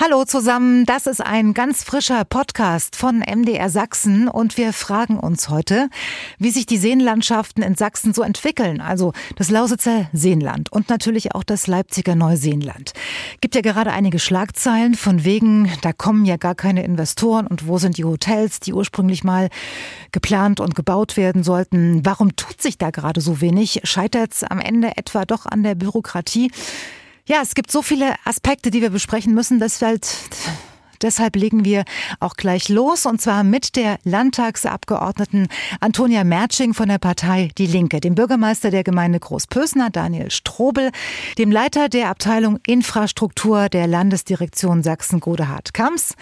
Hallo zusammen, das ist ein ganz frischer Podcast von MDR Sachsen und wir fragen uns heute, wie sich die Seenlandschaften in Sachsen so entwickeln, also das Lausitzer Seenland und natürlich auch das Leipziger Neuseenland. Gibt ja gerade einige Schlagzeilen von wegen, da kommen ja gar keine Investoren und wo sind die Hotels, die ursprünglich mal geplant und gebaut werden sollten? Warum tut sich da gerade so wenig? Scheitert es am Ende etwa doch an der Bürokratie? Ja, es gibt so viele Aspekte, die wir besprechen müssen. Deshalb, deshalb legen wir auch gleich los und zwar mit der Landtagsabgeordneten Antonia Mertsching von der Partei Die Linke, dem Bürgermeister der Gemeinde Großpösner Daniel Strobel, dem Leiter der Abteilung Infrastruktur der Landesdirektion Sachsen-Godehard-Kams,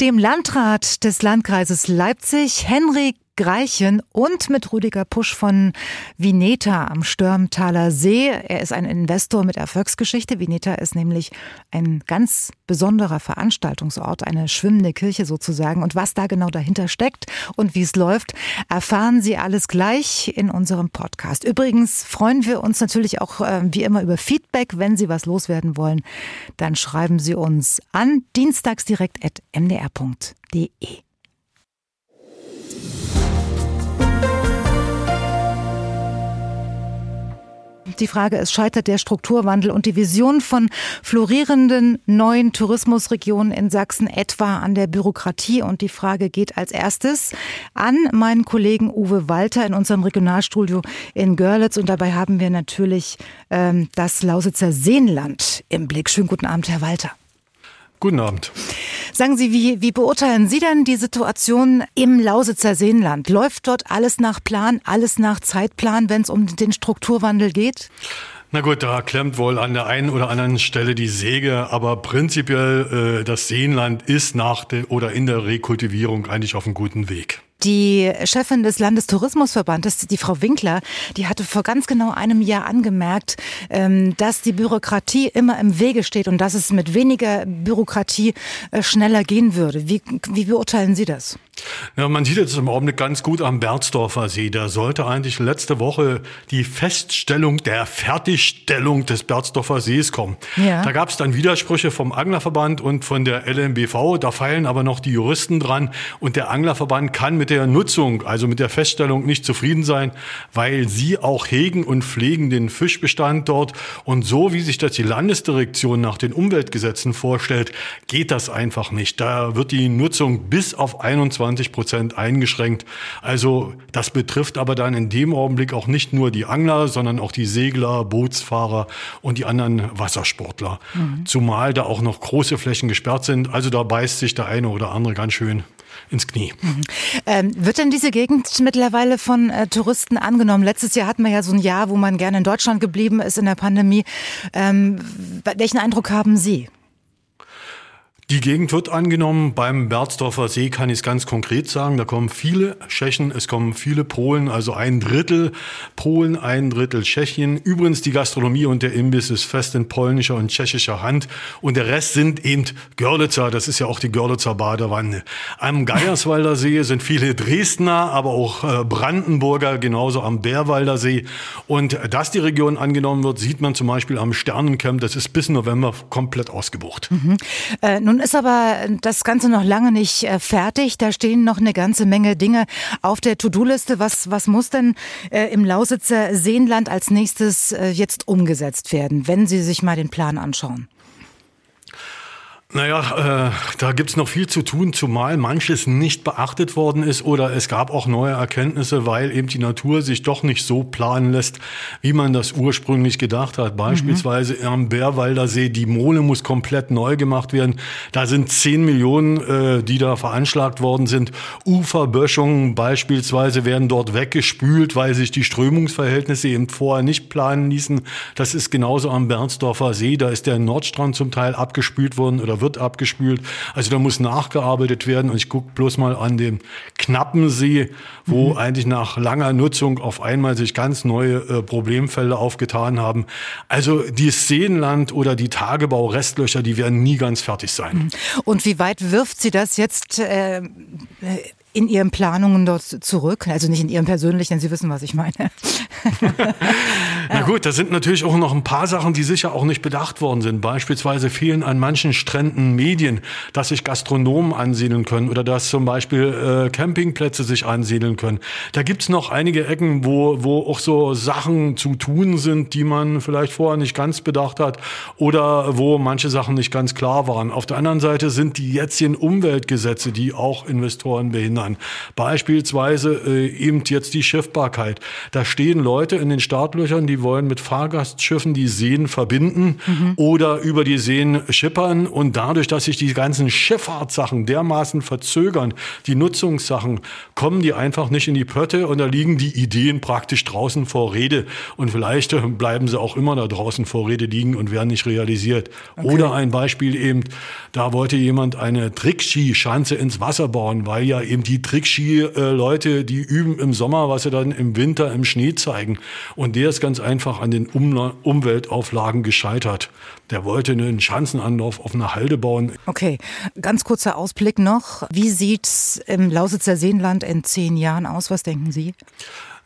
dem Landrat des Landkreises Leipzig, Henrik Greichen und mit Rüdiger Pusch von Vineta am Störmtaler See. Er ist ein Investor mit Erfolgsgeschichte. Vineta ist nämlich ein ganz besonderer Veranstaltungsort, eine schwimmende Kirche sozusagen. Und was da genau dahinter steckt und wie es läuft, erfahren Sie alles gleich in unserem Podcast. Übrigens freuen wir uns natürlich auch äh, wie immer über Feedback. Wenn Sie was loswerden wollen, dann schreiben Sie uns an dienstagsdirekt.mdr.de. Die Frage ist, scheitert der Strukturwandel und die Vision von florierenden neuen Tourismusregionen in Sachsen etwa an der Bürokratie? Und die Frage geht als erstes an meinen Kollegen Uwe Walter in unserem Regionalstudio in Görlitz. Und dabei haben wir natürlich ähm, das Lausitzer Seenland im Blick. Schönen guten Abend, Herr Walter. Guten Abend. Sagen Sie, wie, wie beurteilen Sie denn die Situation im Lausitzer Seenland? Läuft dort alles nach Plan, alles nach Zeitplan, wenn es um den Strukturwandel geht? Na gut, da klemmt wohl an der einen oder anderen Stelle die Säge, aber prinzipiell äh, das Seenland ist nach der oder in der Rekultivierung eigentlich auf einem guten Weg. Die Chefin des Landestourismusverbandes, die Frau Winkler, die hatte vor ganz genau einem Jahr angemerkt, ähm, dass die Bürokratie immer im Wege steht und dass es mit weniger Bürokratie äh, schneller gehen würde. Wie, wie beurteilen Sie das? Ja, man sieht jetzt im Augenblick ganz gut am Berzdorfer See. Da sollte eigentlich letzte Woche die Feststellung der Fertigstellung des Berzdorfer Sees kommen. Ja. Da gab es dann Widersprüche vom Anglerverband und von der LMBV. Da feilen aber noch die Juristen dran. Und der Anglerverband kann mit der Nutzung, also mit der Feststellung nicht zufrieden sein, weil sie auch hegen und pflegen den Fischbestand dort. Und so wie sich das die Landesdirektion nach den Umweltgesetzen vorstellt, geht das einfach nicht. Da wird die Nutzung bis auf 21 20 Prozent eingeschränkt. Also das betrifft aber dann in dem Augenblick auch nicht nur die Angler, sondern auch die Segler, Bootsfahrer und die anderen Wassersportler. Mhm. Zumal da auch noch große Flächen gesperrt sind. Also da beißt sich der eine oder andere ganz schön ins Knie. Mhm. Ähm, wird denn diese Gegend mittlerweile von äh, Touristen angenommen? Letztes Jahr hatten wir ja so ein Jahr, wo man gerne in Deutschland geblieben ist in der Pandemie. Ähm, welchen Eindruck haben Sie? Die Gegend wird angenommen. Beim Berzdorfer See kann ich es ganz konkret sagen. Da kommen viele Tschechen, es kommen viele Polen, also ein Drittel Polen, ein Drittel Tschechien. Übrigens, die Gastronomie und der Imbiss ist fest in polnischer und tschechischer Hand. Und der Rest sind eben Görlitzer. Das ist ja auch die Görlitzer Badewanne. Am Geierswalder See sind viele Dresdner, aber auch äh, Brandenburger, genauso am Bärwalder See. Und dass die Region angenommen wird, sieht man zum Beispiel am Sternencamp. Das ist bis November komplett ausgebucht. Mhm. Äh, nun ist aber das Ganze noch lange nicht äh, fertig. Da stehen noch eine ganze Menge Dinge auf der To-Do-Liste. Was, was muss denn äh, im Lausitzer Seenland als nächstes äh, jetzt umgesetzt werden, wenn Sie sich mal den Plan anschauen? Naja, äh, da gibt's noch viel zu tun, zumal manches nicht beachtet worden ist oder es gab auch neue Erkenntnisse, weil eben die Natur sich doch nicht so planen lässt, wie man das ursprünglich gedacht hat. Beispielsweise mhm. am Bärwalder See, die Mole muss komplett neu gemacht werden. Da sind 10 Millionen, äh, die da veranschlagt worden sind. Uferböschungen beispielsweise werden dort weggespült, weil sich die Strömungsverhältnisse eben vorher nicht planen ließen. Das ist genauso am Bernsdorfer See, da ist der Nordstrand zum Teil abgespült worden oder wird abgespült. Also da muss nachgearbeitet werden. Und ich gucke bloß mal an den knappen See, wo mhm. eigentlich nach langer Nutzung auf einmal sich ganz neue äh, Problemfelder aufgetan haben. Also die Seenland oder die Tagebau-Restlöcher, die werden nie ganz fertig sein. Mhm. Und wie weit wirft Sie das jetzt äh, in Ihren Planungen dort zurück? Also nicht in Ihren persönlichen, Sie wissen, was ich meine. Na gut, da sind natürlich auch noch ein paar Sachen, die sicher auch nicht bedacht worden sind. Beispielsweise fehlen an manchen Stränden Medien, dass sich Gastronomen ansiedeln können oder dass zum Beispiel äh, Campingplätze sich ansiedeln können. Da gibt's noch einige Ecken, wo, wo auch so Sachen zu tun sind, die man vielleicht vorher nicht ganz bedacht hat oder wo manche Sachen nicht ganz klar waren. Auf der anderen Seite sind die jetzigen Umweltgesetze, die auch Investoren behindern. Beispielsweise äh, eben jetzt die Schiffbarkeit. Da stehen Leute in den Startlöchern, die wollen mit Fahrgastschiffen die Seen verbinden mhm. oder über die Seen schippern und dadurch, dass sich die ganzen Schifffahrtssachen dermaßen verzögern, die Nutzungssachen, kommen die einfach nicht in die Pötte und da liegen die Ideen praktisch draußen vor Rede und vielleicht äh, bleiben sie auch immer da draußen vor Rede liegen und werden nicht realisiert. Okay. Oder ein Beispiel eben, da wollte jemand eine Trickski-Schanze ins Wasser bauen, weil ja eben die Trickski-Leute, die üben im Sommer, was sie dann im Winter im Schnee zeigen. Und der ist ganz einfach an den um Umweltauflagen gescheitert. Der wollte einen Schanzenanlauf auf einer Halde bauen. Okay, ganz kurzer Ausblick noch. Wie sieht's im Lausitzer Seenland in zehn Jahren aus? Was denken Sie?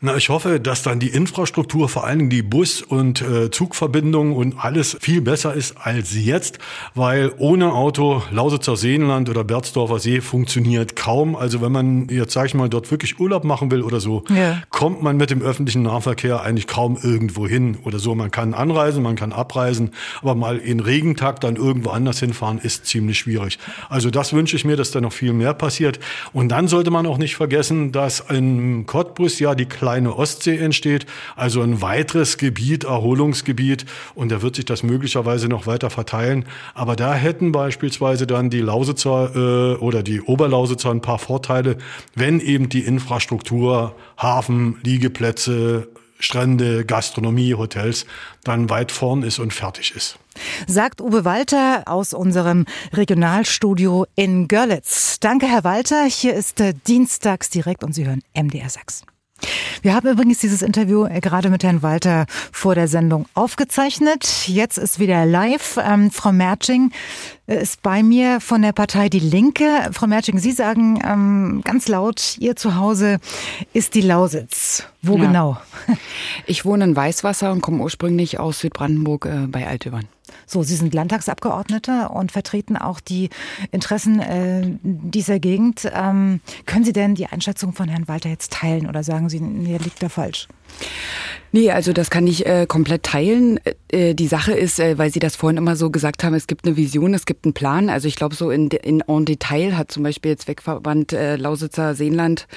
Na, ich hoffe, dass dann die Infrastruktur, vor allen Dingen die Bus- und äh, Zugverbindungen und alles viel besser ist als jetzt, weil ohne Auto Lausitzer Seenland oder Berzdorfer See funktioniert kaum. Also wenn man jetzt, sag ich mal, dort wirklich Urlaub machen will oder so, ja. kommt man mit dem öffentlichen Nahverkehr eigentlich kaum irgendwo hin oder so. Man kann anreisen, man kann abreisen, aber mal in Regentag dann irgendwo anders hinfahren, ist ziemlich schwierig. Also das wünsche ich mir, dass da noch viel mehr passiert. Und dann sollte man auch nicht vergessen, dass in Cottbus ja die kleine Ostsee entsteht, also ein weiteres Gebiet, Erholungsgebiet und da wird sich das möglicherweise noch weiter verteilen. Aber da hätten beispielsweise dann die Lausitzer äh, oder die Oberlausitzer ein paar Vorteile, wenn eben die Infrastruktur, Hafen, Liegeplätze, Strände, Gastronomie, Hotels dann weit vorn ist und fertig ist. Sagt Uwe Walter aus unserem Regionalstudio in Görlitz. Danke, Herr Walter. Hier ist äh, Dienstags direkt und Sie hören MDR Sachsen. Wir haben übrigens dieses Interview äh, gerade mit Herrn Walter vor der Sendung aufgezeichnet. Jetzt ist wieder live. Ähm, Frau Merching äh, ist bei mir von der Partei Die Linke. Frau Merching, Sie sagen ähm, ganz laut, Ihr Zuhause ist die Lausitz. Wo ja. genau? Ich wohne in Weißwasser und komme ursprünglich aus Südbrandenburg äh, bei Altübern. So, Sie sind Landtagsabgeordnete und vertreten auch die Interessen äh, dieser Gegend. Ähm, können Sie denn die Einschätzung von Herrn Walter jetzt teilen oder sagen Sie, nee, liegt da falsch? Nee, also das kann ich äh, komplett teilen. Äh, die Sache ist, äh, weil Sie das vorhin immer so gesagt haben, es gibt eine Vision, es gibt einen Plan. Also ich glaube, so in, in en Detail hat zum Beispiel jetzt Wegverband äh, Lausitzer Seenland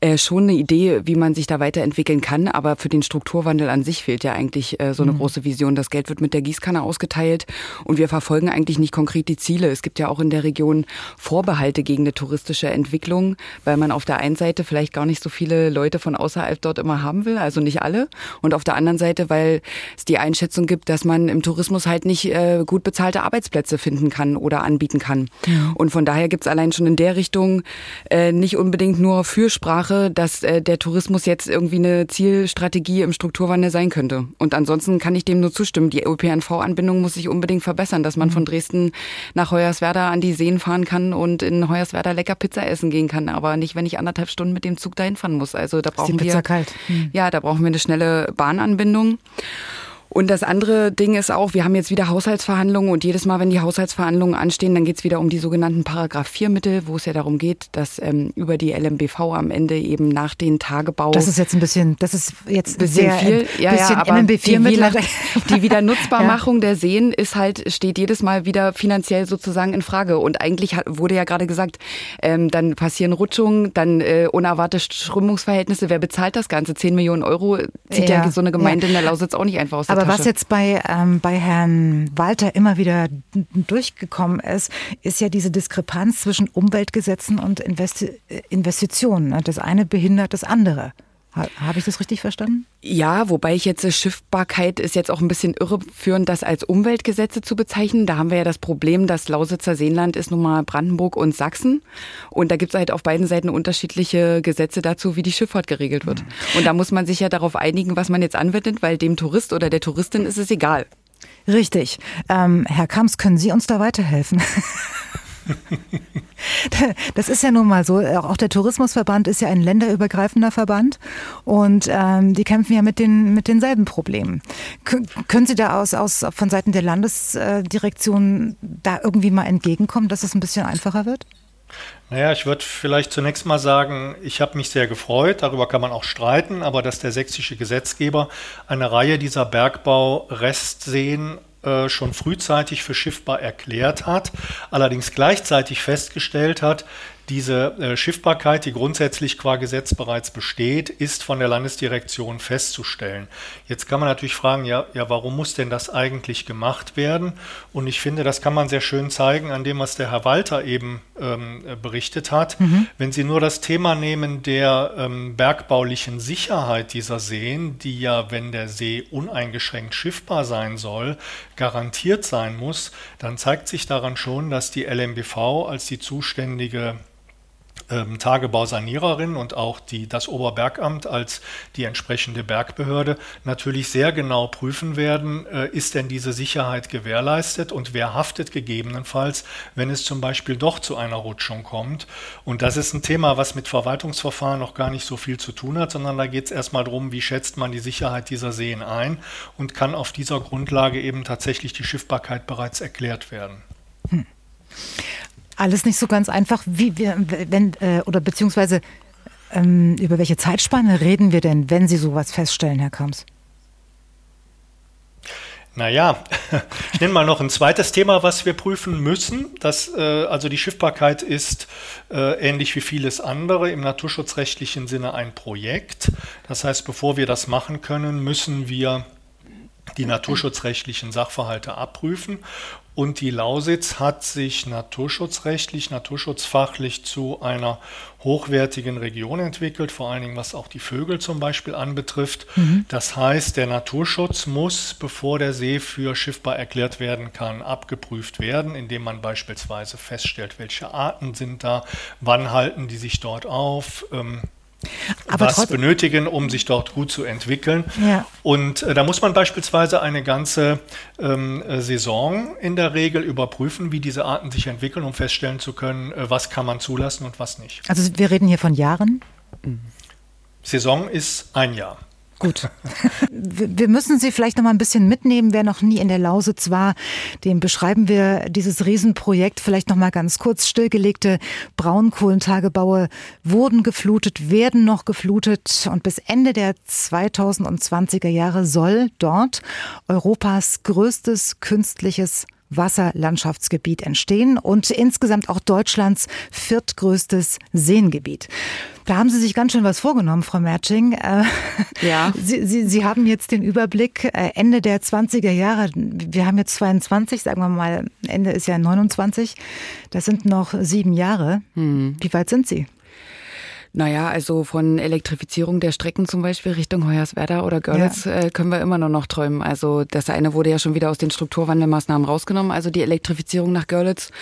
äh, schon eine Idee, wie man sich da weiterentwickeln kann. Aber für den Strukturwandel an sich fehlt ja eigentlich äh, so eine mhm. große Vision. Das Geld wird mit der Gießkanne ausgeteilt und wir verfolgen eigentlich nicht konkret die Ziele. Es gibt ja auch in der Region Vorbehalte gegen eine touristische Entwicklung, weil man auf der einen Seite vielleicht gar nicht so viele Leute von außerhalb dort immer haben will, also nicht alle. Und auf der anderen Seite, weil es die Einschätzung gibt, dass man im Tourismus halt nicht äh, gut bezahlte Arbeitsplätze finden kann oder anbieten kann. Ja. Und von daher gibt es allein schon in der Richtung äh, nicht unbedingt nur Fürsprache, dass äh, der Tourismus jetzt irgendwie eine Zielstrategie im Strukturwandel sein könnte. Und ansonsten kann ich dem nur zustimmen. Die ÖPNV-Anbindung muss sich unbedingt verbessern, dass man mhm. von Dresden nach Hoyerswerda an die Seen fahren kann und in Hoyerswerda lecker Pizza essen gehen kann, aber nicht, wenn ich anderthalb Stunden mit dem Zug dahin fahren muss. Also da brauchen ist die Pizza wir kalt. Mhm. Ja, da brauchen wir eine schnelle Bahnanbindung. Und das andere Ding ist auch, wir haben jetzt wieder Haushaltsverhandlungen und jedes Mal, wenn die Haushaltsverhandlungen anstehen, dann geht es wieder um die sogenannten Paragraph 4 Mittel, wo es ja darum geht, dass ähm, über die LMBV am Ende eben nach den Tagebau. Das ist jetzt ein bisschen, das ist jetzt bisschen sehr viel, ja, bisschen ja, aber LMB4 die, Mittel. die Wiedernutzbarmachung ja. der Seen ist halt, steht jedes Mal wieder finanziell sozusagen in Frage. Und eigentlich wurde ja gerade gesagt, ähm, dann passieren Rutschungen, dann äh, unerwartete Strömungsverhältnisse. Wer bezahlt das Ganze? 10 Millionen Euro zieht ja, ja so eine Gemeinde in der Lausitz auch nicht einfach aus der aber was jetzt bei, ähm, bei Herrn Walter immer wieder durchgekommen ist, ist ja diese Diskrepanz zwischen Umweltgesetzen und Investi Investitionen. Das eine behindert das andere. Habe ich das richtig verstanden? Ja, wobei ich jetzt Schiffbarkeit ist jetzt auch ein bisschen irreführend, das als Umweltgesetze zu bezeichnen. Da haben wir ja das Problem, dass Lausitzer Seenland ist nun mal Brandenburg und Sachsen. Und da gibt es halt auf beiden Seiten unterschiedliche Gesetze dazu, wie die Schifffahrt geregelt wird. Und da muss man sich ja darauf einigen, was man jetzt anwendet, weil dem Tourist oder der Touristin ist es egal. Richtig. Ähm, Herr Kams, können Sie uns da weiterhelfen? Das ist ja nun mal so. Auch der Tourismusverband ist ja ein länderübergreifender Verband und ähm, die kämpfen ja mit, den, mit denselben Problemen. K können Sie da aus, aus von Seiten der Landesdirektion da irgendwie mal entgegenkommen, dass es ein bisschen einfacher wird? Naja, ich würde vielleicht zunächst mal sagen, ich habe mich sehr gefreut, darüber kann man auch streiten, aber dass der sächsische Gesetzgeber eine Reihe dieser Bergbau-Restseen äh, schon frühzeitig für schiffbar erklärt hat, allerdings gleichzeitig festgestellt hat, diese äh, Schiffbarkeit, die grundsätzlich qua Gesetz bereits besteht, ist von der Landesdirektion festzustellen. Jetzt kann man natürlich fragen, ja, ja, warum muss denn das eigentlich gemacht werden? Und ich finde, das kann man sehr schön zeigen an dem, was der Herr Walter eben ähm, berichtet hat. Mhm. Wenn Sie nur das Thema nehmen der ähm, bergbaulichen Sicherheit dieser Seen, die ja, wenn der See uneingeschränkt schiffbar sein soll, garantiert sein muss, dann zeigt sich daran schon, dass die LMBV als die zuständige ähm, Tagebausaniererin und auch die, das Oberbergamt als die entsprechende Bergbehörde natürlich sehr genau prüfen werden, äh, ist denn diese Sicherheit gewährleistet und wer haftet gegebenenfalls, wenn es zum Beispiel doch zu einer Rutschung kommt. Und das ist ein Thema, was mit Verwaltungsverfahren noch gar nicht so viel zu tun hat, sondern da geht es erstmal darum, wie schätzt man die Sicherheit dieser Seen ein und kann auf dieser Grundlage eben tatsächlich die Schiffbarkeit bereits erklärt werden. Hm alles nicht so ganz einfach. Wie wir, wenn, äh, oder beziehungsweise ähm, über welche Zeitspanne reden wir denn, wenn Sie sowas feststellen, Herr Kams? Naja, ich nenne mal noch ein zweites Thema, was wir prüfen müssen. Das, äh, also die Schiffbarkeit ist äh, ähnlich wie vieles andere im naturschutzrechtlichen Sinne ein Projekt. Das heißt, bevor wir das machen können, müssen wir die naturschutzrechtlichen Sachverhalte abprüfen. Und die Lausitz hat sich naturschutzrechtlich, naturschutzfachlich zu einer hochwertigen Region entwickelt, vor allen Dingen was auch die Vögel zum Beispiel anbetrifft. Mhm. Das heißt, der Naturschutz muss, bevor der See für schiffbar erklärt werden kann, abgeprüft werden, indem man beispielsweise feststellt, welche Arten sind da, wann halten die sich dort auf. Ähm, aber was benötigen, um sich dort gut zu entwickeln. Ja. Und äh, da muss man beispielsweise eine ganze ähm, äh, Saison in der Regel überprüfen, wie diese Arten sich entwickeln, um feststellen zu können, äh, was kann man zulassen und was nicht. Also wir reden hier von Jahren? Saison ist ein Jahr. Gut. Wir müssen Sie vielleicht noch mal ein bisschen mitnehmen. Wer noch nie in der Lausitz war, dem beschreiben wir dieses Riesenprojekt vielleicht noch mal ganz kurz. Stillgelegte Braunkohlentagebaue wurden geflutet, werden noch geflutet und bis Ende der 2020er Jahre soll dort Europas größtes künstliches Wasserlandschaftsgebiet entstehen und insgesamt auch Deutschlands viertgrößtes Seengebiet. Da haben Sie sich ganz schön was vorgenommen, Frau Merching. Äh, ja. Sie, Sie, Sie haben jetzt den Überblick äh, Ende der 20er Jahre. Wir haben jetzt 22, sagen wir mal, Ende ist ja 29. Das sind noch sieben Jahre. Hm. Wie weit sind Sie? Naja, also von Elektrifizierung der Strecken zum Beispiel Richtung Hoyerswerda oder Görlitz ja. äh, können wir immer nur noch träumen. Also das eine wurde ja schon wieder aus den Strukturwandelmaßnahmen rausgenommen, also die Elektrifizierung nach Görlitz.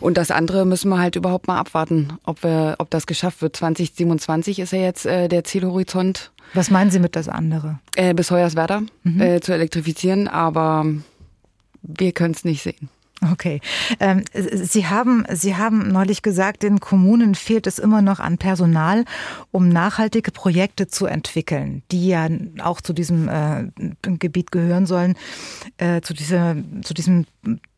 Und das andere müssen wir halt überhaupt mal abwarten, ob wir, ob das geschafft wird. 2027 ist ja jetzt äh, der Zielhorizont. Was meinen Sie mit das andere? Äh, bis Hoyerswerda mhm. äh, zu elektrifizieren, aber wir können es nicht sehen. Okay. Ähm, Sie haben, Sie haben neulich gesagt, den Kommunen fehlt es immer noch an Personal, um nachhaltige Projekte zu entwickeln, die ja auch zu diesem äh, Gebiet gehören sollen, äh, zu, dieser, zu diesem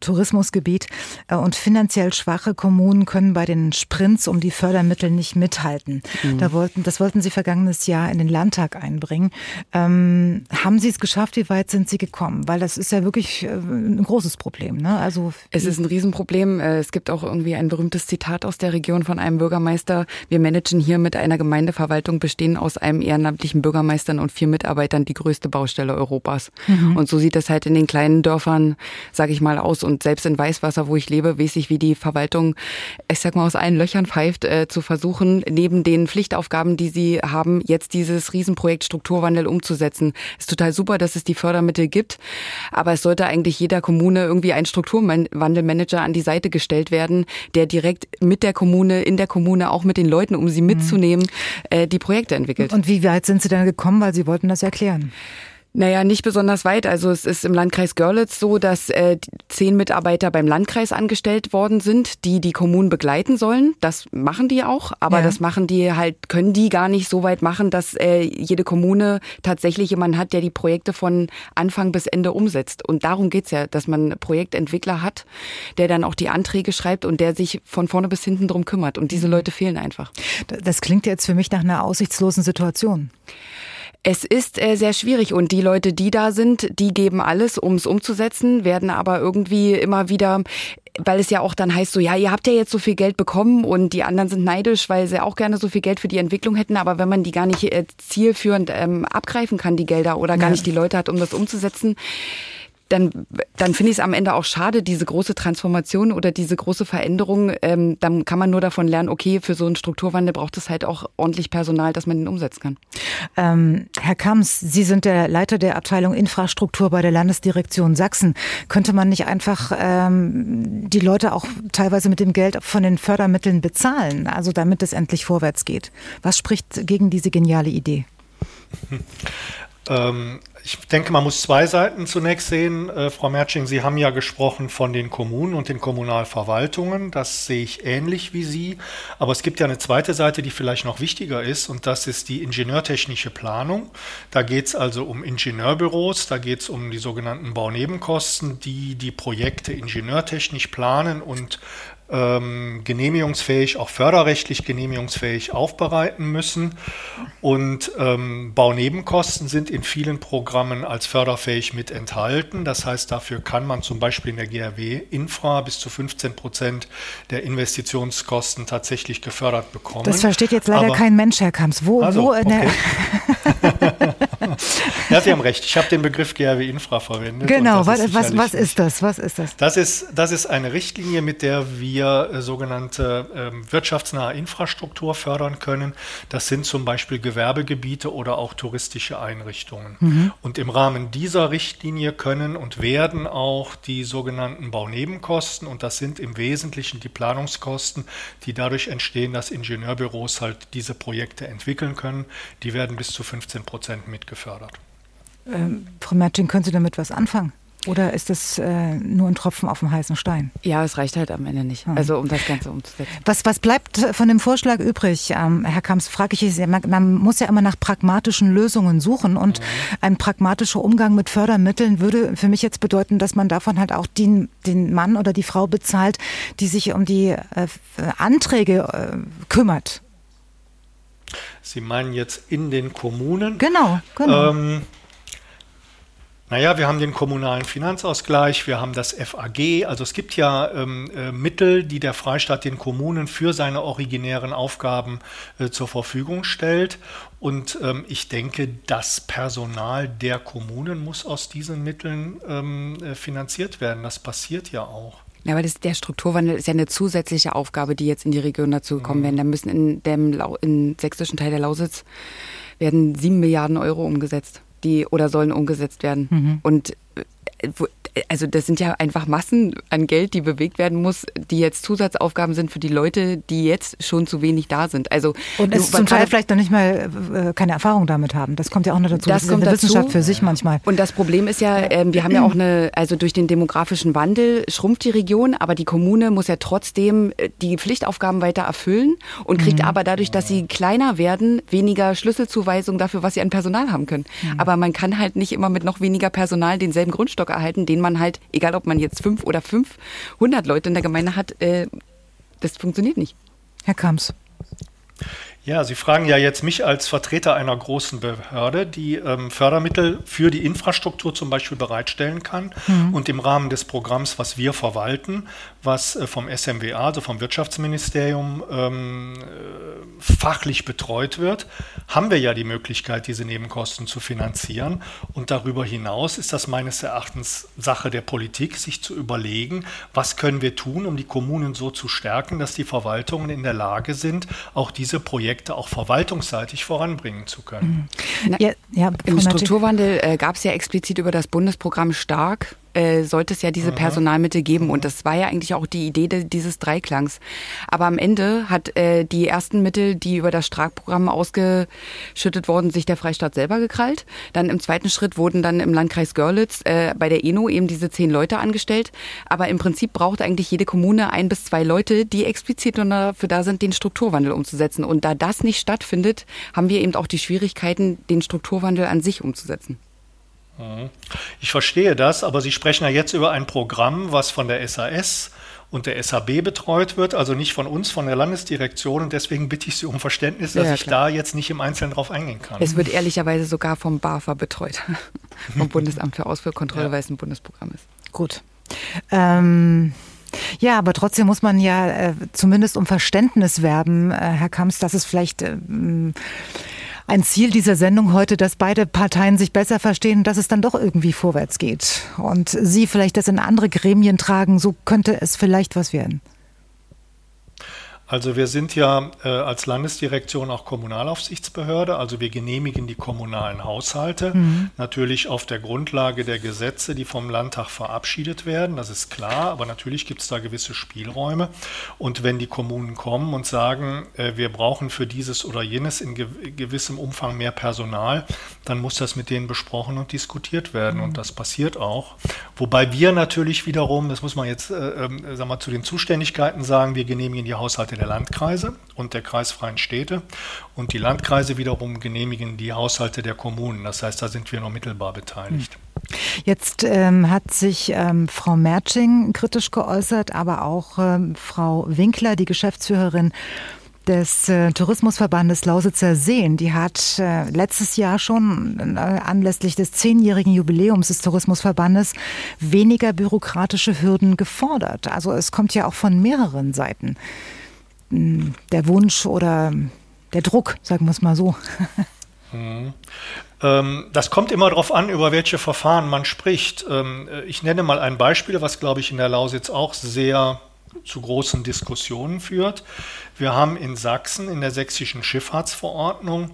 Tourismusgebiet. Äh, und finanziell schwache Kommunen können bei den Sprints um die Fördermittel nicht mithalten. Mhm. Da wollten, das wollten Sie vergangenes Jahr in den Landtag einbringen. Ähm, haben Sie es geschafft? Wie weit sind Sie gekommen? Weil das ist ja wirklich äh, ein großes Problem. Ne? Also es ist ein Riesenproblem. Äh, es gibt auch irgendwie ein berühmtes Zitat aus der Region von einem Bürgermeister. Wir managen hier mit einer Gemeindeverwaltung bestehen aus einem ehrenamtlichen Bürgermeistern und vier Mitarbeitern die größte Baustelle Europas. Mhm. Und so sieht es halt in den kleinen Dörfern, sage ich mal, aus. Und selbst in Weißwasser, wo ich lebe, weiß ich, wie die Verwaltung, ich sag mal, aus allen Löchern pfeift, äh, zu versuchen, neben den Pflichtaufgaben, die sie haben, jetzt dieses Riesenprojekt Strukturwandel umzusetzen. Ist total super, dass es die Fördermittel gibt. Aber es sollte eigentlich jeder Kommune irgendwie ein Strukturwandel Wandelmanager an die Seite gestellt werden, der direkt mit der Kommune, in der Kommune, auch mit den Leuten, um sie mhm. mitzunehmen, äh, die Projekte entwickelt. Und wie weit sind Sie dann gekommen, weil Sie wollten das erklären? Naja, nicht besonders weit. Also es ist im Landkreis Görlitz so, dass äh, zehn Mitarbeiter beim Landkreis angestellt worden sind, die die Kommunen begleiten sollen. Das machen die auch, aber ja. das machen die halt, können die gar nicht so weit machen, dass äh, jede Kommune tatsächlich jemanden hat, der die Projekte von Anfang bis Ende umsetzt. Und darum geht's ja, dass man Projektentwickler hat, der dann auch die Anträge schreibt und der sich von vorne bis hinten drum kümmert. Und diese mhm. Leute fehlen einfach. Das klingt jetzt für mich nach einer aussichtslosen Situation. Es ist äh, sehr schwierig und die Leute, die da sind, die geben alles, um es umzusetzen, werden aber irgendwie immer wieder weil es ja auch dann heißt so, ja, ihr habt ja jetzt so viel Geld bekommen und die anderen sind neidisch, weil sie auch gerne so viel Geld für die Entwicklung hätten, aber wenn man die gar nicht äh, zielführend ähm, abgreifen kann, die Gelder oder gar ja. nicht die Leute hat, um das umzusetzen, dann, dann finde ich es am Ende auch schade, diese große Transformation oder diese große Veränderung. Ähm, dann kann man nur davon lernen, okay, für so einen Strukturwandel braucht es halt auch ordentlich Personal, dass man den umsetzen kann. Ähm, Herr Kams, Sie sind der Leiter der Abteilung Infrastruktur bei der Landesdirektion Sachsen. Könnte man nicht einfach ähm, die Leute auch teilweise mit dem Geld von den Fördermitteln bezahlen, also damit es endlich vorwärts geht? Was spricht gegen diese geniale Idee? Ähm, ich denke, man muss zwei Seiten zunächst sehen. Äh, Frau Merching, Sie haben ja gesprochen von den Kommunen und den Kommunalverwaltungen. Das sehe ich ähnlich wie Sie. Aber es gibt ja eine zweite Seite, die vielleicht noch wichtiger ist, und das ist die ingenieurtechnische Planung. Da geht es also um Ingenieurbüros, da geht es um die sogenannten Baunebenkosten, die die Projekte ingenieurtechnisch planen und ähm, genehmigungsfähig, auch förderrechtlich genehmigungsfähig aufbereiten müssen. Und ähm, Baunebenkosten sind in vielen Programmen als förderfähig mit enthalten. Das heißt, dafür kann man zum Beispiel in der GRW Infra bis zu 15 Prozent der Investitionskosten tatsächlich gefördert bekommen. Das versteht jetzt leider Aber, kein Mensch, Herr Kamps. Wo, also, wo okay. ja, Sie haben recht. Ich habe den Begriff GRW Infra verwendet. Genau, was, was, was ist das? Was ist das? Das ist, das ist eine Richtlinie, mit der wir äh, sogenannte äh, wirtschaftsnahe Infrastruktur fördern können. Das sind zum Beispiel Gewerbegebiete oder auch touristische Einrichtungen. Mhm. Und im Rahmen dieser Richtlinie können und werden auch die sogenannten Baunebenkosten, und das sind im Wesentlichen die Planungskosten, die dadurch entstehen, dass Ingenieurbüros halt diese Projekte entwickeln können, die werden bis zu 15 Prozent mitgefördert. Ähm, Frau Mertin, können Sie damit was anfangen? Oder ist das äh, nur ein Tropfen auf dem heißen Stein? Ja, es reicht halt am Ende nicht. Hm. Also um das Ganze umzusetzen. Was, was bleibt von dem Vorschlag übrig, ähm, Herr Kamps? Frage ich Sie. Man, man, muss ja immer nach pragmatischen Lösungen suchen und mhm. ein pragmatischer Umgang mit Fördermitteln würde für mich jetzt bedeuten, dass man davon halt auch den, den Mann oder die Frau bezahlt, die sich um die äh, Anträge äh, kümmert. Sie meinen jetzt in den Kommunen? Genau, genau. Ähm, naja, wir haben den kommunalen Finanzausgleich, wir haben das FAG, also es gibt ja ähm, äh, Mittel, die der Freistaat den Kommunen für seine originären Aufgaben äh, zur Verfügung stellt. Und ähm, ich denke, das Personal der Kommunen muss aus diesen Mitteln ähm, äh, finanziert werden. Das passiert ja auch. Ja, aber das, der Strukturwandel ist ja eine zusätzliche Aufgabe, die jetzt in die Region dazu kommen mhm. werden. Da müssen in dem in sächsischen Teil der Lausitz werden sieben Milliarden Euro umgesetzt, die oder sollen umgesetzt werden. Mhm. Und also das sind ja einfach Massen an Geld, die bewegt werden muss, die jetzt Zusatzaufgaben sind für die Leute, die jetzt schon zu wenig da sind. Also und es zum Teil vielleicht noch nicht mal äh, keine Erfahrung damit haben. Das kommt ja auch noch dazu. Das, das kommt ist eine dazu. Wissenschaft für sich manchmal. Und das Problem ist ja, äh, wir haben ja auch eine, also durch den demografischen Wandel schrumpft die Region, aber die Kommune muss ja trotzdem äh, die Pflichtaufgaben weiter erfüllen und kriegt mhm. aber dadurch, dass sie kleiner werden, weniger Schlüsselzuweisungen dafür, was sie an Personal haben können. Mhm. Aber man kann halt nicht immer mit noch weniger Personal denselben Grundstock erhalten, den man man halt, egal ob man jetzt fünf oder 500 Leute in der Gemeinde hat, äh, das funktioniert nicht. Herr Kams. Ja, Sie fragen ja jetzt mich als Vertreter einer großen Behörde, die ähm, Fördermittel für die Infrastruktur zum Beispiel bereitstellen kann. Mhm. Und im Rahmen des Programms, was wir verwalten, was äh, vom SMWA, also vom Wirtschaftsministerium, ähm, äh, fachlich betreut wird, haben wir ja die Möglichkeit, diese Nebenkosten zu finanzieren. Und darüber hinaus ist das meines Erachtens Sache der Politik, sich zu überlegen, was können wir tun, um die Kommunen so zu stärken, dass die Verwaltungen in der Lage sind, auch diese Projekte Projekte auch verwaltungsseitig voranbringen zu können. Mhm. Na, ja, ja, Im Strukturwandel äh, gab es ja explizit über das Bundesprogramm Stark äh, sollte es ja diese mhm. Personalmittel geben. Und das war ja eigentlich auch die Idee de, dieses Dreiklangs. Aber am Ende hat äh, die ersten Mittel, die über das Stark-Programm ausgeschüttet wurden, sich der Freistaat selber gekrallt. Dann im zweiten Schritt wurden dann im Landkreis Görlitz äh, bei der ENO eben diese zehn Leute angestellt. Aber im Prinzip braucht eigentlich jede Kommune ein bis zwei Leute, die explizit dafür da sind, den Strukturwandel umzusetzen. Und da das nicht stattfindet, haben wir eben auch die Schwierigkeiten, den Strukturwandel an sich umzusetzen. Mhm. Ich verstehe das, aber Sie sprechen ja jetzt über ein Programm, was von der SAS und der SAB betreut wird, also nicht von uns, von der Landesdirektion. Und deswegen bitte ich Sie um Verständnis, dass ja, ich da jetzt nicht im Einzelnen drauf eingehen kann. Es wird ehrlicherweise sogar vom BAFA betreut, vom Bundesamt für Ausfuhrkontrolle, ja. weil es ein Bundesprogramm ist. Gut. Ähm ja, aber trotzdem muss man ja äh, zumindest um Verständnis werben, äh, Herr Kamps, dass es vielleicht äh, ein Ziel dieser Sendung heute, dass beide Parteien sich besser verstehen, dass es dann doch irgendwie vorwärts geht. Und Sie vielleicht das in andere Gremien tragen, so könnte es vielleicht was werden. Also wir sind ja äh, als Landesdirektion auch Kommunalaufsichtsbehörde, also wir genehmigen die kommunalen Haushalte, mhm. natürlich auf der Grundlage der Gesetze, die vom Landtag verabschiedet werden, das ist klar, aber natürlich gibt es da gewisse Spielräume. Und wenn die Kommunen kommen und sagen, äh, wir brauchen für dieses oder jenes in ge gewissem Umfang mehr Personal, dann muss das mit denen besprochen und diskutiert werden. Mhm. Und das passiert auch. Wobei wir natürlich wiederum, das muss man jetzt äh, äh, sag mal, zu den Zuständigkeiten sagen, wir genehmigen die Haushalte der Landkreise und der kreisfreien Städte. Und die Landkreise wiederum genehmigen die Haushalte der Kommunen. Das heißt, da sind wir noch mittelbar beteiligt. Jetzt ähm, hat sich ähm, Frau Merching kritisch geäußert, aber auch ähm, Frau Winkler, die Geschäftsführerin des äh, Tourismusverbandes Lausitzer Seen. Die hat äh, letztes Jahr schon äh, anlässlich des zehnjährigen Jubiläums des Tourismusverbandes weniger bürokratische Hürden gefordert. Also es kommt ja auch von mehreren Seiten der Wunsch oder der Druck, sagen wir es mal so. Mhm. Ähm, das kommt immer darauf an, über welche Verfahren man spricht. Ähm, ich nenne mal ein Beispiel, was, glaube ich, in der Lausitz auch sehr zu großen Diskussionen führt. Wir haben in Sachsen in der sächsischen Schifffahrtsverordnung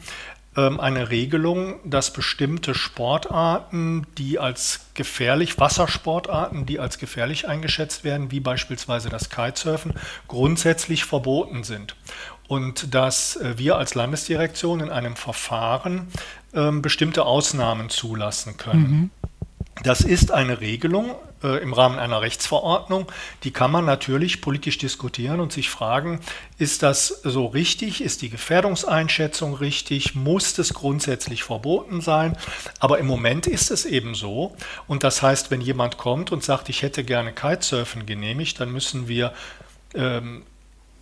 eine Regelung, dass bestimmte Sportarten, die als gefährlich, Wassersportarten, die als gefährlich eingeschätzt werden, wie beispielsweise das Kitesurfen, grundsätzlich verboten sind. Und dass äh, wir als Landesdirektion in einem Verfahren ähm, bestimmte Ausnahmen zulassen können. Mhm. Das ist eine Regelung äh, im Rahmen einer Rechtsverordnung. Die kann man natürlich politisch diskutieren und sich fragen, ist das so richtig? Ist die Gefährdungseinschätzung richtig? Muss es grundsätzlich verboten sein? Aber im Moment ist es eben so. Und das heißt, wenn jemand kommt und sagt, ich hätte gerne Kitesurfen genehmigt, dann müssen wir ähm,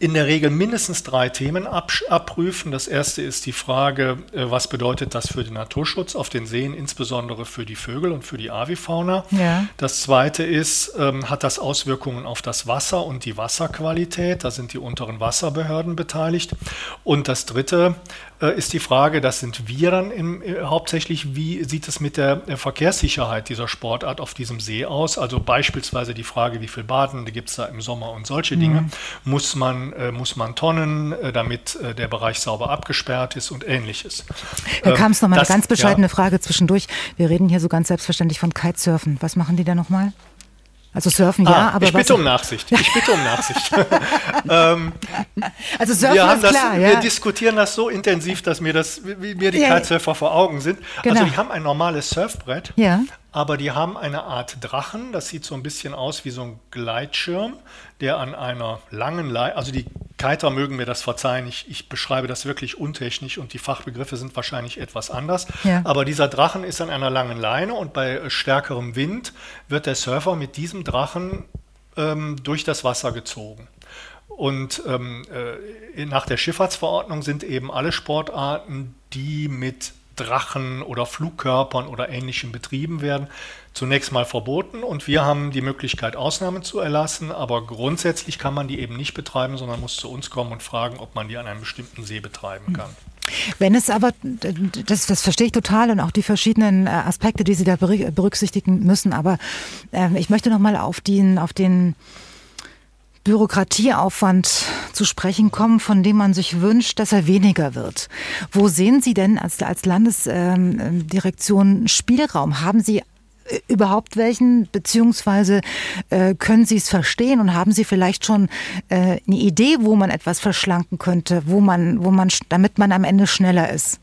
in der Regel mindestens drei Themen abprüfen. Das erste ist die Frage, äh, was bedeutet das für den Naturschutz auf den Seen, insbesondere für die Vögel und für die Avifauna. Ja. Das zweite ist, ähm, hat das Auswirkungen auf das Wasser und die Wasserqualität? Da sind die unteren Wasserbehörden beteiligt. Und das dritte äh, ist die Frage, das sind wir dann im, äh, hauptsächlich, wie sieht es mit der Verkehrssicherheit dieser Sportart auf diesem See aus? Also beispielsweise die Frage, wie viel Badende gibt es da im Sommer und solche Dinge. Mhm. Muss man äh, muss man tonnen, äh, damit äh, der Bereich sauber abgesperrt ist und ähnliches. Herr Kamps, noch mal eine ganz bescheidene ja. Frage zwischendurch. Wir reden hier so ganz selbstverständlich von Kitesurfen. Was machen die da nochmal? Also surfen ja, ah, aber ich bitte um Nachsicht. Ich bitte um Nachsicht. ähm, also surfen wir ist das, klar, ja. Wir diskutieren das so intensiv, dass mir das, mir die ja. Kitesurfer vor Augen sind. Also genau. Also die haben ein normales Surfbrett, ja aber die haben eine Art Drachen, das sieht so ein bisschen aus wie so ein Gleitschirm, der an einer langen Leine, also die Kiter mögen mir das verzeihen, ich, ich, beschreibe das wirklich untechnisch und die Fachbegriffe sind wahrscheinlich etwas anders, ja. aber dieser Drachen ist an einer langen Leine und bei stärkerem Wind wird der Surfer mit diesem Drachen ähm, durch das Wasser gezogen. Und ähm, äh, nach der Schifffahrtsverordnung sind eben alle Sportarten, die mit Drachen oder Flugkörpern oder ähnlichem betrieben werden, zunächst mal verboten und wir haben die Möglichkeit, Ausnahmen zu erlassen, aber grundsätzlich kann man die eben nicht betreiben, sondern muss zu uns kommen und fragen, ob man die an einem bestimmten See betreiben kann. Wenn es aber, das, das verstehe ich total und auch die verschiedenen äh, Aspekte, die Sie da berücksichtigen müssen, aber äh, ich möchte nochmal auf den, auf den Bürokratieaufwand zu sprechen kommen, von dem man sich wünscht, dass er weniger wird. Wo sehen Sie denn als, als Landesdirektion Spielraum? Haben Sie überhaupt welchen, beziehungsweise äh, können Sie es verstehen und haben Sie vielleicht schon äh, eine Idee, wo man etwas verschlanken könnte, wo man, wo man, damit man am Ende schneller ist?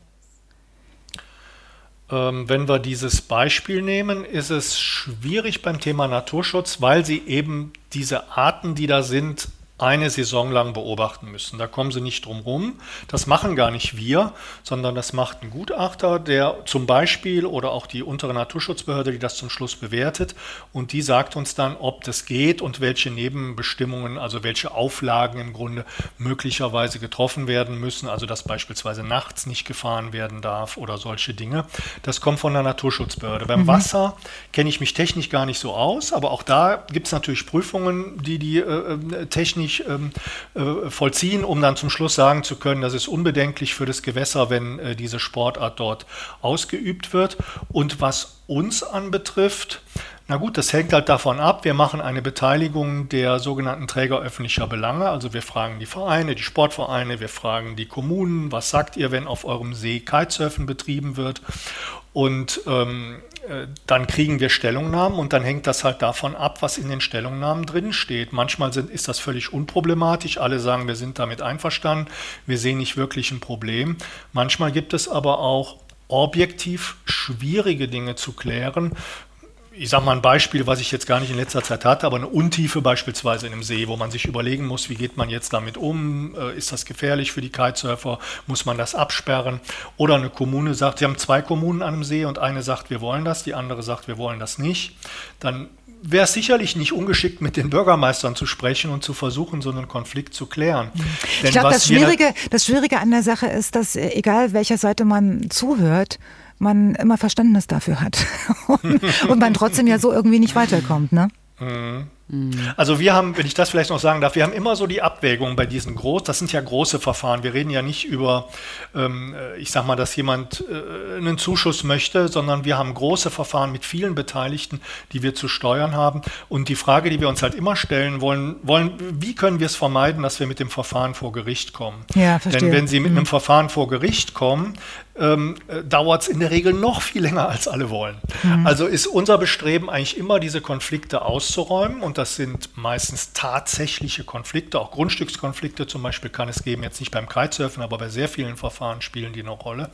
Ähm, wenn wir dieses Beispiel nehmen, ist es schwierig beim Thema Naturschutz, weil Sie eben diese Arten, die da sind, eine Saison lang beobachten müssen. Da kommen sie nicht drum rum. Das machen gar nicht wir, sondern das macht ein Gutachter, der zum Beispiel oder auch die untere Naturschutzbehörde, die das zum Schluss bewertet. Und die sagt uns dann, ob das geht und welche Nebenbestimmungen, also welche Auflagen im Grunde möglicherweise getroffen werden müssen. Also dass beispielsweise nachts nicht gefahren werden darf oder solche Dinge. Das kommt von der Naturschutzbehörde. Beim mhm. Wasser kenne ich mich technisch gar nicht so aus, aber auch da gibt es natürlich Prüfungen, die die äh, äh technisch nicht ähm, äh, vollziehen, um dann zum Schluss sagen zu können, das ist unbedenklich für das Gewässer, wenn äh, diese Sportart dort ausgeübt wird. Und was uns anbetrifft, na gut, das hängt halt davon ab. Wir machen eine Beteiligung der sogenannten Träger öffentlicher Belange. Also wir fragen die Vereine, die Sportvereine, wir fragen die Kommunen, was sagt ihr, wenn auf eurem See Kitesurfen betrieben wird? Und ähm, äh, dann kriegen wir Stellungnahmen und dann hängt das halt davon ab, was in den Stellungnahmen drin steht. Manchmal sind, ist das völlig unproblematisch. Alle sagen, wir sind damit einverstanden. Wir sehen nicht wirklich ein Problem. Manchmal gibt es aber auch objektiv schwierige Dinge zu klären, ich sage mal ein Beispiel, was ich jetzt gar nicht in letzter Zeit hatte, aber eine Untiefe beispielsweise in einem See, wo man sich überlegen muss, wie geht man jetzt damit um? Äh, ist das gefährlich für die Kitesurfer? Muss man das absperren? Oder eine Kommune sagt, sie haben zwei Kommunen an einem See und eine sagt, wir wollen das, die andere sagt, wir wollen das nicht. Dann wäre es sicherlich nicht ungeschickt, mit den Bürgermeistern zu sprechen und zu versuchen, so einen Konflikt zu klären. Mhm. Ich glaube, das Schwierige, das Schwierige an der Sache ist, dass äh, egal welcher Seite man zuhört, man immer Verständnis dafür hat und man trotzdem ja so irgendwie nicht weiterkommt, ne? Mhm. Also wir haben, wenn ich das vielleicht noch sagen darf, wir haben immer so die Abwägung bei diesen groß, das sind ja große Verfahren. Wir reden ja nicht über, ähm, äh, ich sag mal, dass jemand äh, einen Zuschuss möchte, sondern wir haben große Verfahren mit vielen Beteiligten, die wir zu steuern haben. Und die Frage, die wir uns halt immer stellen wollen, wollen, wie können wir es vermeiden, dass wir mit dem Verfahren vor Gericht kommen? Ja, verstehe. Denn wenn Sie mit mhm. einem Verfahren vor Gericht kommen, ähm, äh, dauert es in der Regel noch viel länger, als alle wollen. Mhm. Also ist unser Bestreben eigentlich immer, diese Konflikte auszuräumen. Und das sind meistens tatsächliche Konflikte, auch Grundstückskonflikte zum Beispiel kann es geben, jetzt nicht beim Kitesurfen, aber bei sehr vielen Verfahren spielen die eine Rolle.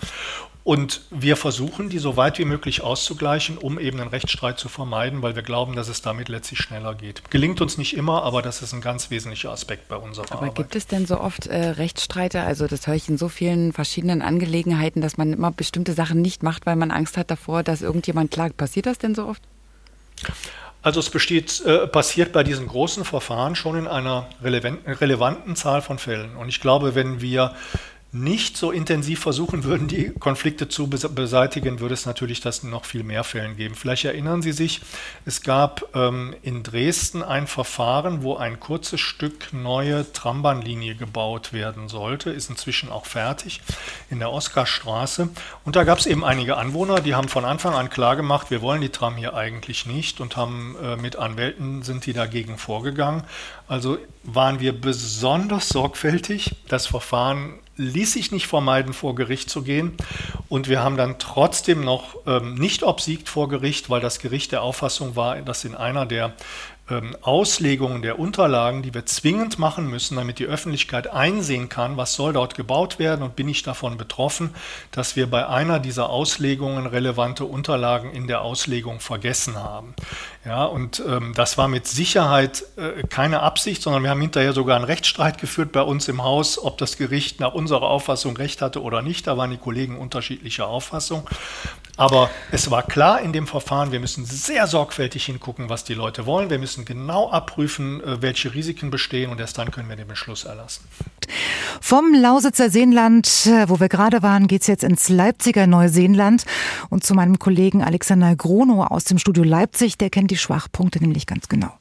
Und wir versuchen, die so weit wie möglich auszugleichen, um eben einen Rechtsstreit zu vermeiden, weil wir glauben, dass es damit letztlich schneller geht. Gelingt uns nicht immer, aber das ist ein ganz wesentlicher Aspekt bei unserer aber Arbeit. Aber gibt es denn so oft äh, Rechtsstreite? Also das höre ich in so vielen verschiedenen Angelegenheiten, dass man immer bestimmte Sachen nicht macht, weil man Angst hat davor, dass irgendjemand klagt. Passiert das denn so oft? Also es besteht, äh, passiert bei diesen großen Verfahren schon in einer relevanten Zahl von Fällen. Und ich glaube, wenn wir nicht so intensiv versuchen würden, die Konflikte zu beseitigen, würde es natürlich das noch viel mehr Fällen geben. Vielleicht erinnern Sie sich, es gab ähm, in Dresden ein Verfahren, wo ein kurzes Stück neue Trambahnlinie gebaut werden sollte, ist inzwischen auch fertig in der Oskarstraße. Und da gab es eben einige Anwohner, die haben von Anfang an klargemacht, wir wollen die Tram hier eigentlich nicht und haben äh, mit Anwälten sind die dagegen vorgegangen. Also waren wir besonders sorgfältig, das Verfahren ließ sich nicht vermeiden, vor Gericht zu gehen. Und wir haben dann trotzdem noch ähm, nicht obsiegt vor Gericht, weil das Gericht der Auffassung war, dass in einer der ähm, Auslegungen der Unterlagen, die wir zwingend machen müssen, damit die Öffentlichkeit einsehen kann, was soll dort gebaut werden und bin ich davon betroffen, dass wir bei einer dieser Auslegungen relevante Unterlagen in der Auslegung vergessen haben. Ja, und ähm, das war mit Sicherheit äh, keine Absicht, sondern wir haben hinterher sogar einen Rechtsstreit geführt bei uns im Haus, ob das Gericht nach unserer Auffassung recht hatte oder nicht. Da waren die Kollegen unterschiedlicher Auffassung. Aber es war klar in dem Verfahren, wir müssen sehr sorgfältig hingucken, was die Leute wollen. Wir müssen genau abprüfen, äh, welche Risiken bestehen und erst dann können wir den Beschluss erlassen. Vom Lausitzer Seenland, äh, wo wir gerade waren, geht es jetzt ins Leipziger Neuseenland und zu meinem Kollegen Alexander Grono aus dem Studio Leipzig. Der kennt die Schwachpunkte nämlich ganz genau.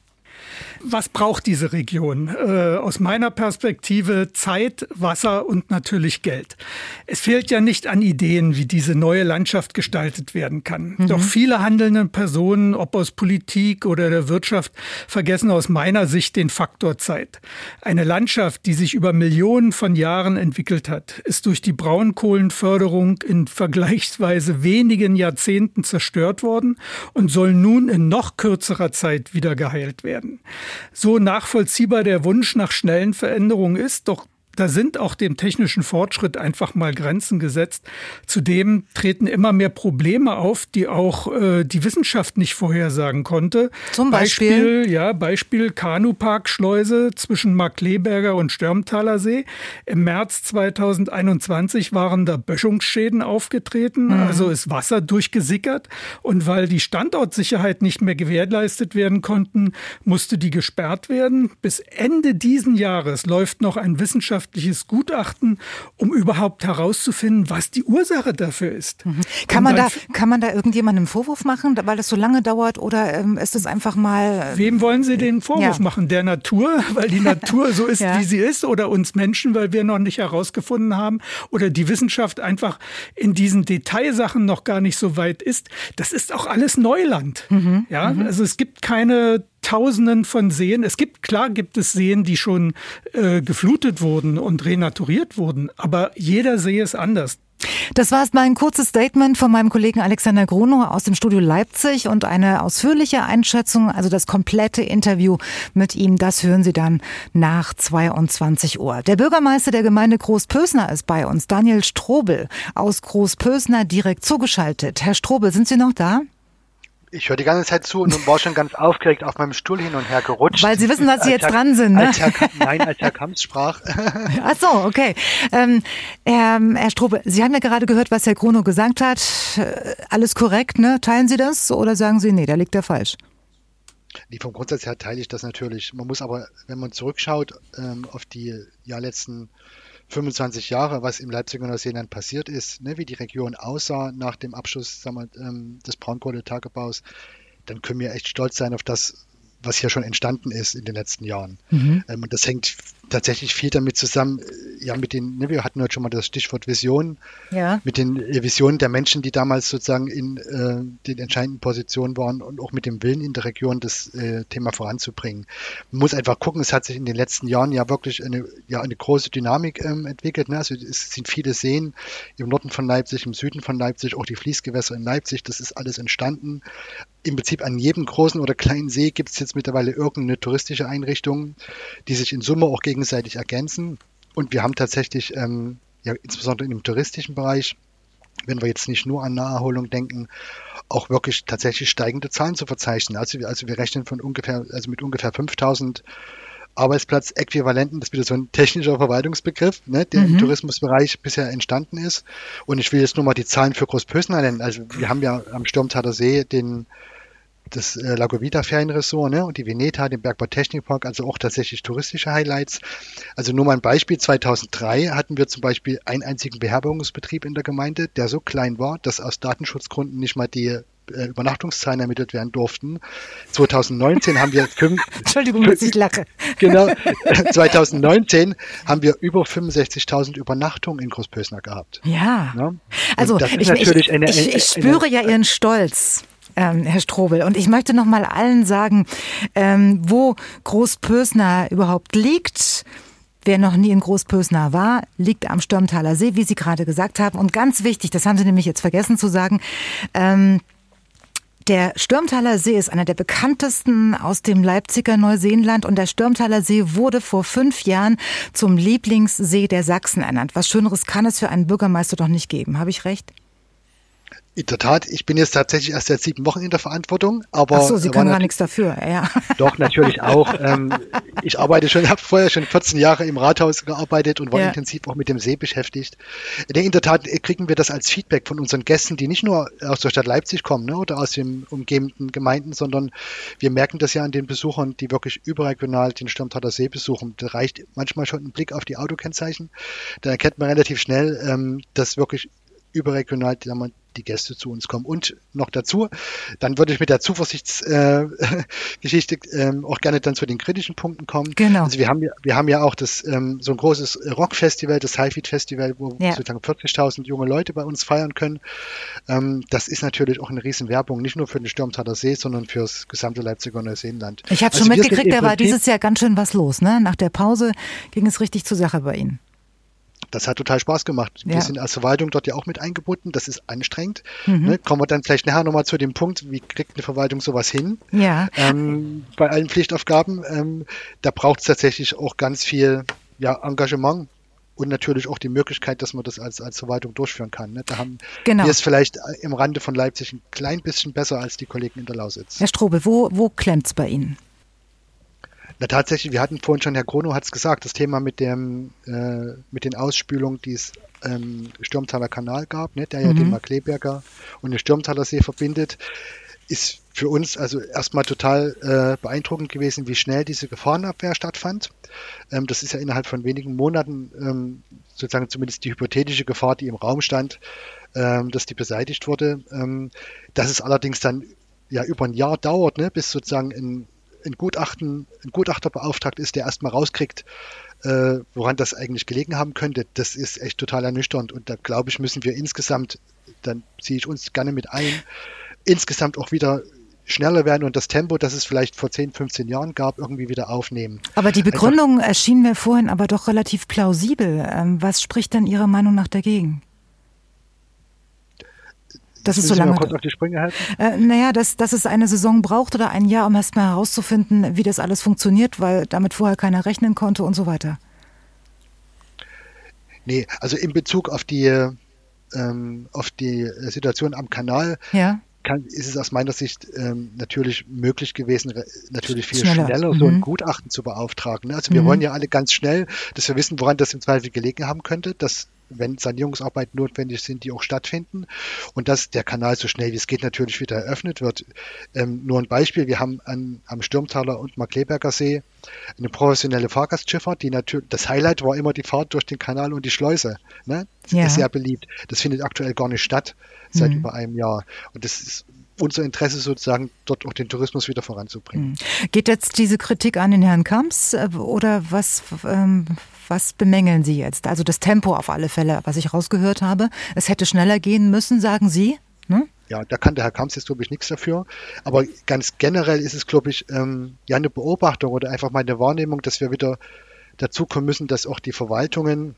Was braucht diese Region? Äh, aus meiner Perspektive Zeit, Wasser und natürlich Geld. Es fehlt ja nicht an Ideen, wie diese neue Landschaft gestaltet werden kann. Mhm. Doch viele handelnde Personen, ob aus Politik oder der Wirtschaft, vergessen aus meiner Sicht den Faktor Zeit. Eine Landschaft, die sich über Millionen von Jahren entwickelt hat, ist durch die Braunkohlenförderung in vergleichsweise wenigen Jahrzehnten zerstört worden und soll nun in noch kürzerer Zeit wieder geheilt werden. So nachvollziehbar der Wunsch nach schnellen Veränderungen ist, doch da sind auch dem technischen Fortschritt einfach mal Grenzen gesetzt. Zudem treten immer mehr Probleme auf, die auch äh, die Wissenschaft nicht vorhersagen konnte. Zum Beispiel? Beispiel ja, Beispiel Kanuparkschleuse zwischen Markleberger und Stürmtaler See. Im März 2021 waren da Böschungsschäden aufgetreten, mhm. also ist Wasser durchgesickert. Und weil die Standortsicherheit nicht mehr gewährleistet werden konnten, musste die gesperrt werden. Bis Ende diesen Jahres läuft noch ein Wissenschaftlicher wissenschaftliches Gutachten, um überhaupt herauszufinden, was die Ursache dafür ist. Mhm. Kann, man da, kann man da irgendjemandem einen Vorwurf machen, weil das so lange dauert oder ähm, ist es einfach mal. Äh, Wem wollen Sie den Vorwurf ja. machen? Der Natur, weil die Natur so ist, ja. wie sie ist, oder uns Menschen, weil wir noch nicht herausgefunden haben, oder die Wissenschaft einfach in diesen Detailsachen noch gar nicht so weit ist. Das ist auch alles Neuland. Mhm. Ja, mhm. also es gibt keine Tausenden von Seen. Es gibt, klar gibt es Seen, die schon äh, geflutet wurden und renaturiert wurden, aber jeder See ist anders. Das war erst mal ein kurzes Statement von meinem Kollegen Alexander Grunow aus dem Studio Leipzig und eine ausführliche Einschätzung, also das komplette Interview mit ihm, das hören Sie dann nach 22 Uhr. Der Bürgermeister der Gemeinde Großpösner ist bei uns, Daniel Strobel aus Großpösner direkt zugeschaltet. Herr Strobel, sind Sie noch da? Ich höre die ganze Zeit zu und war schon ganz aufgeregt auf meinem Stuhl hin und her gerutscht. Weil Sie wissen, dass Sie jetzt Herr, dran sind, ne? Als Herr, nein, als Herr Kamps sprach. Ach so, okay. Ähm, Herr, Herr Strobe, Sie haben ja gerade gehört, was Herr Gruno gesagt hat. Äh, alles korrekt, ne? Teilen Sie das oder sagen Sie, nee, da liegt er falsch? Nee, vom Grundsatz her teile ich das natürlich. Man muss aber, wenn man zurückschaut ähm, auf die ja, letzten 25 Jahre, was im Leipziger Neuseeland passiert ist, ne, wie die Region aussah nach dem Abschluss wir, ähm, des Braunkohletagebaus, dann können wir echt stolz sein auf das, was hier schon entstanden ist in den letzten Jahren. Mhm. Ähm, und das hängt tatsächlich viel damit zusammen, äh, ja, mit den, ne, wir hatten heute schon mal das Stichwort Vision, ja. mit den äh, Visionen der Menschen, die damals sozusagen in äh, den entscheidenden Positionen waren und auch mit dem Willen in der Region, das äh, Thema voranzubringen. Man muss einfach gucken, es hat sich in den letzten Jahren ja wirklich eine, ja, eine große Dynamik ähm, entwickelt. Ne? Also es sind viele Seen im Norden von Leipzig, im Süden von Leipzig, auch die Fließgewässer in Leipzig, das ist alles entstanden. Im Prinzip an jedem großen oder kleinen See gibt es jetzt mittlerweile irgendeine touristische Einrichtung, die sich in Summe auch gegen gegenseitig ergänzen. Und wir haben tatsächlich, ähm, ja, insbesondere im touristischen Bereich, wenn wir jetzt nicht nur an Naherholung denken, auch wirklich tatsächlich steigende Zahlen zu verzeichnen. Also, also wir rechnen von ungefähr, also mit ungefähr 5000 Arbeitsplatz-Äquivalenten, das ist wieder so ein technischer Verwaltungsbegriff, ne, der mhm. im Tourismusbereich bisher entstanden ist. Und ich will jetzt nur mal die Zahlen für Großpösner nennen. Also wir haben ja am Sturmtaler See den das äh, Lagovita Ferienresort ne, und die Veneta, den Bergbau Technikpark, also auch tatsächlich touristische Highlights. Also nur mal ein Beispiel, 2003 hatten wir zum Beispiel einen einzigen Beherbergungsbetrieb in der Gemeinde, der so klein war, dass aus Datenschutzgründen nicht mal die äh, Übernachtungszahlen ermittelt werden durften. 2019 haben wir fünf, Entschuldigung, dass ich lache. Genau. 2019 haben wir über 65.000 Übernachtungen in Großpösner gehabt. Ja. ja? Also ich, ich, ich, eine, ich, ich spüre eine, ja Ihren Stolz ähm, Herr Strobel. Und ich möchte noch mal allen sagen, ähm, wo Großpösner überhaupt liegt. Wer noch nie in Großpösner war, liegt am Stürmtaler See, wie Sie gerade gesagt haben. Und ganz wichtig, das haben Sie nämlich jetzt vergessen zu sagen, ähm, der Stürmtaler See ist einer der bekanntesten aus dem Leipziger Neuseenland und der Stürmtaler See wurde vor fünf Jahren zum Lieblingssee der Sachsen ernannt. Was Schöneres kann es für einen Bürgermeister doch nicht geben. Habe ich recht? In der Tat, ich bin jetzt tatsächlich erst seit sieben Wochen in der Verantwortung, aber. Ach so, Sie können gar nichts dafür, ja. Doch, natürlich auch. Ähm, ich arbeite schon, habe vorher schon 14 Jahre im Rathaus gearbeitet und war ja. intensiv auch mit dem See beschäftigt. In der Tat kriegen wir das als Feedback von unseren Gästen, die nicht nur aus der Stadt Leipzig kommen ne, oder aus den umgebenden Gemeinden, sondern wir merken das ja an den Besuchern, die wirklich überregional den Sturmtaler See besuchen. Da reicht manchmal schon ein Blick auf die Autokennzeichen. Da erkennt man relativ schnell, ähm, dass wirklich überregional die Gäste zu uns kommen. Und noch dazu, dann würde ich mit der Zuversichtsgeschichte äh, ähm, auch gerne dann zu den kritischen Punkten kommen. Genau. Also wir haben ja, wir haben ja auch das ähm, so ein großes Rockfestival, das Highfield Festival, wo ja. sozusagen 40.000 junge Leute bei uns feiern können. Ähm, das ist natürlich auch eine Riesenwerbung, nicht nur für den Sturmtaler See, sondern fürs gesamte Leipziger Neuseenland. Ich habe also schon mitgekriegt, da war dieses Jahr ganz schön was los. Ne? Nach der Pause ging es richtig zur Sache bei Ihnen. Das hat total Spaß gemacht. Ja. Wir sind als Verwaltung dort ja auch mit eingebunden. Das ist anstrengend. Mhm. Ne, kommen wir dann vielleicht nachher nochmal zu dem Punkt, wie kriegt eine Verwaltung sowas hin? Ja. Ähm, bei allen Pflichtaufgaben. Ähm, da braucht es tatsächlich auch ganz viel ja, Engagement und natürlich auch die Möglichkeit, dass man das als, als Verwaltung durchführen kann. Ne? Da haben genau. wir es vielleicht im Rande von Leipzig ein klein bisschen besser als die Kollegen in der Lausitz. Herr Strobe, wo, wo klemmt es bei Ihnen? Na tatsächlich, wir hatten vorhin schon, Herr Krono hat es gesagt, das Thema mit dem äh, mit den Ausspülungen, die es ähm, Stürmtaler Kanal gab, ne, der ja mhm. den Markleberger und den Stürmtaler See verbindet, ist für uns also erstmal total äh, beeindruckend gewesen, wie schnell diese Gefahrenabwehr stattfand. Ähm, das ist ja innerhalb von wenigen Monaten ähm, sozusagen zumindest die hypothetische Gefahr, die im Raum stand, ähm, dass die beseitigt wurde. Ähm, dass es allerdings dann ja über ein Jahr dauert, ne, bis sozusagen ein ein, Gutachten, ein Gutachter beauftragt ist, der erstmal rauskriegt, äh, woran das eigentlich gelegen haben könnte, das ist echt total ernüchternd. Und da glaube ich, müssen wir insgesamt, dann ziehe ich uns gerne mit ein, insgesamt auch wieder schneller werden und das Tempo, das es vielleicht vor 10, 15 Jahren gab, irgendwie wieder aufnehmen. Aber die Begründung Einfach, erschien mir vorhin aber doch relativ plausibel. Ähm, was spricht denn Ihrer Meinung nach dagegen? Dass es so lange. Kurz auf die Sprünge halten? Äh, naja, dass, dass es eine Saison braucht oder ein Jahr, um erstmal herauszufinden, wie das alles funktioniert, weil damit vorher keiner rechnen konnte und so weiter. Nee, also in Bezug auf die, ähm, auf die Situation am Kanal ja. kann, ist es aus meiner Sicht ähm, natürlich möglich gewesen, natürlich viel schneller, schneller so ein mhm. Gutachten zu beauftragen. Ne? Also wir mhm. wollen ja alle ganz schnell, dass wir wissen, woran das im Zweifel gelegen haben könnte, dass wenn Sanierungsarbeiten notwendig sind, die auch stattfinden und dass der Kanal so schnell wie es geht natürlich wieder eröffnet wird. Ähm, nur ein Beispiel, wir haben an, am Stürmtaler und Markleberger See eine professionelle Fahrgastschifffahrt, die natürlich, das Highlight war immer die Fahrt durch den Kanal und die Schleuse. Ne? Das ja. ist sehr beliebt. Das findet aktuell gar nicht statt seit mhm. über einem Jahr. Und das ist unser Interesse sozusagen, dort auch den Tourismus wieder voranzubringen. Mhm. Geht jetzt diese Kritik an den Herrn Kamps äh, oder was, ähm, was bemängeln Sie jetzt? Also das Tempo auf alle Fälle, was ich rausgehört habe. Es hätte schneller gehen müssen, sagen Sie? Hm? Ja, da kann der Herr Kamps jetzt, glaube ich, nichts dafür. Aber ganz generell ist es, glaube ich, ähm, ja eine Beobachtung oder einfach mal eine Wahrnehmung, dass wir wieder dazu kommen müssen, dass auch die Verwaltungen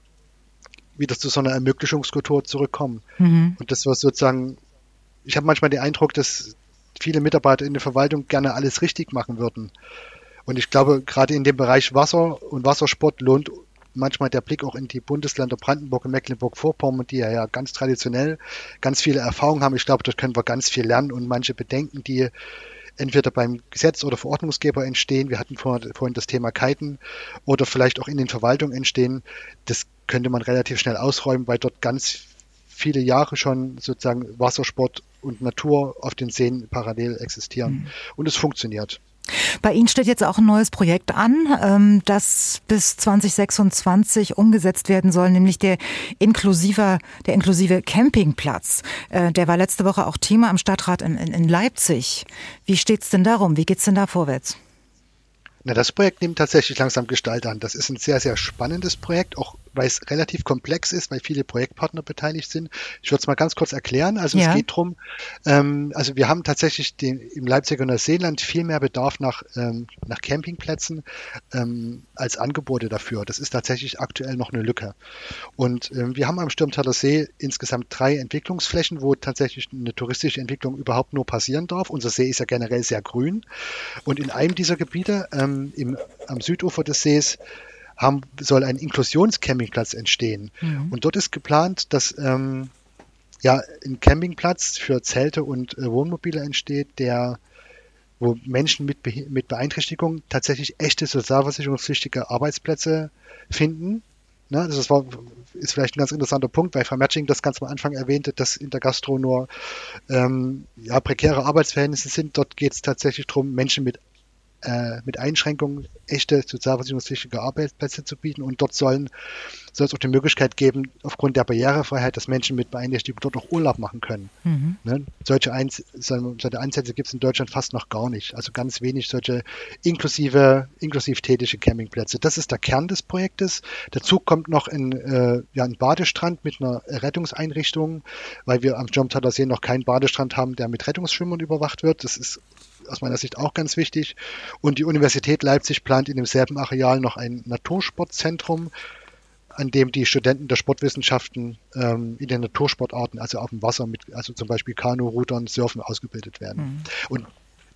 wieder zu so einer Ermöglichungskultur zurückkommen. Mhm. Und das war sozusagen, ich habe manchmal den Eindruck, dass viele Mitarbeiter in der Verwaltung gerne alles richtig machen würden. Und ich glaube, gerade in dem Bereich Wasser und Wassersport lohnt manchmal der Blick auch in die Bundesländer Brandenburg und Mecklenburg-Vorpommern, die ja, ja ganz traditionell ganz viele Erfahrungen haben. Ich glaube, dort können wir ganz viel lernen und manche Bedenken, die entweder beim Gesetz oder Verordnungsgeber entstehen, wir hatten vor, vorhin das Thema Kiten, oder vielleicht auch in den Verwaltungen entstehen, das könnte man relativ schnell ausräumen, weil dort ganz viele Jahre schon sozusagen Wassersport und Natur auf den Seen parallel existieren. Mhm. Und es funktioniert. Bei Ihnen steht jetzt auch ein neues Projekt an, ähm, das bis 2026 umgesetzt werden soll, nämlich der inklusive, der inklusive Campingplatz. Äh, der war letzte Woche auch Thema am Stadtrat in, in Leipzig. Wie steht es denn darum? Wie geht es denn da vorwärts? Na, das Projekt nimmt tatsächlich langsam Gestalt an. Das ist ein sehr, sehr spannendes Projekt, auch weil es relativ komplex ist, weil viele Projektpartner beteiligt sind. Ich würde es mal ganz kurz erklären. Also ja. es geht darum, ähm, also wir haben tatsächlich den, im Leipziger Neuseeland viel mehr Bedarf nach, ähm, nach Campingplätzen ähm, als Angebote dafür. Das ist tatsächlich aktuell noch eine Lücke. Und ähm, wir haben am Sturmtaler See insgesamt drei Entwicklungsflächen, wo tatsächlich eine touristische Entwicklung überhaupt nur passieren darf. Unser See ist ja generell sehr grün. Und in einem dieser Gebiete ähm, im, am Südufer des Sees haben, soll ein Inklusionscampingplatz entstehen. Mhm. Und dort ist geplant, dass ähm, ja, ein Campingplatz für Zelte und äh, Wohnmobile entsteht, der wo Menschen mit, Be mit Beeinträchtigung tatsächlich echte sozialversicherungspflichtige Arbeitsplätze finden. Ne, also das war, ist vielleicht ein ganz interessanter Punkt, weil Frau Matching das ganz am Anfang erwähnte, dass in der Gastro nur ähm, ja, prekäre Arbeitsverhältnisse sind. Dort geht es tatsächlich darum, Menschen mit äh, mit Einschränkungen echte sozialversicherungspflichtige Arbeitsplätze zu bieten und dort sollen soll es auch die Möglichkeit geben, aufgrund der Barrierefreiheit, dass Menschen mit Beeinträchtigung dort auch Urlaub machen können. Mhm. Ne? Solche, Einz solche Ansätze gibt es in Deutschland fast noch gar nicht. Also ganz wenig solche inklusive, inklusiv tätige Campingplätze. Das ist der Kern des Projektes. Dazu kommt noch ein, äh, ja, ein Badestrand mit einer Rettungseinrichtung, weil wir am Jomtaler See noch keinen Badestrand haben, der mit Rettungsschwimmern überwacht wird. Das ist aus meiner Sicht auch ganz wichtig. Und die Universität Leipzig plant in demselben Areal noch ein Natursportzentrum, an dem die Studenten der Sportwissenschaften ähm, in den Natursportarten, also auf dem Wasser, mit, also zum Beispiel Kanu, Rudern, Surfen ausgebildet werden. Mhm. Und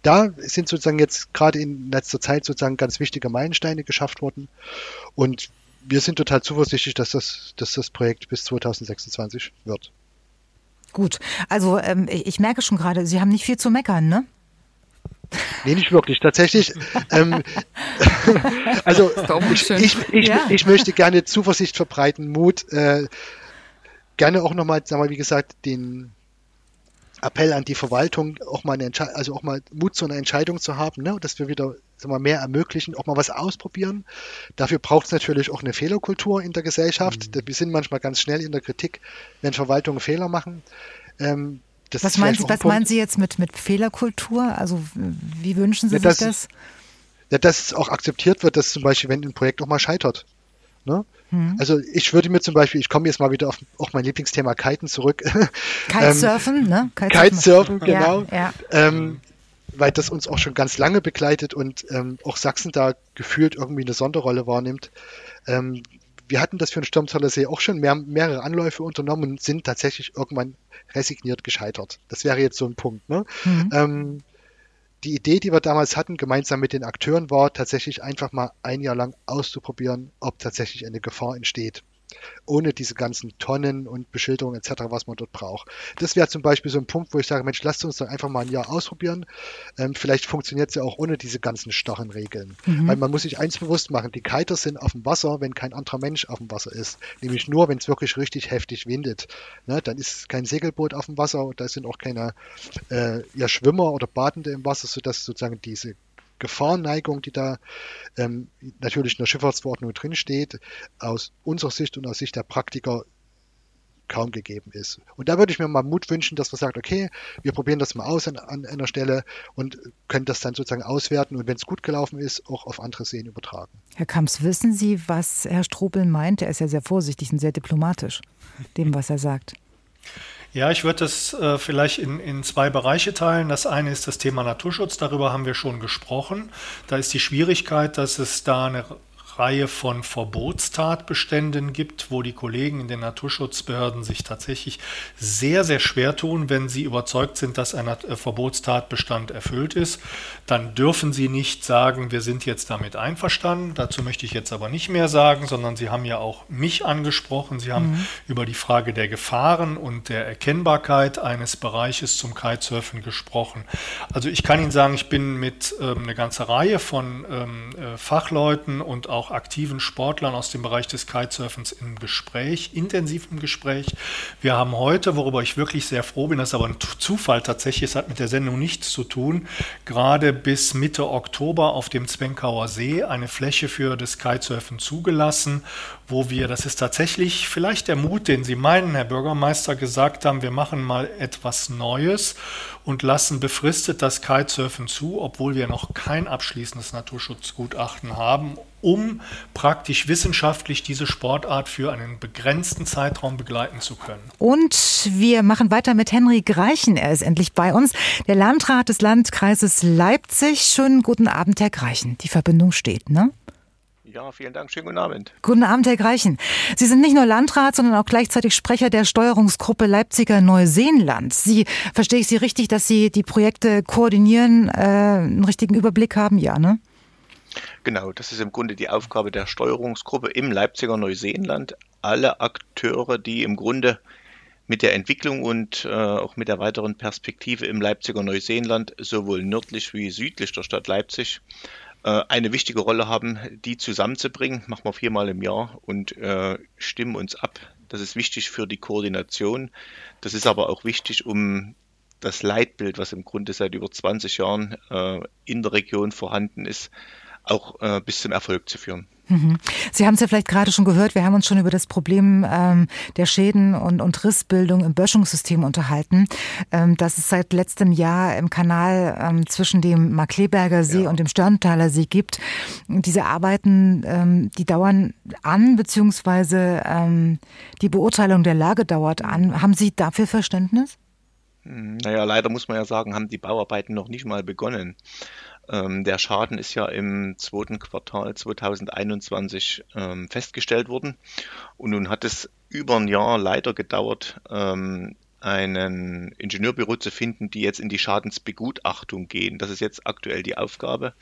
da sind sozusagen jetzt gerade in letzter Zeit sozusagen ganz wichtige Meilensteine geschafft worden. Und wir sind total zuversichtlich, dass das, dass das Projekt bis 2026 wird. Gut, also ähm, ich, ich merke schon gerade, Sie haben nicht viel zu meckern, ne? Nee, nicht wirklich. Tatsächlich. ähm, also ich, ich, ich, ja. ich, möchte gerne Zuversicht verbreiten, Mut. Äh, gerne auch nochmal, sagen wir, wie gesagt, den Appell an die Verwaltung, auch mal eine also auch mal Mut zu einer Entscheidung zu haben, ne? dass wir wieder sagen wir, mehr ermöglichen, auch mal was ausprobieren. Dafür braucht es natürlich auch eine Fehlerkultur in der Gesellschaft. Mhm. Wir sind manchmal ganz schnell in der Kritik, wenn Verwaltungen Fehler machen. Ähm, das was meinen Sie, was meinen Sie jetzt mit, mit Fehlerkultur? Also wie wünschen Sie ja, sich das? Ja, dass es auch akzeptiert wird, dass zum Beispiel, wenn ein Projekt auch mal scheitert. Ne? Hm. Also ich würde mir zum Beispiel, ich komme jetzt mal wieder auf auch mein Lieblingsthema Kiten zurück. Kitesurfen, ähm, ne? Kitesurfen, Kitesurfen genau. Ja, ja. Ähm, weil das uns auch schon ganz lange begleitet und ähm, auch Sachsen da gefühlt irgendwie eine Sonderrolle wahrnimmt. Ähm, wir hatten das für den Sturmtaler See auch schon mehr, mehrere Anläufe unternommen und sind tatsächlich irgendwann resigniert gescheitert. Das wäre jetzt so ein Punkt. Ne? Mhm. Ähm, die Idee, die wir damals hatten, gemeinsam mit den Akteuren, war tatsächlich einfach mal ein Jahr lang auszuprobieren, ob tatsächlich eine Gefahr entsteht ohne diese ganzen Tonnen und Beschilderung etc., was man dort braucht. Das wäre zum Beispiel so ein Punkt, wo ich sage, Mensch, lasst uns doch einfach mal ein Jahr ausprobieren. Ähm, vielleicht funktioniert es ja auch ohne diese ganzen starren Regeln. Mhm. Weil man muss sich eins bewusst machen, die Kiter sind auf dem Wasser, wenn kein anderer Mensch auf dem Wasser ist. Nämlich nur, wenn es wirklich richtig heftig windet. Ne, dann ist kein Segelboot auf dem Wasser und da sind auch keine äh, ja, Schwimmer oder Badende im Wasser, sodass sozusagen diese Gefahrenneigung, die da ähm, natürlich in der Schifffahrtsverordnung drinsteht, aus unserer Sicht und aus Sicht der Praktiker kaum gegeben ist. Und da würde ich mir mal Mut wünschen, dass man sagt, okay, wir probieren das mal aus an, an einer Stelle und können das dann sozusagen auswerten und wenn es gut gelaufen ist, auch auf andere Seen übertragen. Herr Kamps, wissen Sie, was Herr Strobel meint? Er ist ja sehr vorsichtig und sehr diplomatisch, dem, was er sagt. Ja, ich würde das äh, vielleicht in, in zwei Bereiche teilen. Das eine ist das Thema Naturschutz, darüber haben wir schon gesprochen. Da ist die Schwierigkeit, dass es da eine Reihe von Verbotstatbeständen gibt, wo die Kollegen in den Naturschutzbehörden sich tatsächlich sehr, sehr schwer tun, wenn sie überzeugt sind, dass ein äh, Verbotstatbestand erfüllt ist. Dann dürfen sie nicht sagen, wir sind jetzt damit einverstanden. Dazu möchte ich jetzt aber nicht mehr sagen, sondern sie haben ja auch mich angesprochen. Sie haben mhm. über die Frage der Gefahren und der Erkennbarkeit eines Bereiches zum Kitesurfen gesprochen. Also ich kann Ihnen sagen, ich bin mit ähm, einer ganzen Reihe von ähm, äh, Fachleuten und auch aktiven Sportlern aus dem Bereich des Kitesurfens im Gespräch, intensiv im Gespräch. Wir haben heute, worüber ich wirklich sehr froh bin, das ist aber ein Zufall tatsächlich, es hat mit der Sendung nichts zu tun, gerade bis Mitte Oktober auf dem Zwenkauer See eine Fläche für das Kitesurfen zugelassen, wo wir, das ist tatsächlich vielleicht der Mut, den Sie meinen, Herr Bürgermeister, gesagt haben, wir machen mal etwas Neues und lassen befristet das Kitesurfen zu, obwohl wir noch kein abschließendes Naturschutzgutachten haben, um praktisch wissenschaftlich diese Sportart für einen begrenzten Zeitraum begleiten zu können. Und wir machen weiter mit Henrik Greichen. Er ist endlich bei uns, der Landrat des Landkreises Leipzig. Schönen guten Abend, Herr Greichen. Die Verbindung steht, ne? Ja, vielen Dank. Schönen guten Abend. Guten Abend, Herr Greichen. Sie sind nicht nur Landrat, sondern auch gleichzeitig Sprecher der Steuerungsgruppe Leipziger Neuseenland. Sie, verstehe ich Sie richtig, dass Sie die Projekte koordinieren, äh, einen richtigen Überblick haben? Ja, ne? Genau, das ist im Grunde die Aufgabe der Steuerungsgruppe im Leipziger Neuseenland. Alle Akteure, die im Grunde mit der Entwicklung und äh, auch mit der weiteren Perspektive im Leipziger Neuseenland sowohl nördlich wie südlich der Stadt Leipzig äh, eine wichtige Rolle haben, die zusammenzubringen. Machen wir viermal im Jahr und äh, stimmen uns ab. Das ist wichtig für die Koordination. Das ist aber auch wichtig, um das Leitbild, was im Grunde seit über 20 Jahren äh, in der Region vorhanden ist, auch äh, bis zum Erfolg zu führen. Mhm. Sie haben es ja vielleicht gerade schon gehört, wir haben uns schon über das Problem ähm, der Schäden und, und, Rissbildung im Böschungssystem unterhalten, ähm, dass es seit letztem Jahr im Kanal ähm, zwischen dem Markleberger See ja. und dem Sterntaler See gibt. Diese Arbeiten, ähm, die dauern an, beziehungsweise ähm, die Beurteilung der Lage dauert an. Haben Sie dafür Verständnis? Hm, naja, leider muss man ja sagen, haben die Bauarbeiten noch nicht mal begonnen. Ähm, der Schaden ist ja im zweiten Quartal 2021 ähm, festgestellt worden. Und nun hat es über ein Jahr leider gedauert, ähm, einen Ingenieurbüro zu finden, die jetzt in die Schadensbegutachtung gehen. Das ist jetzt aktuell die Aufgabe,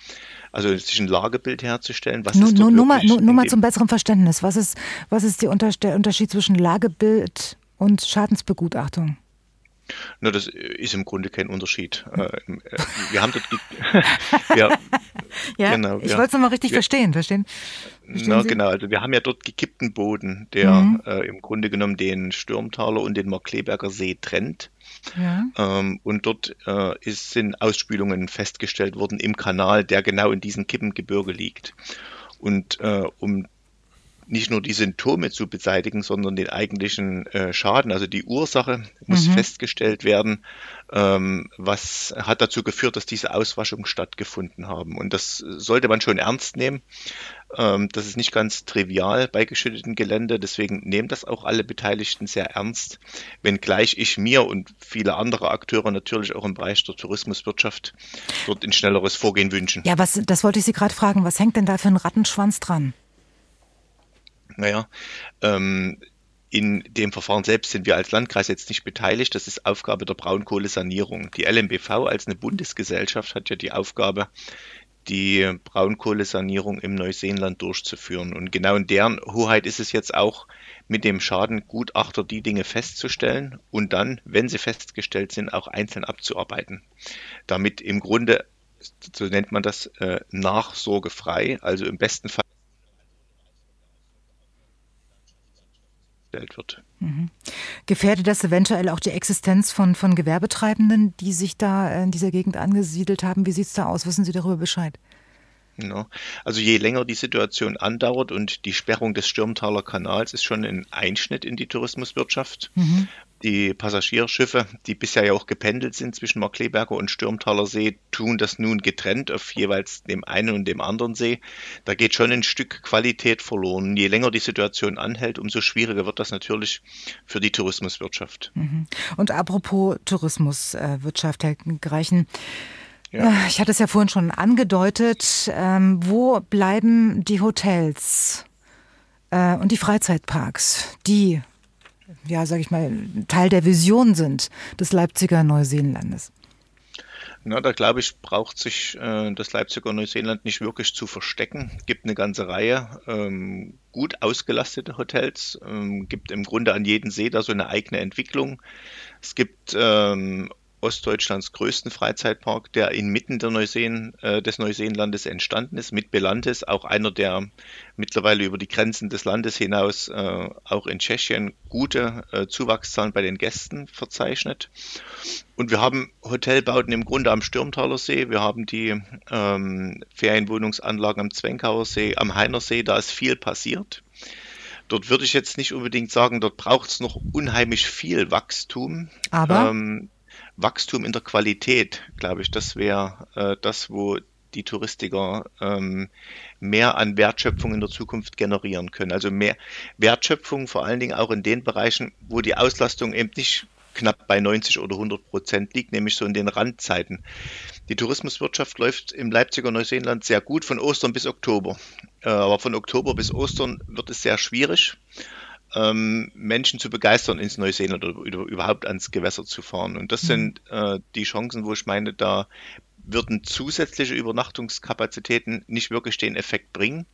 also sich ein Lagebild herzustellen. Was nur, ist nur, nur, mal, nur, nur mal zum besseren Verständnis. Was ist, was ist der Unterschied zwischen Lagebild und Schadensbegutachtung? Na, das ist im Grunde kein Unterschied. Äh, äh, wir haben dort. wir, ja, genau, ich wollte es nochmal richtig wir, verstehen. Verstehen? verstehen na, genau, also wir haben ja dort gekippten Boden, der mhm. äh, im Grunde genommen den Stürmtaler und den Markleberger See trennt. Ja. Ähm, und dort äh, ist, sind Ausspülungen festgestellt worden im Kanal, der genau in diesem Kippengebirge liegt. Und äh, um nicht nur die Symptome zu beseitigen, sondern den eigentlichen äh, Schaden, also die Ursache muss mhm. festgestellt werden, ähm, was hat dazu geführt, dass diese Auswaschungen stattgefunden haben. Und das sollte man schon ernst nehmen. Ähm, das ist nicht ganz trivial bei geschütteten Gelände, deswegen nehmen das auch alle Beteiligten sehr ernst, wenngleich ich mir und viele andere Akteure natürlich auch im Bereich der Tourismuswirtschaft dort ein schnelleres Vorgehen wünschen. Ja, was, das wollte ich Sie gerade fragen. Was hängt denn da für ein Rattenschwanz dran? Naja, ähm, in dem Verfahren selbst sind wir als Landkreis jetzt nicht beteiligt. Das ist Aufgabe der Braunkohlesanierung. Die LMBV als eine Bundesgesellschaft hat ja die Aufgabe, die Braunkohlesanierung im Neuseeland durchzuführen. Und genau in deren Hoheit ist es jetzt auch, mit dem Schadengutachter die Dinge festzustellen und dann, wenn sie festgestellt sind, auch einzeln abzuarbeiten. Damit im Grunde, so nennt man das, äh, nachsorgefrei, also im besten Fall gestellt wird. Mhm. Gefährdet das eventuell auch die Existenz von, von Gewerbetreibenden, die sich da in dieser Gegend angesiedelt haben? Wie sieht es da aus? Wissen Sie darüber Bescheid? Ja, also je länger die Situation andauert und die Sperrung des Stürmtaler Kanals ist schon ein Einschnitt in die Tourismuswirtschaft. Mhm. Die Passagierschiffe, die bisher ja auch gependelt sind zwischen Markleberger und Stürmtaler See, tun das nun getrennt auf jeweils dem einen und dem anderen See. Da geht schon ein Stück Qualität verloren. Je länger die Situation anhält, umso schwieriger wird das natürlich für die Tourismuswirtschaft. Mhm. Und apropos Tourismuswirtschaft, Herr Greichen, ja. Äh, ich hatte es ja vorhin schon angedeutet. Ähm, wo bleiben die Hotels äh, und die Freizeitparks, die, ja, sag ich mal, Teil der Vision sind des Leipziger Neuseelandes? Na, da glaube ich, braucht sich äh, das Leipziger Neuseeland nicht wirklich zu verstecken. Es gibt eine ganze Reihe ähm, gut ausgelastete Hotels, ähm, gibt im Grunde an jedem See da so eine eigene Entwicklung. Es gibt ähm, Ostdeutschlands größten Freizeitpark, der inmitten der Neuseen, äh, des Neuseenlandes entstanden ist, mit Belantes, auch einer, der mittlerweile über die Grenzen des Landes hinaus äh, auch in Tschechien gute äh, Zuwachszahlen bei den Gästen verzeichnet. Und wir haben Hotelbauten im Grunde am Stürmtaler See, wir haben die ähm, Ferienwohnungsanlagen am Zwenkauer See, am Heiner See, da ist viel passiert. Dort würde ich jetzt nicht unbedingt sagen, dort braucht es noch unheimlich viel Wachstum. Aber ähm, Wachstum in der Qualität, glaube ich, das wäre äh, das, wo die Touristiker ähm, mehr an Wertschöpfung in der Zukunft generieren können. Also mehr Wertschöpfung vor allen Dingen auch in den Bereichen, wo die Auslastung eben nicht knapp bei 90 oder 100 Prozent liegt, nämlich so in den Randzeiten. Die Tourismuswirtschaft läuft im Leipziger Neuseenland sehr gut von Ostern bis Oktober. Äh, aber von Oktober bis Ostern wird es sehr schwierig ähm, Menschen zu begeistern, ins Neuseeland oder, oder überhaupt ans Gewässer zu fahren. Und das mhm. sind äh, die Chancen, wo ich meine, da würden zusätzliche Übernachtungskapazitäten nicht wirklich den Effekt bringen.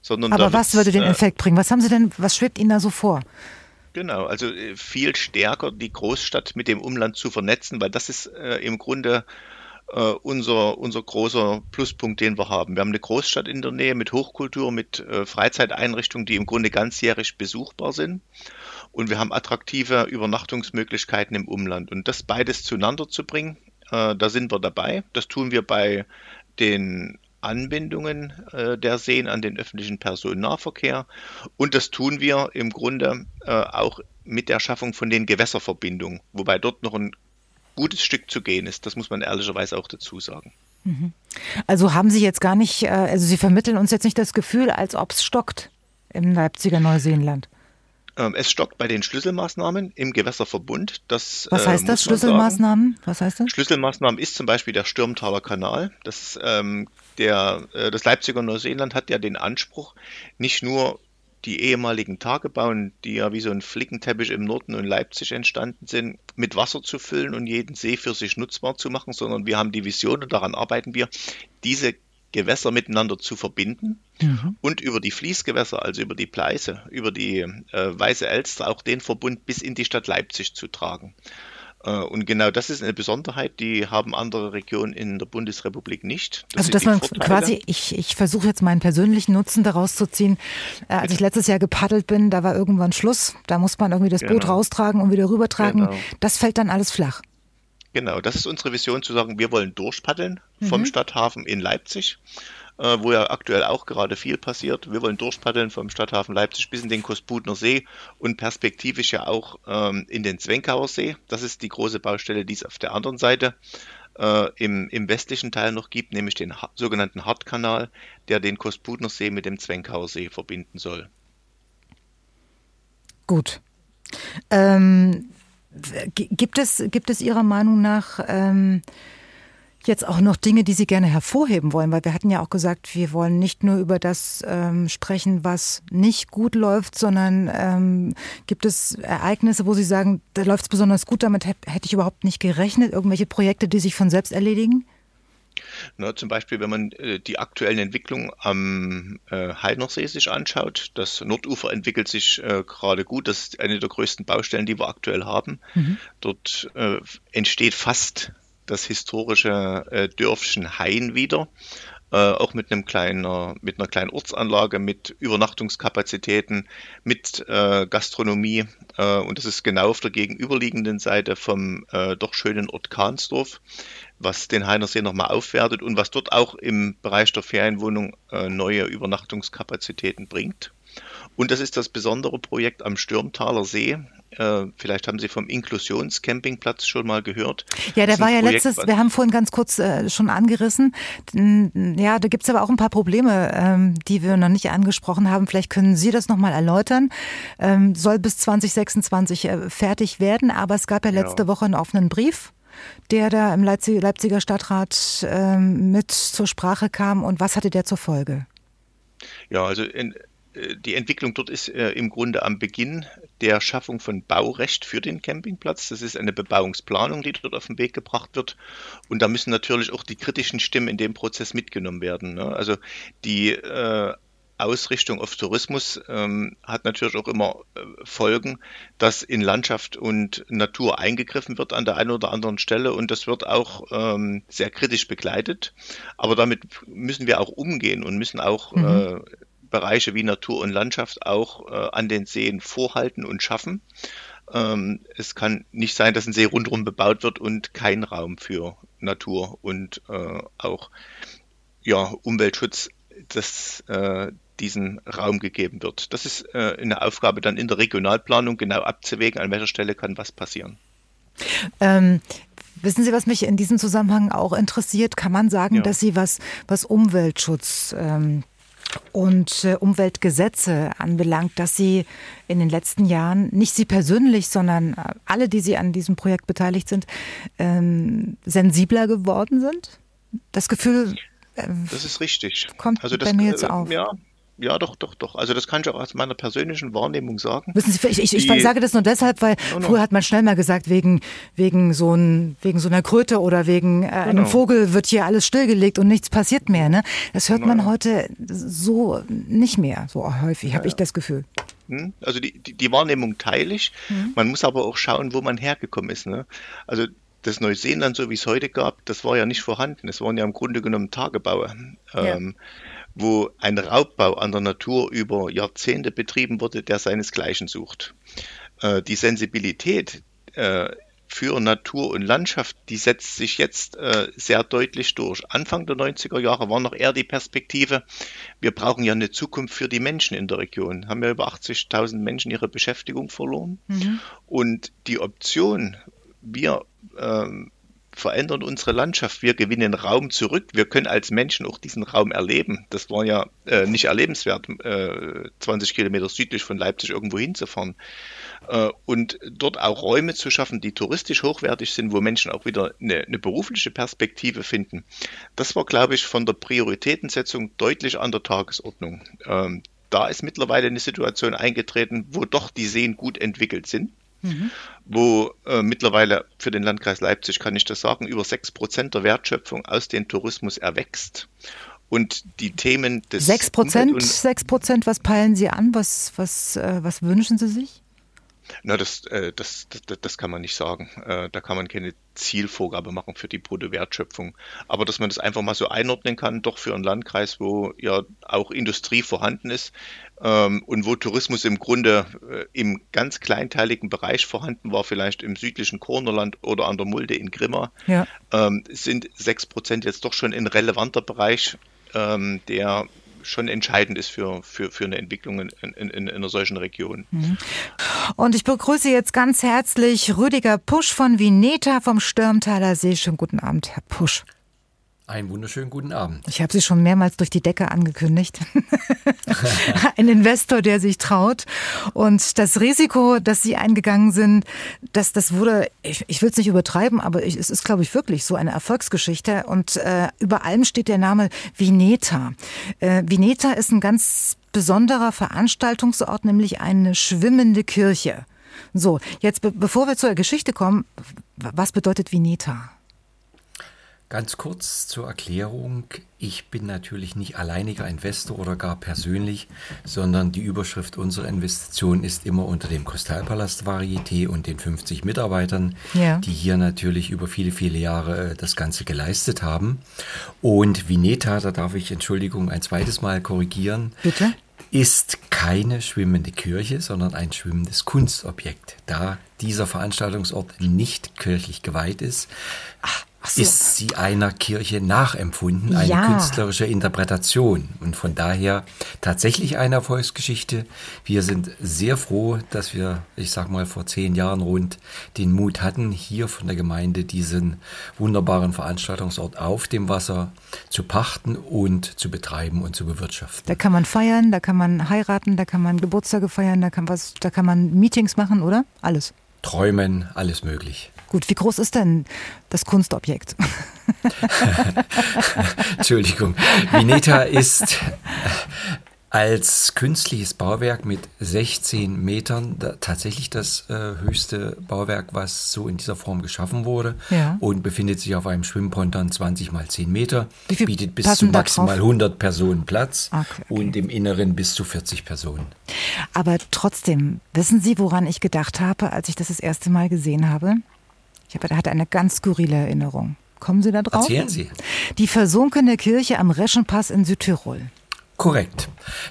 Sondern Aber was würde den äh, Effekt bringen? Was haben Sie denn, was schwebt Ihnen da so vor? Genau, also äh, viel stärker die Großstadt mit dem Umland zu vernetzen, weil das ist äh, im Grunde äh, unser, unser großer Pluspunkt, den wir haben. Wir haben eine Großstadt in der Nähe mit Hochkultur, mit äh, Freizeiteinrichtungen, die im Grunde ganzjährig besuchbar sind. Und wir haben attraktive Übernachtungsmöglichkeiten im Umland. Und das beides zueinander zu bringen, äh, da sind wir dabei. Das tun wir bei den Anbindungen äh, der Seen an den öffentlichen Personennahverkehr. Und das tun wir im Grunde äh, auch mit der Schaffung von den Gewässerverbindungen, wobei dort noch ein gutes Stück zu gehen ist. Das muss man ehrlicherweise auch dazu sagen. Mhm. Also haben Sie jetzt gar nicht, äh, also Sie vermitteln uns jetzt nicht das Gefühl, als ob es stockt im Leipziger Neuseenland. Ähm, es stockt bei den Schlüsselmaßnahmen im Gewässerverbund. Das, Was heißt äh, das, Schlüsselmaßnahmen? Was heißt das? Schlüsselmaßnahmen ist zum Beispiel der Stürmtaler Kanal. Das, ähm, der, äh, das Leipziger Neuseeland hat ja den Anspruch, nicht nur die ehemaligen Tagebauen, die ja wie so ein Flickenteppich im Norden und Leipzig entstanden sind, mit Wasser zu füllen und jeden See für sich nutzbar zu machen, sondern wir haben die Vision und daran arbeiten wir, diese Gewässer miteinander zu verbinden mhm. und über die Fließgewässer, also über die Pleiße, über die äh, Weiße Elster, auch den Verbund bis in die Stadt Leipzig zu tragen. Äh, und genau das ist eine Besonderheit, die haben andere Regionen in der Bundesrepublik nicht. Das also dass man Vorteile. quasi, ich, ich versuche jetzt meinen persönlichen Nutzen daraus zu ziehen. Äh, als ich letztes Jahr gepaddelt bin, da war irgendwann Schluss. Da muss man irgendwie das genau. Boot raustragen und wieder rübertragen. Genau. Das fällt dann alles flach. Genau, das ist unsere Vision zu sagen, wir wollen durchpaddeln mhm. vom Stadthafen in Leipzig äh, wo ja aktuell auch gerade viel passiert. Wir wollen durchpaddeln vom Stadthafen Leipzig bis in den Kosputner See und perspektivisch ja auch ähm, in den Zwenkauer See. Das ist die große Baustelle, die es auf der anderen Seite äh, im, im westlichen Teil noch gibt, nämlich den ha sogenannten Hartkanal, der den Kosputner See mit dem Zwenkauer See verbinden soll. Gut. Ähm, gibt, es, gibt es Ihrer Meinung nach ähm, jetzt auch noch Dinge, die Sie gerne hervorheben wollen? Weil wir hatten ja auch gesagt, wir wollen nicht nur über das ähm, sprechen, was nicht gut läuft, sondern ähm, gibt es Ereignisse, wo Sie sagen, da läuft es besonders gut, damit hätte ich überhaupt nicht gerechnet? Irgendwelche Projekte, die sich von selbst erledigen? Na, zum Beispiel, wenn man äh, die aktuellen Entwicklungen am äh, Heidersee sich anschaut, das Nordufer entwickelt sich äh, gerade gut. Das ist eine der größten Baustellen, die wir aktuell haben. Mhm. Dort äh, entsteht fast das historische äh, Dörfchen Hain wieder. Äh, auch mit einem kleinen, mit einer kleinen Ortsanlage, mit Übernachtungskapazitäten, mit äh, Gastronomie. Äh, und das ist genau auf der gegenüberliegenden Seite vom äh, doch schönen Ort Kahnsdorf, was den Heinersee nochmal aufwertet und was dort auch im Bereich der Ferienwohnung äh, neue Übernachtungskapazitäten bringt. Und das ist das besondere Projekt am Stürmtaler See. Äh, vielleicht haben Sie vom Inklusionscampingplatz schon mal gehört. Ja, der war ja Projekt, letztes, wir haben vorhin ganz kurz äh, schon angerissen. Ja, da gibt es aber auch ein paar Probleme, ähm, die wir noch nicht angesprochen haben. Vielleicht können Sie das nochmal erläutern. Ähm, soll bis 2026 äh, fertig werden, aber es gab ja letzte ja. Woche einen offenen Brief der da im Leipziger Stadtrat ähm, mit zur Sprache kam. Und was hatte der zur Folge? Ja, also in, die Entwicklung dort ist äh, im Grunde am Beginn der Schaffung von Baurecht für den Campingplatz. Das ist eine Bebauungsplanung, die dort auf den Weg gebracht wird. Und da müssen natürlich auch die kritischen Stimmen in dem Prozess mitgenommen werden. Ne? Also die äh, Ausrichtung auf Tourismus ähm, hat natürlich auch immer äh, Folgen, dass in Landschaft und Natur eingegriffen wird an der einen oder anderen Stelle und das wird auch ähm, sehr kritisch begleitet. Aber damit müssen wir auch umgehen und müssen auch mhm. äh, Bereiche wie Natur und Landschaft auch äh, an den Seen vorhalten und schaffen. Ähm, es kann nicht sein, dass ein See rundherum bebaut wird und kein Raum für Natur und äh, auch ja, Umweltschutz, dass äh, diesen Raum gegeben wird. Das ist äh, eine Aufgabe dann in der Regionalplanung genau abzuwägen, an welcher Stelle kann was passieren. Ähm, wissen Sie, was mich in diesem Zusammenhang auch interessiert? Kann man sagen, ja. dass Sie was, was Umweltschutz ähm, und äh, Umweltgesetze anbelangt, dass Sie in den letzten Jahren, nicht Sie persönlich, sondern äh, alle, die Sie an diesem Projekt beteiligt sind, ähm, sensibler geworden sind? Das Gefühl. Äh, das ist richtig. Kommt also das, bei mir jetzt äh, auf. Ja, ja, doch, doch, doch. Also das kann ich auch aus meiner persönlichen Wahrnehmung sagen. Wissen Sie, ich, ich, ich sage das nur deshalb, weil no, no. früher hat man schnell mal gesagt, wegen, wegen, so, ein, wegen so einer Kröte oder wegen äh, genau. einem Vogel wird hier alles stillgelegt und nichts passiert mehr. Ne? Das hört man heute so nicht mehr, so häufig, ja, habe ich das Gefühl. Hm? Also die, die, die Wahrnehmung teile ich. Mhm. Man muss aber auch schauen, wo man hergekommen ist. Ne? Also das Neuseeland, so wie es heute gab, das war ja nicht vorhanden. Es waren ja im Grunde genommen Tagebaue, ähm, ja. Wo ein Raubbau an der Natur über Jahrzehnte betrieben wurde, der seinesgleichen sucht. Äh, die Sensibilität äh, für Natur und Landschaft, die setzt sich jetzt äh, sehr deutlich durch. Anfang der 90er Jahre war noch eher die Perspektive, wir brauchen ja eine Zukunft für die Menschen in der Region. Haben ja über 80.000 Menschen ihre Beschäftigung verloren. Mhm. Und die Option, wir ähm, verändern unsere Landschaft, wir gewinnen Raum zurück, wir können als Menschen auch diesen Raum erleben. Das war ja äh, nicht erlebenswert, äh, 20 Kilometer südlich von Leipzig irgendwo hinzufahren. Äh, und dort auch Räume zu schaffen, die touristisch hochwertig sind, wo Menschen auch wieder eine, eine berufliche Perspektive finden. Das war, glaube ich, von der Prioritätensetzung deutlich an der Tagesordnung. Ähm, da ist mittlerweile eine Situation eingetreten, wo doch die Seen gut entwickelt sind. Mhm. wo äh, mittlerweile für den Landkreis Leipzig, kann ich das sagen, über sechs Prozent der Wertschöpfung aus dem Tourismus erwächst. Und die Themen des. Sechs Prozent? Sechs Prozent, was peilen Sie an? Was, was, äh, was wünschen Sie sich? Na, das, äh, das, das, das kann man nicht sagen. Äh, da kann man keine Zielvorgabe machen für die Bruttowertschöpfung. Aber dass man das einfach mal so einordnen kann, doch für einen Landkreis, wo ja auch Industrie vorhanden ist ähm, und wo Tourismus im Grunde äh, im ganz kleinteiligen Bereich vorhanden war, vielleicht im südlichen Kornerland oder an der Mulde in Grimma, ja. ähm, sind sechs Prozent jetzt doch schon ein relevanter Bereich, ähm, der schon entscheidend ist für, für, für eine Entwicklung in, in, in einer solchen Region. Mhm. Und ich begrüße jetzt ganz herzlich Rüdiger Pusch von Vineta vom Stürmtaler See. Schönen guten Abend, Herr Pusch. Einen wunderschönen guten Abend. Ich habe Sie schon mehrmals durch die Decke angekündigt. Ein Investor, der sich traut. Und das Risiko, das Sie eingegangen sind, das, das wurde, ich, ich will es nicht übertreiben, aber ich, es ist, glaube ich, wirklich so eine Erfolgsgeschichte. Und äh, über allem steht der Name Vineta. Äh, Vineta ist ein ganz besonderer Veranstaltungsort, nämlich eine schwimmende Kirche. So, jetzt be bevor wir zur Geschichte kommen, was bedeutet Vineta? Ganz kurz zur Erklärung. Ich bin natürlich nicht alleiniger Investor oder gar persönlich, sondern die Überschrift unserer Investition ist immer unter dem Kristallpalast Varieté und den 50 Mitarbeitern, ja. die hier natürlich über viele, viele Jahre äh, das Ganze geleistet haben. Und Vineta, da darf ich Entschuldigung ein zweites Mal korrigieren. Bitte? ist keine schwimmende Kirche, sondern ein schwimmendes Kunstobjekt. Da dieser Veranstaltungsort nicht kirchlich geweiht ist, Ach so. ist sie einer Kirche nachempfunden, eine ja. künstlerische Interpretation und von daher tatsächlich eine Erfolgsgeschichte. Wir sind sehr froh, dass wir, ich sag mal, vor zehn Jahren rund den Mut hatten, hier von der Gemeinde diesen wunderbaren Veranstaltungsort auf dem Wasser zu pachten und zu betreiben und zu bewirtschaften. Da kann man feiern, da kann man heiraten, da kann man Geburtstage feiern, da kann was, da kann man Meetings machen, oder? Alles. Träumen, alles möglich. Gut, wie groß ist denn das Kunstobjekt? Entschuldigung. Vineta ist als künstliches Bauwerk mit 16 Metern da, tatsächlich das äh, höchste Bauwerk, was so in dieser Form geschaffen wurde ja. und befindet sich auf einem Schwimmponton 20 mal 10 Meter, bietet bis zu maximal 100 Personen Platz okay, okay. und im Inneren bis zu 40 Personen. Aber trotzdem, wissen Sie, woran ich gedacht habe, als ich das das erste Mal gesehen habe? Ich habe, hatte eine ganz skurrile Erinnerung. Kommen Sie da drauf? Erzählen Sie. Die versunkene Kirche am Reschenpass in Südtirol. Korrekt.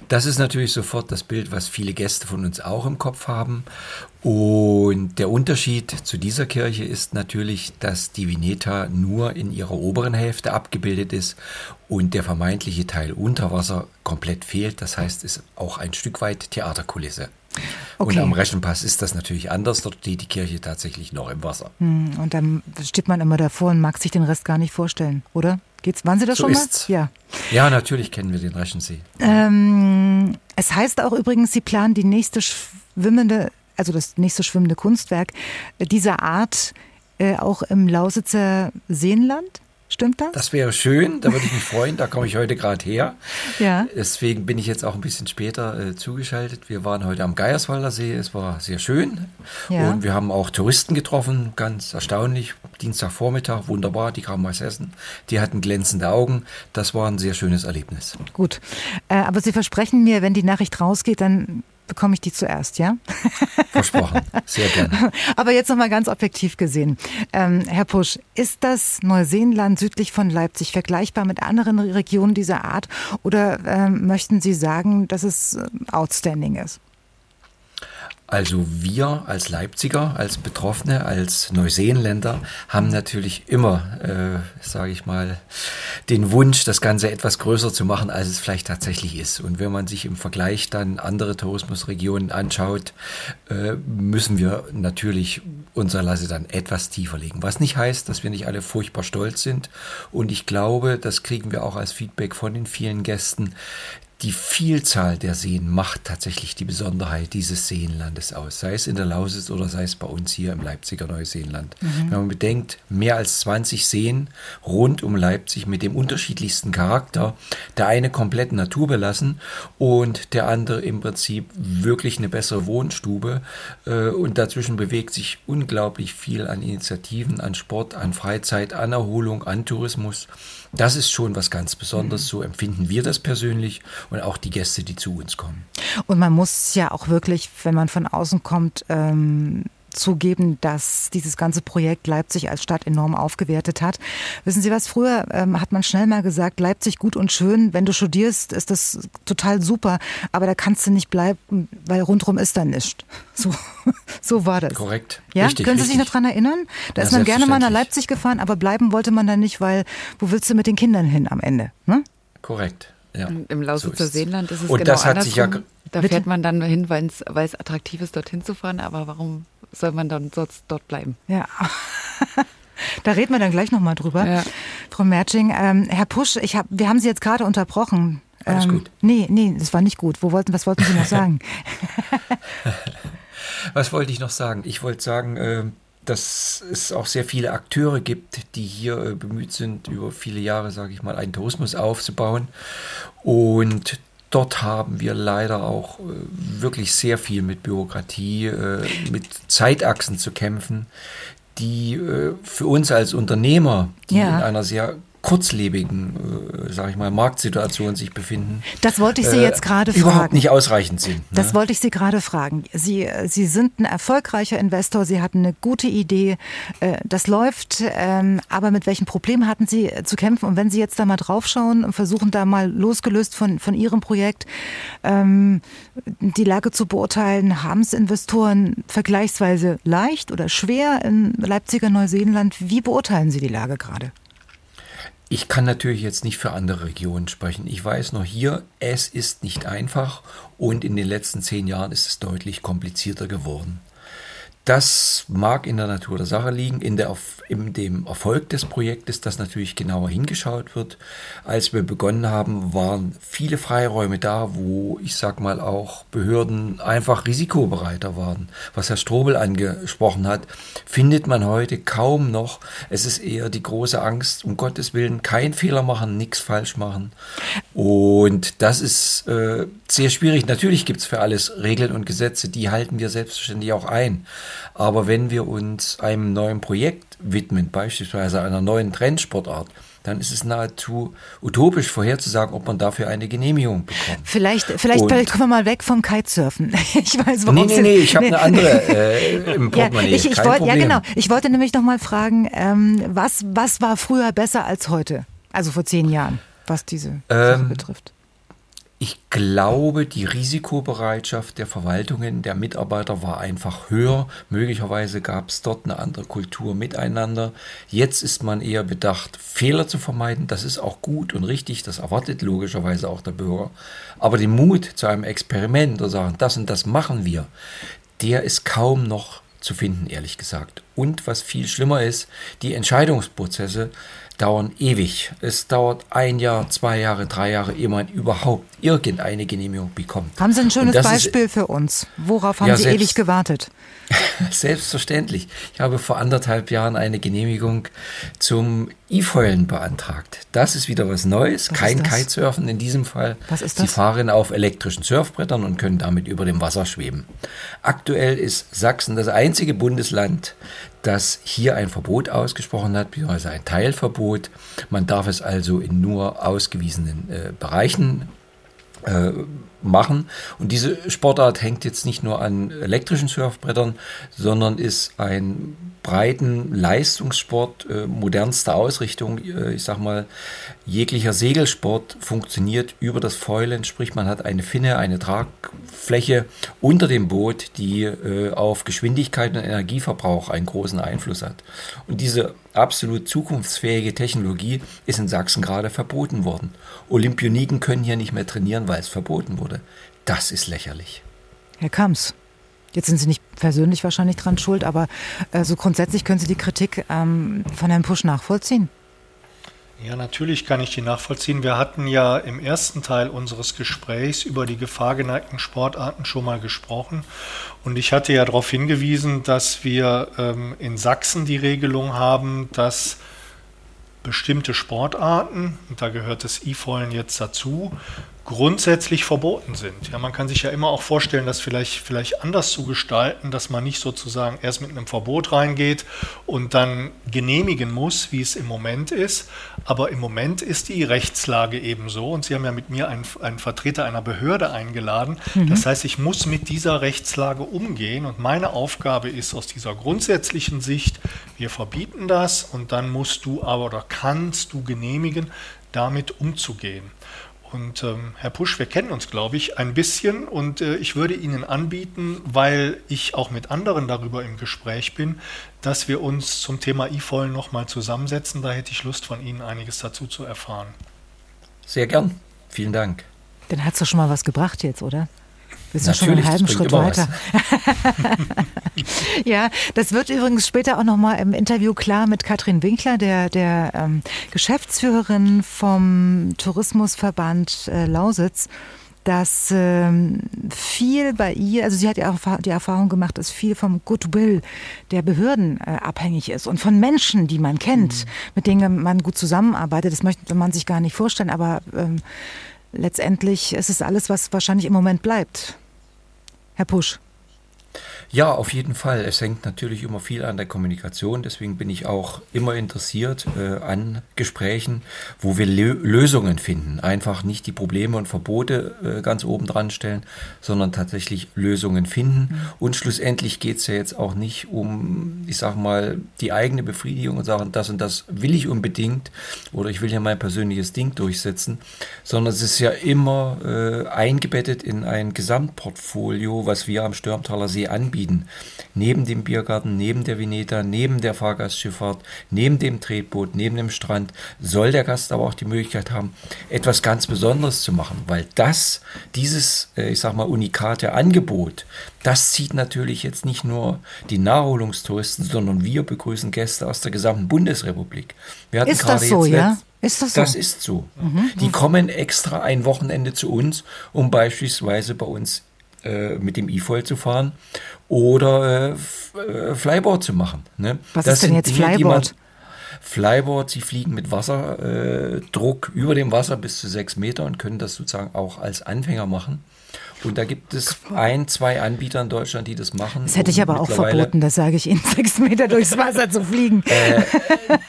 Das ist natürlich sofort das Bild, was viele Gäste von uns auch im Kopf haben. Und der Unterschied zu dieser Kirche ist natürlich, dass die Vineta nur in ihrer oberen Hälfte abgebildet ist und der vermeintliche Teil unter Wasser komplett fehlt. Das heißt, es ist auch ein Stück weit Theaterkulisse. Okay. Und am Reschenpass ist das natürlich anders. Dort steht die Kirche tatsächlich noch im Wasser. Hm, und dann steht man immer davor und mag sich den Rest gar nicht vorstellen, oder? Geht's, waren Sie das so schon ist's. mal? Ja. Ja, natürlich kennen wir den Reschensee. Ähm, es heißt auch übrigens, Sie planen die nächste schwimmende, also das nächste schwimmende Kunstwerk dieser Art äh, auch im Lausitzer Seenland? Stimmt das? Das wäre schön, da würde ich mich freuen. Da komme ich heute gerade her. Ja. Deswegen bin ich jetzt auch ein bisschen später äh, zugeschaltet. Wir waren heute am Geierswalder See. Es war sehr schön. Ja. Und wir haben auch Touristen getroffen, ganz erstaunlich. Dienstagvormittag, wunderbar. Die kamen aus Hessen. Die hatten glänzende Augen. Das war ein sehr schönes Erlebnis. Gut. Äh, aber Sie versprechen mir, wenn die Nachricht rausgeht, dann bekomme ich die zuerst, ja? Versprochen, sehr gerne. Aber jetzt nochmal ganz objektiv gesehen. Ähm, Herr Pusch, ist das Neuseenland südlich von Leipzig vergleichbar mit anderen Regionen dieser Art oder ähm, möchten Sie sagen, dass es äh, outstanding ist? Also wir als Leipziger, als Betroffene, als Neuseeländer haben natürlich immer, äh, sage ich mal, den Wunsch, das Ganze etwas größer zu machen, als es vielleicht tatsächlich ist. Und wenn man sich im Vergleich dann andere Tourismusregionen anschaut, äh, müssen wir natürlich unser Lasse dann etwas tiefer legen. Was nicht heißt, dass wir nicht alle furchtbar stolz sind. Und ich glaube, das kriegen wir auch als Feedback von den vielen Gästen, die Vielzahl der Seen macht tatsächlich die Besonderheit dieses Seenlandes aus, sei es in der Lausitz oder sei es bei uns hier im Leipziger Neuseenland. Mhm. Wenn man bedenkt, mehr als 20 Seen rund um Leipzig mit dem unterschiedlichsten Charakter, der eine komplett naturbelassen und der andere im Prinzip wirklich eine bessere Wohnstube äh, und dazwischen bewegt sich unglaublich viel an Initiativen, an Sport, an Freizeit, an Erholung, an Tourismus. Das ist schon was ganz Besonderes, so empfinden wir das persönlich und auch die Gäste, die zu uns kommen. Und man muss ja auch wirklich, wenn man von außen kommt, ähm zugeben, dass dieses ganze Projekt Leipzig als Stadt enorm aufgewertet hat. Wissen Sie was, früher ähm, hat man schnell mal gesagt, Leipzig gut und schön, wenn du studierst, ist das total super, aber da kannst du nicht bleiben, weil rundherum ist da nichts. So, so war das. Korrekt. Ja? Richtig, Können Sie richtig. sich noch dran erinnern? Da ja, ist man gerne mal nach Leipzig gefahren, aber bleiben wollte man da nicht, weil wo willst du mit den Kindern hin am Ende? Ne? Korrekt. Ja, Im Lausitzer so Seenland ist es und genau das hat sich ja Da fährt man dann hin, weil es attraktiv ist, dorthin zu fahren. Aber warum soll man dann sonst dort bleiben? Ja. Da reden wir dann gleich nochmal drüber. Ja. Frau Merching, ähm, Herr Pusch, ich hab, wir haben Sie jetzt gerade unterbrochen. Alles ähm, gut. Nee, nee, das war nicht gut. Wo wollten, was wollten Sie noch sagen? was wollte ich noch sagen? Ich wollte sagen, äh, dass es auch sehr viele Akteure gibt, die hier äh, bemüht sind, über viele Jahre, sage ich mal, einen Tourismus aufzubauen. Und dort haben wir leider auch äh, wirklich sehr viel mit Bürokratie, äh, mit Zeitachsen zu kämpfen, die äh, für uns als Unternehmer, die ja. in einer sehr kurzlebigen, äh, sage ich mal, Marktsituation sich befinden. Das wollte ich Sie äh, jetzt gerade fragen. Überhaupt nicht ausreichend sind. Ne? Das wollte ich Sie gerade fragen. Sie, Sie sind ein erfolgreicher Investor, Sie hatten eine gute Idee, äh, das läuft, ähm, aber mit welchen Problemen hatten Sie äh, zu kämpfen? Und wenn Sie jetzt da mal draufschauen und versuchen da mal losgelöst von, von Ihrem Projekt ähm, die Lage zu beurteilen, haben es Investoren vergleichsweise leicht oder schwer in Leipziger Neuseeland? Wie beurteilen Sie die Lage gerade? Ich kann natürlich jetzt nicht für andere Regionen sprechen. Ich weiß noch hier, es ist nicht einfach und in den letzten zehn Jahren ist es deutlich komplizierter geworden. Das mag in der Natur der Sache liegen, in, der, in dem Erfolg des Projektes, dass natürlich genauer hingeschaut wird. Als wir begonnen haben, waren viele Freiräume da, wo ich sag mal auch Behörden einfach risikobereiter waren. Was Herr Strobel angesprochen hat, findet man heute kaum noch. Es ist eher die große Angst, um Gottes Willen, kein Fehler machen, nichts falsch machen. Und das ist äh, sehr schwierig. Natürlich gibt es für alles Regeln und Gesetze, die halten wir selbstverständlich auch ein. Aber wenn wir uns einem neuen Projekt widmen, beispielsweise einer neuen Trendsportart, dann ist es nahezu utopisch vorherzusagen, ob man dafür eine Genehmigung bekommt. Vielleicht, vielleicht, vielleicht kommen wir mal weg vom Kitesurfen. Ich weiß, warum Nee, nee, nee, ich habe nee. eine andere äh, im Portemonnaie. Ja, ich, ich wollt, ja, genau. Ich wollte nämlich noch mal fragen, ähm, was, was war früher besser als heute? Also vor zehn Jahren, was diese ähm, Sache betrifft. Ich glaube, die Risikobereitschaft der Verwaltungen, der Mitarbeiter war einfach höher. Möglicherweise gab es dort eine andere Kultur miteinander. Jetzt ist man eher bedacht, Fehler zu vermeiden. Das ist auch gut und richtig. Das erwartet logischerweise auch der Bürger. Aber den Mut zu einem Experiment oder sagen, das und das machen wir, der ist kaum noch zu finden, ehrlich gesagt. Und was viel schlimmer ist, die Entscheidungsprozesse dauern ewig. Es dauert ein Jahr, zwei Jahre, drei Jahre, ehe man überhaupt irgendeine Genehmigung bekommt. Haben Sie ein schönes Beispiel ist, für uns? Worauf haben ja, Sie selbst, ewig gewartet? Selbstverständlich. Ich habe vor anderthalb Jahren eine Genehmigung zum E-Foilen beantragt. Das ist wieder was Neues. Was Kein Kitesurfen in diesem Fall. Was ist das? Sie fahren auf elektrischen Surfbrettern und können damit über dem Wasser schweben. Aktuell ist Sachsen das einzige Bundesland, das hier ein Verbot ausgesprochen hat, beziehungsweise ein Teilverbot. Man darf es also in nur ausgewiesenen äh, Bereichen äh, machen. Und diese Sportart hängt jetzt nicht nur an elektrischen Surfbrettern, sondern ist ein breiten Leistungssport, äh, modernste Ausrichtung. Äh, ich sag mal, jeglicher Segelsport funktioniert über das Foilen, sprich man hat eine Finne, eine Tragfläche unter dem Boot, die äh, auf Geschwindigkeit und Energieverbrauch einen großen Einfluss hat. Und diese absolut zukunftsfähige Technologie ist in Sachsen gerade verboten worden. Olympioniken können hier nicht mehr trainieren, weil es verboten wurde. Das ist lächerlich. Herr Kamps, jetzt sind Sie nicht persönlich wahrscheinlich dran schuld, aber äh, so grundsätzlich können Sie die Kritik ähm, von Herrn Pusch nachvollziehen? Ja, natürlich kann ich die nachvollziehen. Wir hatten ja im ersten Teil unseres Gesprächs über die gefahrgeneigten Sportarten schon mal gesprochen. Und ich hatte ja darauf hingewiesen, dass wir ähm, in Sachsen die Regelung haben, dass bestimmte Sportarten, und da gehört das E-Foilen jetzt dazu, grundsätzlich verboten sind. Ja, man kann sich ja immer auch vorstellen, das vielleicht, vielleicht anders zu gestalten, dass man nicht sozusagen erst mit einem Verbot reingeht und dann genehmigen muss, wie es im Moment ist. Aber im Moment ist die Rechtslage eben so und Sie haben ja mit mir einen, einen Vertreter einer Behörde eingeladen. Mhm. Das heißt, ich muss mit dieser Rechtslage umgehen und meine Aufgabe ist aus dieser grundsätzlichen Sicht, wir verbieten das und dann musst du aber oder kannst du genehmigen, damit umzugehen. Und ähm, Herr Pusch, wir kennen uns, glaube ich, ein bisschen und äh, ich würde Ihnen anbieten, weil ich auch mit anderen darüber im Gespräch bin, dass wir uns zum Thema E-Foil nochmal zusammensetzen. Da hätte ich Lust, von Ihnen einiges dazu zu erfahren. Sehr gern. Vielen Dank. Dann hat es doch schon mal was gebracht jetzt, oder? Wir sind schon einen halben Schritt weiter. ja, das wird übrigens später auch nochmal im Interview klar mit Katrin Winkler, der, der ähm, Geschäftsführerin vom Tourismusverband äh, Lausitz dass ähm, viel bei ihr, also sie hat ja auch die Erfahrung gemacht, dass viel vom Goodwill der Behörden äh, abhängig ist und von Menschen, die man kennt, mhm. mit denen man gut zusammenarbeitet. Das möchte man sich gar nicht vorstellen, aber ähm, letztendlich ist es alles, was wahrscheinlich im Moment bleibt. Herr Pusch. Ja, auf jeden Fall. Es hängt natürlich immer viel an der Kommunikation. Deswegen bin ich auch immer interessiert äh, an Gesprächen, wo wir Lö Lösungen finden. Einfach nicht die Probleme und Verbote äh, ganz oben dran stellen, sondern tatsächlich Lösungen finden. Mhm. Und schlussendlich geht es ja jetzt auch nicht um, ich sag mal, die eigene Befriedigung und sagen, das und das will ich unbedingt oder ich will ja mein persönliches Ding durchsetzen, sondern es ist ja immer äh, eingebettet in ein Gesamtportfolio, was wir am Stürmtaler See anbieten anbieten. Neben dem Biergarten, neben der Vineta, neben der Fahrgastschifffahrt, neben dem Tretboot, neben dem Strand soll der Gast aber auch die Möglichkeit haben, etwas ganz Besonderes zu machen, weil das, dieses, äh, ich sag mal, unikate Angebot, das zieht natürlich jetzt nicht nur die Naherholungstouristen, sondern wir begrüßen Gäste aus der gesamten Bundesrepublik. ist das so, ja? Ist das so? Das ist so. Mhm. Die kommen extra ein Wochenende zu uns, um beispielsweise bei uns äh, mit dem E-Foil zu fahren oder äh, äh, Flyboard zu machen. Ne? Was das ist denn jetzt Dinge, Flyboard? Flyboard, sie fliegen mit Wasserdruck äh, über dem Wasser bis zu sechs Meter und können das sozusagen auch als Anfänger machen. Und da gibt es ein, zwei Anbieter in Deutschland, die das machen. Das hätte ich aber auch verboten, das sage ich Ihnen, sechs Meter durchs Wasser zu fliegen. Äh,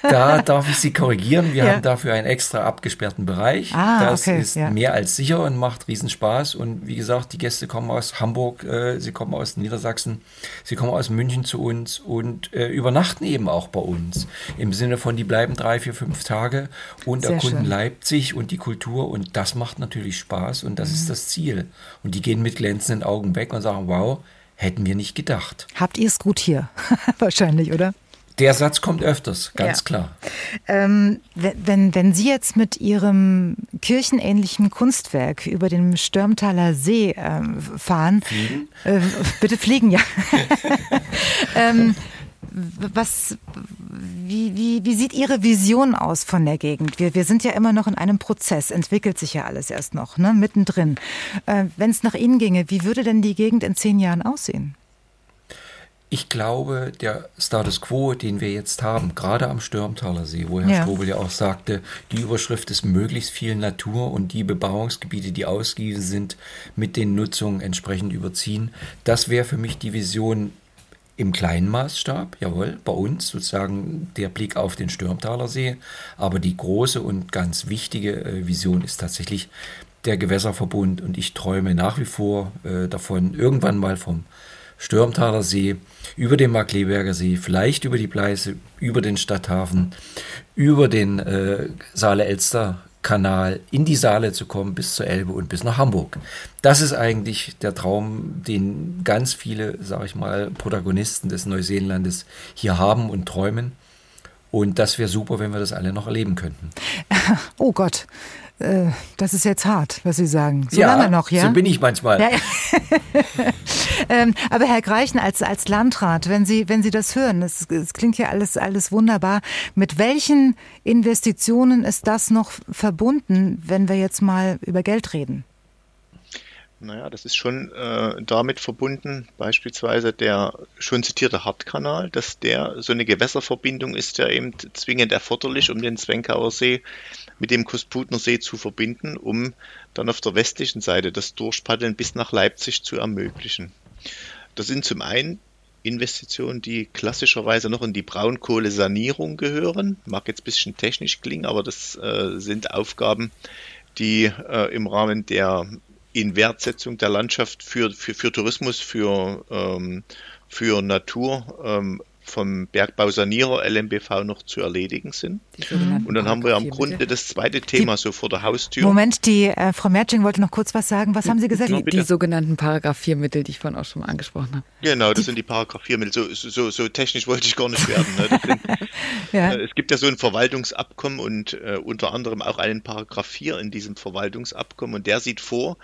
da darf ich Sie korrigieren. Wir ja. haben dafür einen extra abgesperrten Bereich. Ah, das okay, ist ja. mehr als sicher und macht Riesenspaß. Und wie gesagt, die Gäste kommen aus Hamburg, äh, sie kommen aus Niedersachsen, sie kommen aus München zu uns und äh, übernachten eben auch bei uns. Im Sinne von, die bleiben drei, vier, fünf Tage und Sehr erkunden schön. Leipzig und die Kultur. Und das macht natürlich Spaß und das mhm. ist das Ziel. Und die die gehen mit glänzenden Augen weg und sagen, wow, hätten wir nicht gedacht. Habt ihr es gut hier? Wahrscheinlich, oder? Der Satz kommt öfters, ganz ja. klar. Ähm, wenn, wenn Sie jetzt mit Ihrem kirchenähnlichen Kunstwerk über den Stürmtaler See ähm, fahren, fliegen? Äh, bitte fliegen, ja. ähm, was, wie, wie, wie sieht Ihre Vision aus von der Gegend? Wir, wir sind ja immer noch in einem Prozess, entwickelt sich ja alles erst noch, ne? mittendrin. Äh, Wenn es nach Ihnen ginge, wie würde denn die Gegend in zehn Jahren aussehen? Ich glaube, der Status quo, den wir jetzt haben, gerade am Stürmtaler See, wo Herr ja. Strobel ja auch sagte, die Überschrift ist möglichst viel Natur und die Bebauungsgebiete, die ausgewiesen sind, mit den Nutzungen entsprechend überziehen. Das wäre für mich die Vision im kleinen Maßstab, jawohl, bei uns sozusagen der Blick auf den Stürmtaler See. Aber die große und ganz wichtige äh, Vision ist tatsächlich der Gewässerverbund und ich träume nach wie vor äh, davon, irgendwann mal vom Stürmtaler See, über den Markleberger See, vielleicht über die Pleiße, über den Stadthafen, über den äh, Saale-Elster-Kanal in die Saale zu kommen, bis zur Elbe und bis nach Hamburg. Das ist eigentlich der Traum, den ganz viele, sage ich mal, Protagonisten des Neuseelandes hier haben und träumen. Und das wäre super, wenn wir das alle noch erleben könnten. Oh Gott, äh, das ist jetzt hart, was Sie sagen. So ja, lange noch, ja? So bin ich manchmal. Ja, ja. ähm, aber Herr Greichen, als, als Landrat, wenn Sie, wenn Sie das hören, es, es klingt ja alles, alles wunderbar. Mit welchen Investitionen ist das noch verbunden, wenn wir jetzt mal über Geld reden? Naja, das ist schon äh, damit verbunden, beispielsweise der schon zitierte Hartkanal, dass der so eine Gewässerverbindung ist, der eben zwingend erforderlich, um den Zwenkauer See mit dem Kusputner See zu verbinden, um dann auf der westlichen Seite das Durchpaddeln bis nach Leipzig zu ermöglichen. Das sind zum einen Investitionen, die klassischerweise noch in die Braunkohlesanierung gehören. Mag jetzt ein bisschen technisch klingen, aber das äh, sind Aufgaben, die äh, im Rahmen der in Wertsetzung der Landschaft für, für, für Tourismus, für, ähm, für Natur ähm, vom Bergbausanierer LMBV noch zu erledigen sind. Und dann haben wir am Grunde das zweite Thema die, so vor der Haustür. Moment, die äh, Frau Mertsching wollte noch kurz was sagen. Was haben Sie gesagt? Die, die sogenannten Paragraph 4 Mittel, die ich vorhin auch schon mal angesprochen habe. Genau, das die, sind die Paragraph 4 Mittel. So, so, so, technisch wollte ich gar nicht werden. Ne? Sind, ja. äh, es gibt ja so ein Verwaltungsabkommen und äh, unter anderem auch einen Paragraph 4 in diesem Verwaltungsabkommen und der sieht vor,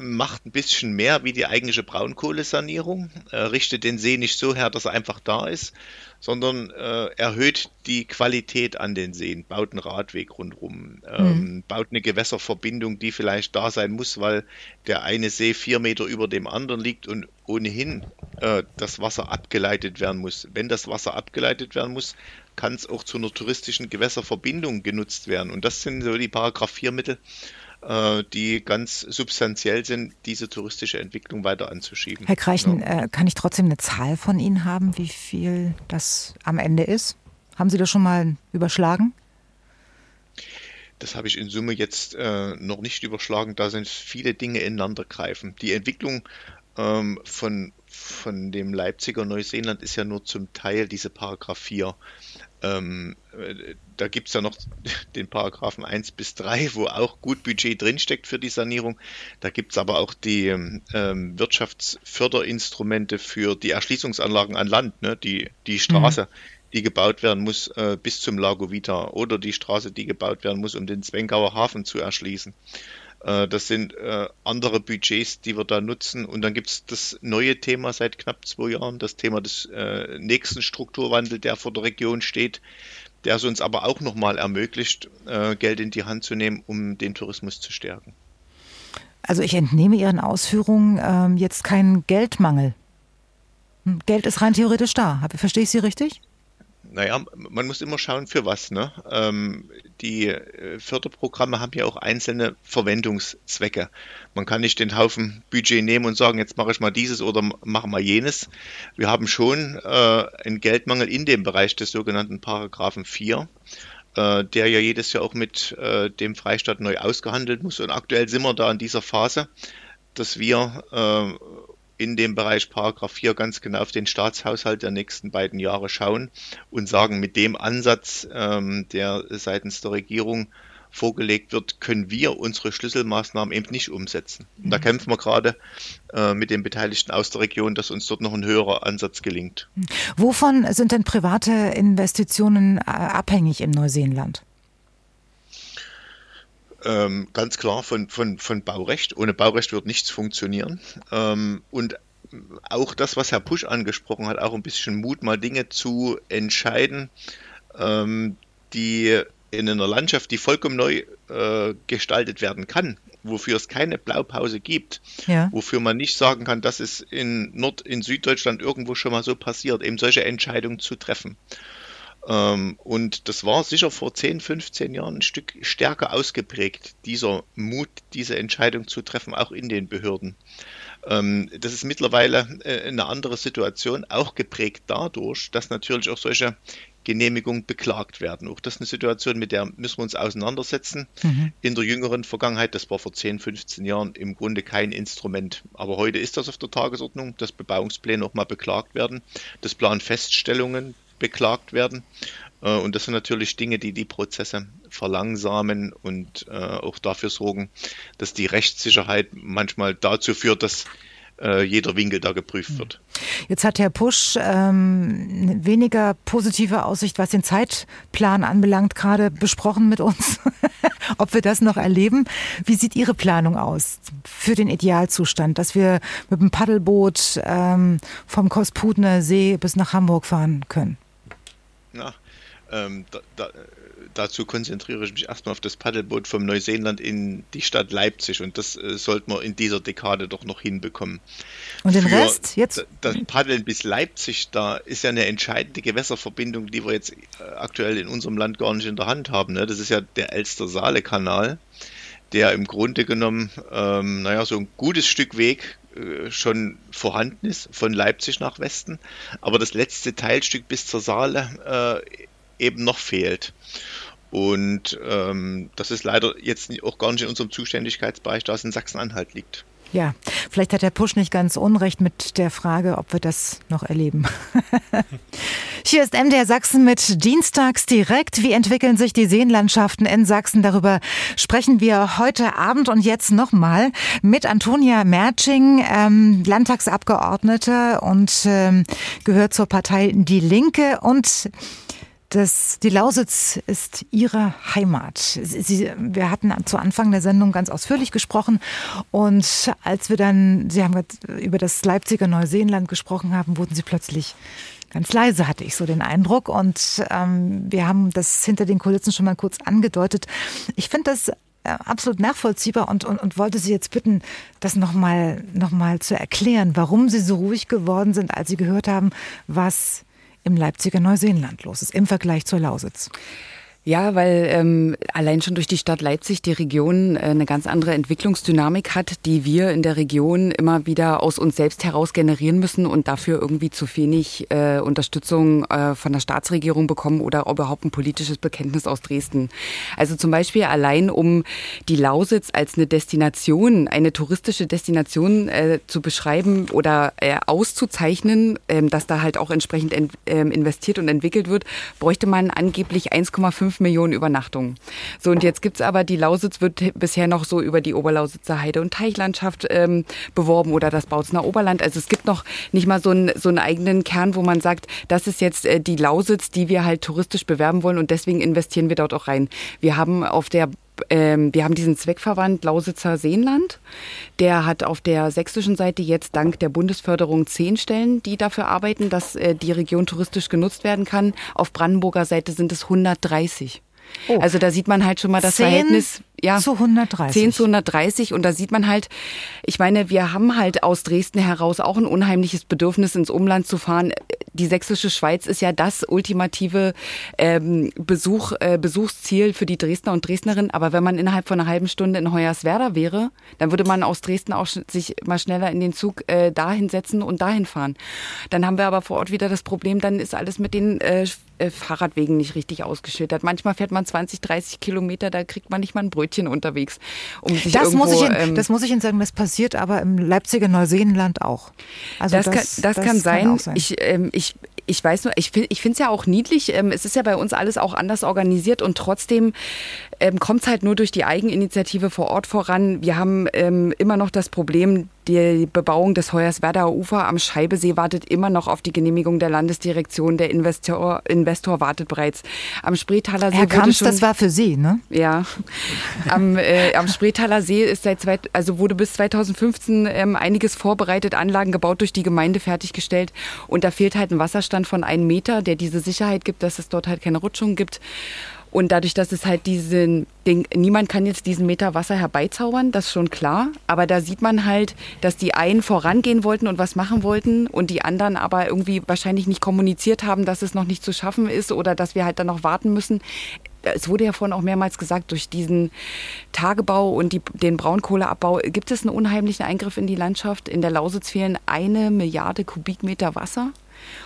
macht ein bisschen mehr wie die eigentliche Braunkohlesanierung, äh, richtet den See nicht so her, dass er einfach da ist, sondern äh, erhöht die Qualität an den Seen, baut einen Radweg rundherum, ähm, mhm. baut eine Gewässerverbindung, die vielleicht da sein muss, weil der eine See vier Meter über dem anderen liegt und ohnehin äh, das Wasser abgeleitet werden muss. Wenn das Wasser abgeleitet werden muss, kann es auch zu einer touristischen Gewässerverbindung genutzt werden. Und das sind so die Paragraph 4 Mittel, die ganz substanziell sind, diese touristische Entwicklung weiter anzuschieben. Herr Kreichen, ja. Äh, kann ich trotzdem eine Zahl von Ihnen haben, wie viel das am Ende ist? Haben Sie das schon mal überschlagen? Das habe ich in Summe jetzt äh, noch nicht überschlagen, da sind viele Dinge ineinander greifen. Die Entwicklung ähm, von, von dem Leipziger Neuseeland ist ja nur zum Teil diese Paragraph 4 ähm, äh, da gibt es ja noch den Paragraphen 1 bis 3, wo auch gut Budget drinsteckt für die Sanierung. Da gibt es aber auch die ähm, Wirtschaftsförderinstrumente für die Erschließungsanlagen an Land, ne? die, die Straße, mhm. die gebaut werden muss äh, bis zum Lago Vita oder die Straße, die gebaut werden muss, um den Zwenkauer Hafen zu erschließen. Äh, das sind äh, andere Budgets, die wir da nutzen. Und dann gibt es das neue Thema seit knapp zwei Jahren, das Thema des äh, nächsten Strukturwandels, der vor der Region steht, der es uns aber auch nochmal ermöglicht, Geld in die Hand zu nehmen, um den Tourismus zu stärken. Also ich entnehme Ihren Ausführungen ähm, jetzt keinen Geldmangel. Hm, Geld ist rein theoretisch da. Verstehe ich Sie richtig? Naja, man muss immer schauen, für was. Ne? Ähm, die äh, Förderprogramme haben ja auch einzelne Verwendungszwecke. Man kann nicht den Haufen Budget nehmen und sagen, jetzt mache ich mal dieses oder mache mal jenes. Wir haben schon äh, einen Geldmangel in dem Bereich des sogenannten Paragraphen 4 äh, der ja jedes Jahr auch mit äh, dem Freistaat neu ausgehandelt muss. Und aktuell sind wir da in dieser Phase, dass wir äh, in dem Bereich Paragraph 4 ganz genau auf den Staatshaushalt der nächsten beiden Jahre schauen und sagen, mit dem Ansatz, ähm, der seitens der Regierung vorgelegt wird, können wir unsere Schlüsselmaßnahmen eben nicht umsetzen. Und da mhm. kämpfen wir gerade äh, mit den Beteiligten aus der Region, dass uns dort noch ein höherer Ansatz gelingt. Wovon sind denn private Investitionen äh, abhängig im Neuseeland? Ähm, ganz klar von, von, von Baurecht. Ohne Baurecht wird nichts funktionieren. Ähm, und auch das, was Herr Pusch angesprochen hat, auch ein bisschen Mut, mal Dinge zu entscheiden, ähm, die in einer Landschaft, die vollkommen neu äh, gestaltet werden kann, wofür es keine Blaupause gibt, ja. wofür man nicht sagen kann, das ist in Nord-, in Süddeutschland irgendwo schon mal so passiert, eben solche Entscheidungen zu treffen. Ähm, und das war sicher vor 10, 15 Jahren ein Stück stärker ausgeprägt, dieser Mut, diese Entscheidung zu treffen, auch in den Behörden. Ähm, das ist mittlerweile äh, eine andere Situation, auch geprägt dadurch, dass natürlich auch solche Genehmigungen beklagt werden. Auch das ist eine Situation, mit der müssen wir uns auseinandersetzen. Mhm. In der jüngeren Vergangenheit, das war vor 10, 15 Jahren im Grunde kein Instrument. Aber heute ist das auf der Tagesordnung, dass Bebauungspläne auch mal beklagt werden, dass Planfeststellungen beklagt werden. Äh, und das sind natürlich Dinge, die die Prozesse verlangsamen und äh, auch dafür sorgen, dass die Rechtssicherheit manchmal dazu führt, dass äh, jeder Winkel da geprüft hm. wird. Jetzt hat Herr Pusch ähm, weniger positive Aussicht, was den Zeitplan anbelangt, gerade besprochen mit uns, ob wir das noch erleben. Wie sieht Ihre Planung aus für den Idealzustand, dass wir mit dem Paddelboot ähm, vom Kosputner See bis nach Hamburg fahren können? Na, ähm, da, da, dazu konzentriere ich mich erstmal auf das Paddelboot vom Neuseeland in die Stadt Leipzig und das äh, sollten wir in dieser Dekade doch noch hinbekommen. Und den Für Rest jetzt? Das Paddeln bis Leipzig, da ist ja eine entscheidende Gewässerverbindung, die wir jetzt äh, aktuell in unserem Land gar nicht in der Hand haben. Ne? Das ist ja der Elster-Saale-Kanal, der im Grunde genommen, ähm, naja, so ein gutes Stück Weg schon vorhanden ist, von Leipzig nach Westen, aber das letzte Teilstück bis zur Saale äh, eben noch fehlt. Und ähm, das ist leider jetzt auch gar nicht in unserem Zuständigkeitsbereich, da es in Sachsen-Anhalt liegt. Ja, vielleicht hat der Push nicht ganz unrecht mit der Frage, ob wir das noch erleben. Hier ist MDR Sachsen mit Dienstags direkt. Wie entwickeln sich die Seenlandschaften in Sachsen? Darüber sprechen wir heute Abend und jetzt nochmal mit Antonia Merching, ähm, Landtagsabgeordnete und ähm, gehört zur Partei Die Linke und das, die Lausitz ist Ihre Heimat. Sie, wir hatten zu Anfang der Sendung ganz ausführlich gesprochen und als wir dann, Sie haben über das Leipziger Neuseenland gesprochen haben, wurden Sie plötzlich ganz leise, hatte ich so den Eindruck. Und ähm, wir haben das hinter den Kulissen schon mal kurz angedeutet. Ich finde das äh, absolut nachvollziehbar und, und, und wollte Sie jetzt bitten, das nochmal noch mal zu erklären, warum Sie so ruhig geworden sind, als Sie gehört haben, was im Leipziger Neuseenland los ist im Vergleich zur Lausitz. Ja, weil ähm, allein schon durch die Stadt Leipzig die Region äh, eine ganz andere Entwicklungsdynamik hat, die wir in der Region immer wieder aus uns selbst heraus generieren müssen und dafür irgendwie zu wenig äh, Unterstützung äh, von der Staatsregierung bekommen oder überhaupt ein politisches Bekenntnis aus Dresden. Also zum Beispiel allein um die Lausitz als eine Destination, eine touristische Destination äh, zu beschreiben oder äh, auszuzeichnen, äh, dass da halt auch entsprechend in, äh, investiert und entwickelt wird, bräuchte man angeblich 1,5 5 Millionen Übernachtungen. So, und jetzt gibt's aber, die Lausitz wird bisher noch so über die Oberlausitzer Heide- und Teichlandschaft ähm, beworben oder das Bautzner Oberland. Also es gibt noch nicht mal so einen, so einen eigenen Kern, wo man sagt, das ist jetzt äh, die Lausitz, die wir halt touristisch bewerben wollen und deswegen investieren wir dort auch rein. Wir haben auf der ähm, wir haben diesen Zweckverband Lausitzer Seenland. Der hat auf der sächsischen Seite jetzt dank der Bundesförderung zehn Stellen, die dafür arbeiten, dass äh, die Region touristisch genutzt werden kann. Auf Brandenburger Seite sind es 130. Oh. Also da sieht man halt schon mal das 10 Verhältnis ja, zu 130. 10 zu 130 und da sieht man halt, ich meine, wir haben halt aus Dresden heraus auch ein unheimliches Bedürfnis ins Umland zu fahren. Die sächsische Schweiz ist ja das ultimative ähm, Besuch, äh, Besuchsziel für die Dresdner und Dresdnerinnen. Aber wenn man innerhalb von einer halben Stunde in Hoyerswerda wäre, dann würde man aus Dresden auch sich mal schneller in den Zug äh, dahin setzen und dahin fahren. Dann haben wir aber vor Ort wieder das Problem, dann ist alles mit den äh, äh Fahrradwegen nicht richtig ausgeschildert. Manchmal fährt man 20, 30 Kilometer, da kriegt man nicht mal ein Brötchen unterwegs, um sich das irgendwo, muss ich Ihnen, ähm, Das muss ich Ihnen sagen, das passiert aber im Leipziger Neuseenland auch. Also das, das, kann, das, das kann, sein. Kann sein. Ich, ähm, ich, ich weiß nur, ich, ich finde es ja auch niedlich. Ähm, es ist ja bei uns alles auch anders organisiert und trotzdem ähm, kommt es halt nur durch die Eigeninitiative vor Ort voran. Wir haben ähm, immer noch das Problem, die Bebauung des Hoyerswerdaer Ufer am Scheibesee wartet immer noch auf die Genehmigung der Landesdirektion. Der Investor, Investor wartet bereits. Am Spreetaler See. Herr Kamps, schon, das war für Sie, ne? Ja. Am, äh, am Spreetaler See ist seit zwei, also wurde bis 2015 ähm, einiges vorbereitet, Anlagen gebaut, durch die Gemeinde fertiggestellt. Und da fehlt halt ein Wasserstand von einem Meter, der diese Sicherheit gibt, dass es dort halt keine Rutschung gibt. Und dadurch, dass es halt diesen, den, niemand kann jetzt diesen Meter Wasser herbeizaubern, das ist schon klar. Aber da sieht man halt, dass die einen vorangehen wollten und was machen wollten und die anderen aber irgendwie wahrscheinlich nicht kommuniziert haben, dass es noch nicht zu schaffen ist oder dass wir halt dann noch warten müssen es wurde ja vorhin auch mehrmals gesagt, durch diesen Tagebau und die, den Braunkohleabbau gibt es einen unheimlichen Eingriff in die Landschaft. In der Lausitz fehlen eine Milliarde Kubikmeter Wasser.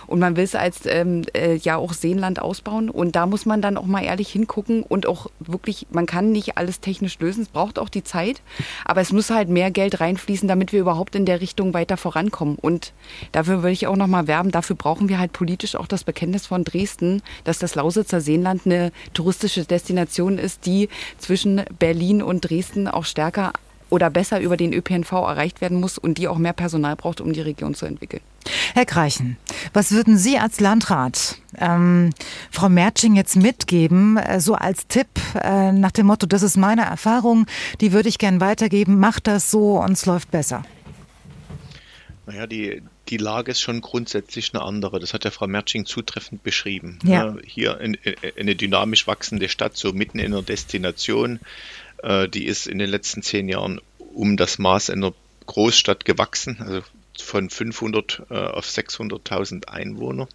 Und man will es als ähm, äh, ja auch Seenland ausbauen. Und da muss man dann auch mal ehrlich hingucken und auch wirklich, man kann nicht alles technisch lösen. Es braucht auch die Zeit. Aber es muss halt mehr Geld reinfließen, damit wir überhaupt in der Richtung weiter vorankommen. Und dafür würde ich auch noch mal werben. Dafür brauchen wir halt politisch auch das Bekenntnis von Dresden, dass das Lausitzer Seenland eine touristische Destination ist, die zwischen Berlin und Dresden auch stärker oder besser über den ÖPNV erreicht werden muss und die auch mehr Personal braucht, um die Region zu entwickeln. Herr Greichen, was würden Sie als Landrat ähm, Frau Mertsching jetzt mitgeben, äh, so als Tipp äh, nach dem Motto, das ist meine Erfahrung, die würde ich gern weitergeben, macht das so und es läuft besser? Naja, die, die Lage ist schon grundsätzlich eine andere. Das hat ja Frau Mertsching zutreffend beschrieben. Ja. Hier in, in, eine dynamisch wachsende Stadt, so mitten in einer Destination, äh, die ist in den letzten zehn Jahren um das Maß einer Großstadt gewachsen, also von 500 äh, auf 600.000 Einwohner.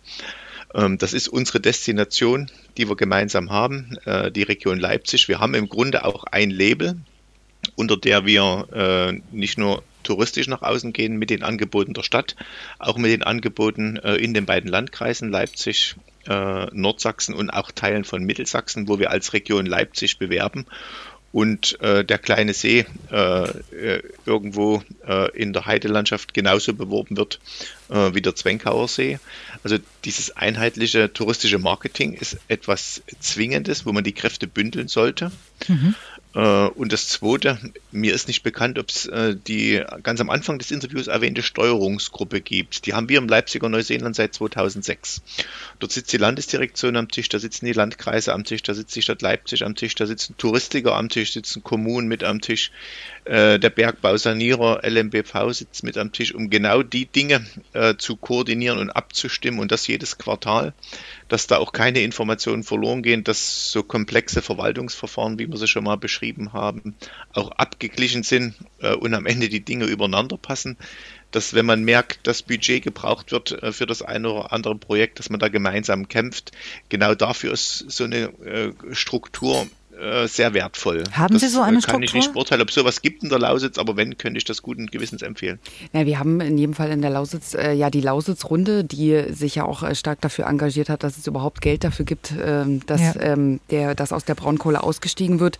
Ähm, das ist unsere Destination, die wir gemeinsam haben, äh, die Region Leipzig. Wir haben im Grunde auch ein Label, unter der wir nicht nur touristisch nach außen gehen mit den Angeboten der Stadt, auch mit den Angeboten in den beiden Landkreisen Leipzig, Nordsachsen und auch Teilen von Mittelsachsen, wo wir als Region Leipzig bewerben und äh, der kleine See äh, äh, irgendwo äh, in der Heidelandschaft genauso beworben wird äh, wie der Zwenkauer See. Also dieses einheitliche touristische Marketing ist etwas Zwingendes, wo man die Kräfte bündeln sollte. Mhm. Äh, und das Zweite, mir ist nicht bekannt, ob es äh, die ganz am Anfang des Interviews erwähnte Steuerungsgruppe gibt. Die haben wir im Leipziger Neuseeland seit 2006. Dort sitzt die Landesdirektion am Tisch, da sitzen die Landkreise am Tisch, da sitzt die Stadt Leipzig am Tisch, da sitzen Touristiker am Tisch, sitzen Kommunen mit am Tisch. Äh, der Bergbausanierer LMBV sitzt mit am Tisch, um genau die Dinge zu koordinieren und abzustimmen und das jedes Quartal dass da auch keine Informationen verloren gehen, dass so komplexe Verwaltungsverfahren, wie wir sie schon mal beschrieben haben, auch abgeglichen sind äh, und am Ende die Dinge übereinander passen. Dass wenn man merkt, dass Budget gebraucht wird äh, für das eine oder andere Projekt, dass man da gemeinsam kämpft. Genau dafür ist so eine äh, Struktur äh, sehr wertvoll. Haben das, Sie so eine Struktur? Kann ich nicht beurteilen, ob es sowas gibt in der Lausitz, aber wenn, könnte ich das guten Gewissens empfehlen. Ja, wir haben in jedem Fall in der Lausitz äh, ja die Lausitz-Runde, die sich ja auch äh, stark dafür engagiert hat, dass es überhaupt Geld dafür gibt, ähm, dass, ja. ähm, der, dass aus der Braunkohle ausgestiegen wird.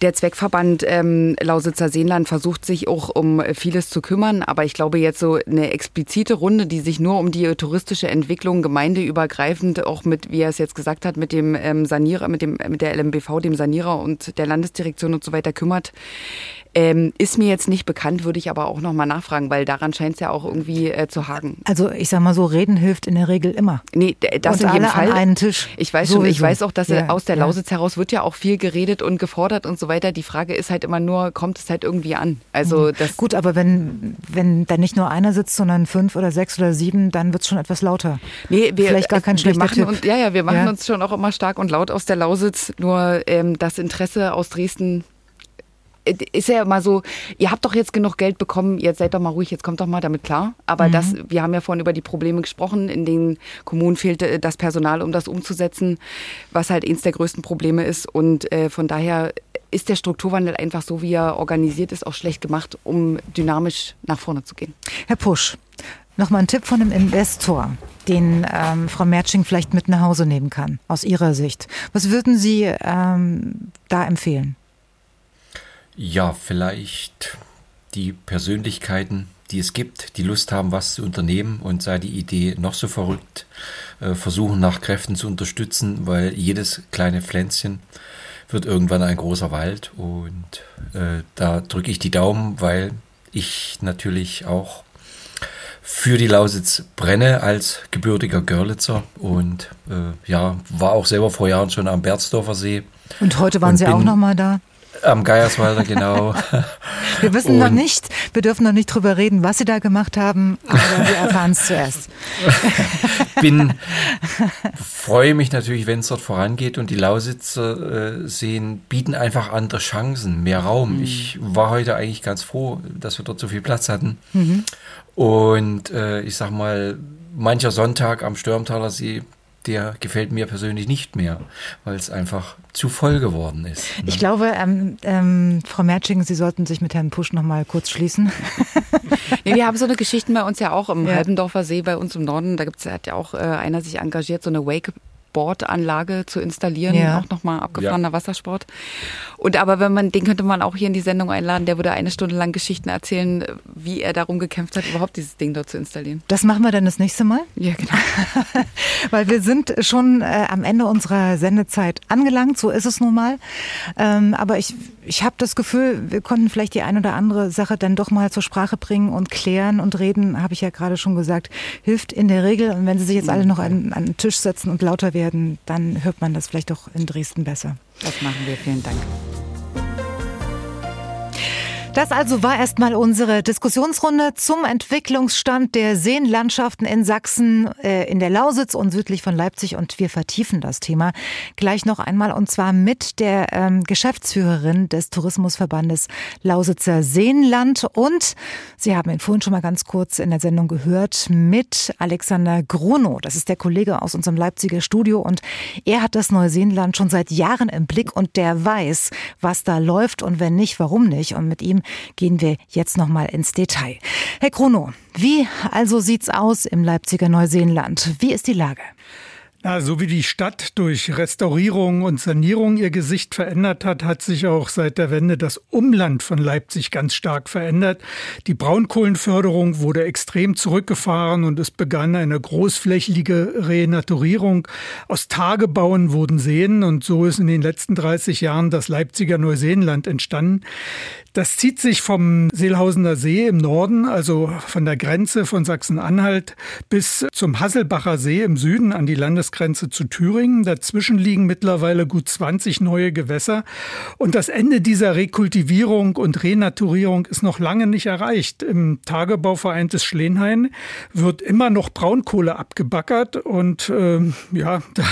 Der Zweckverband ähm, Lausitzer Seenland versucht sich auch um vieles zu kümmern, aber ich glaube jetzt so eine explizite Runde, die sich nur um die touristische Entwicklung gemeindeübergreifend auch mit, wie er es jetzt gesagt hat, mit dem ähm, Sanierer, mit dem mit der LMBV, dem Sanierer und der Landesdirektion und so weiter kümmert, ähm, ist mir jetzt nicht bekannt, würde ich aber auch nochmal nachfragen, weil daran scheint es ja auch irgendwie äh, zu hagen. Also ich sag mal so, reden hilft in der Regel immer. Nee, das und in jedem Fall. An einen Tisch. Ich weiß schon, ich weiß auch, dass ja, aus der Lausitz heraus wird ja auch viel geredet und gefordert und so weiter. Die Frage ist halt immer nur, kommt es halt irgendwie an? Also mhm. das Gut, aber wenn, wenn da nicht nur einer sitzt, sondern fünf oder sechs oder sieben, dann wird es schon etwas lauter. Nee, wir, Vielleicht gar kein wir schlechter machen Tipp. ja, ja, wir machen ja. uns schon auch immer stark und laut aus der Lausitz. Nur ähm, das Interesse aus Dresden ist ja immer so, ihr habt doch jetzt genug Geld bekommen, jetzt seid doch mal ruhig, jetzt kommt doch mal damit klar. Aber mhm. das, wir haben ja vorhin über die Probleme gesprochen, in den Kommunen fehlte das Personal, um das umzusetzen, was halt eins der größten Probleme ist. Und äh, von daher ist der Strukturwandel einfach so, wie er organisiert ist, auch schlecht gemacht, um dynamisch nach vorne zu gehen. Herr Pusch, nochmal ein Tipp von einem Investor, den ähm, Frau Mertsching vielleicht mit nach Hause nehmen kann, aus Ihrer Sicht. Was würden Sie ähm, da empfehlen? Ja, vielleicht die Persönlichkeiten, die es gibt, die Lust haben, was zu unternehmen und sei die Idee noch so verrückt, äh, versuchen nach Kräften zu unterstützen, weil jedes kleine Pflänzchen wird irgendwann ein großer Wald und äh, da drücke ich die Daumen, weil ich natürlich auch für die Lausitz brenne als gebürtiger Görlitzer und äh, ja, war auch selber vor Jahren schon am Berzdorfer See. Und heute waren und Sie auch noch mal da? Am Geierswalder, genau. wir wissen und noch nicht, wir dürfen noch nicht drüber reden, was Sie da gemacht haben, aber wir erfahren es zuerst. Bin, freue mich natürlich, wenn es dort vorangeht und die Lausitzer äh, sehen, bieten einfach andere Chancen, mehr Raum. Mhm. Ich war heute eigentlich ganz froh, dass wir dort so viel Platz hatten. Mhm. Und äh, ich sag mal, mancher Sonntag am Stürmtaler See der gefällt mir persönlich nicht mehr, weil es einfach zu voll geworden ist. Ne? Ich glaube, ähm, ähm, Frau Mertsching, Sie sollten sich mit Herrn Pusch noch mal kurz schließen. ja, wir haben so eine Geschichte bei uns ja auch im ja. Halbendorfer See bei uns im Norden. Da gibt's, hat ja auch äh, einer sich engagiert, so eine Wake Sportanlage zu installieren, ja. auch nochmal abgefahrener ja. Wassersport. Und aber wenn man, den könnte man auch hier in die Sendung einladen, der würde eine Stunde lang Geschichten erzählen, wie er darum gekämpft hat, überhaupt dieses Ding dort zu installieren. Das machen wir dann das nächste Mal? Ja, genau. Weil wir sind schon äh, am Ende unserer Sendezeit angelangt, so ist es nun mal. Ähm, aber ich, ich habe das Gefühl, wir konnten vielleicht die eine oder andere Sache dann doch mal zur Sprache bringen und klären und reden, habe ich ja gerade schon gesagt, hilft in der Regel. Und wenn Sie sich jetzt alle noch an, an den Tisch setzen und lauter werden, werden, dann hört man das vielleicht auch in Dresden besser. Das machen wir. Vielen Dank. Das also war erstmal unsere Diskussionsrunde zum Entwicklungsstand der Seenlandschaften in Sachsen, äh, in der Lausitz und südlich von Leipzig. Und wir vertiefen das Thema gleich noch einmal und zwar mit der ähm, Geschäftsführerin des Tourismusverbandes Lausitzer Seenland. Und Sie haben ihn vorhin schon mal ganz kurz in der Sendung gehört mit Alexander Grunow. Das ist der Kollege aus unserem Leipziger Studio und er hat das Neuseenland schon seit Jahren im Blick und der weiß, was da läuft und wenn nicht, warum nicht. Und mit ihm gehen wir jetzt noch mal ins Detail. Herr Krono, wie also sieht's aus im Leipziger Neuseenland? Wie ist die Lage? Ja, so wie die Stadt durch Restaurierung und Sanierung ihr Gesicht verändert hat, hat sich auch seit der Wende das Umland von Leipzig ganz stark verändert. Die Braunkohlenförderung wurde extrem zurückgefahren und es begann eine großflächige Renaturierung. Aus Tagebauen wurden Seen und so ist in den letzten 30 Jahren das Leipziger Neuseenland entstanden. Das zieht sich vom Seelhausener See im Norden, also von der Grenze von Sachsen-Anhalt bis zum Hasselbacher See im Süden an die Landesgrenze zu Thüringen. Dazwischen liegen mittlerweile gut 20 neue Gewässer. Und das Ende dieser Rekultivierung und Renaturierung ist noch lange nicht erreicht. Im Tagebauverein des Schlenhain wird immer noch Braunkohle abgebackert und äh, ja, da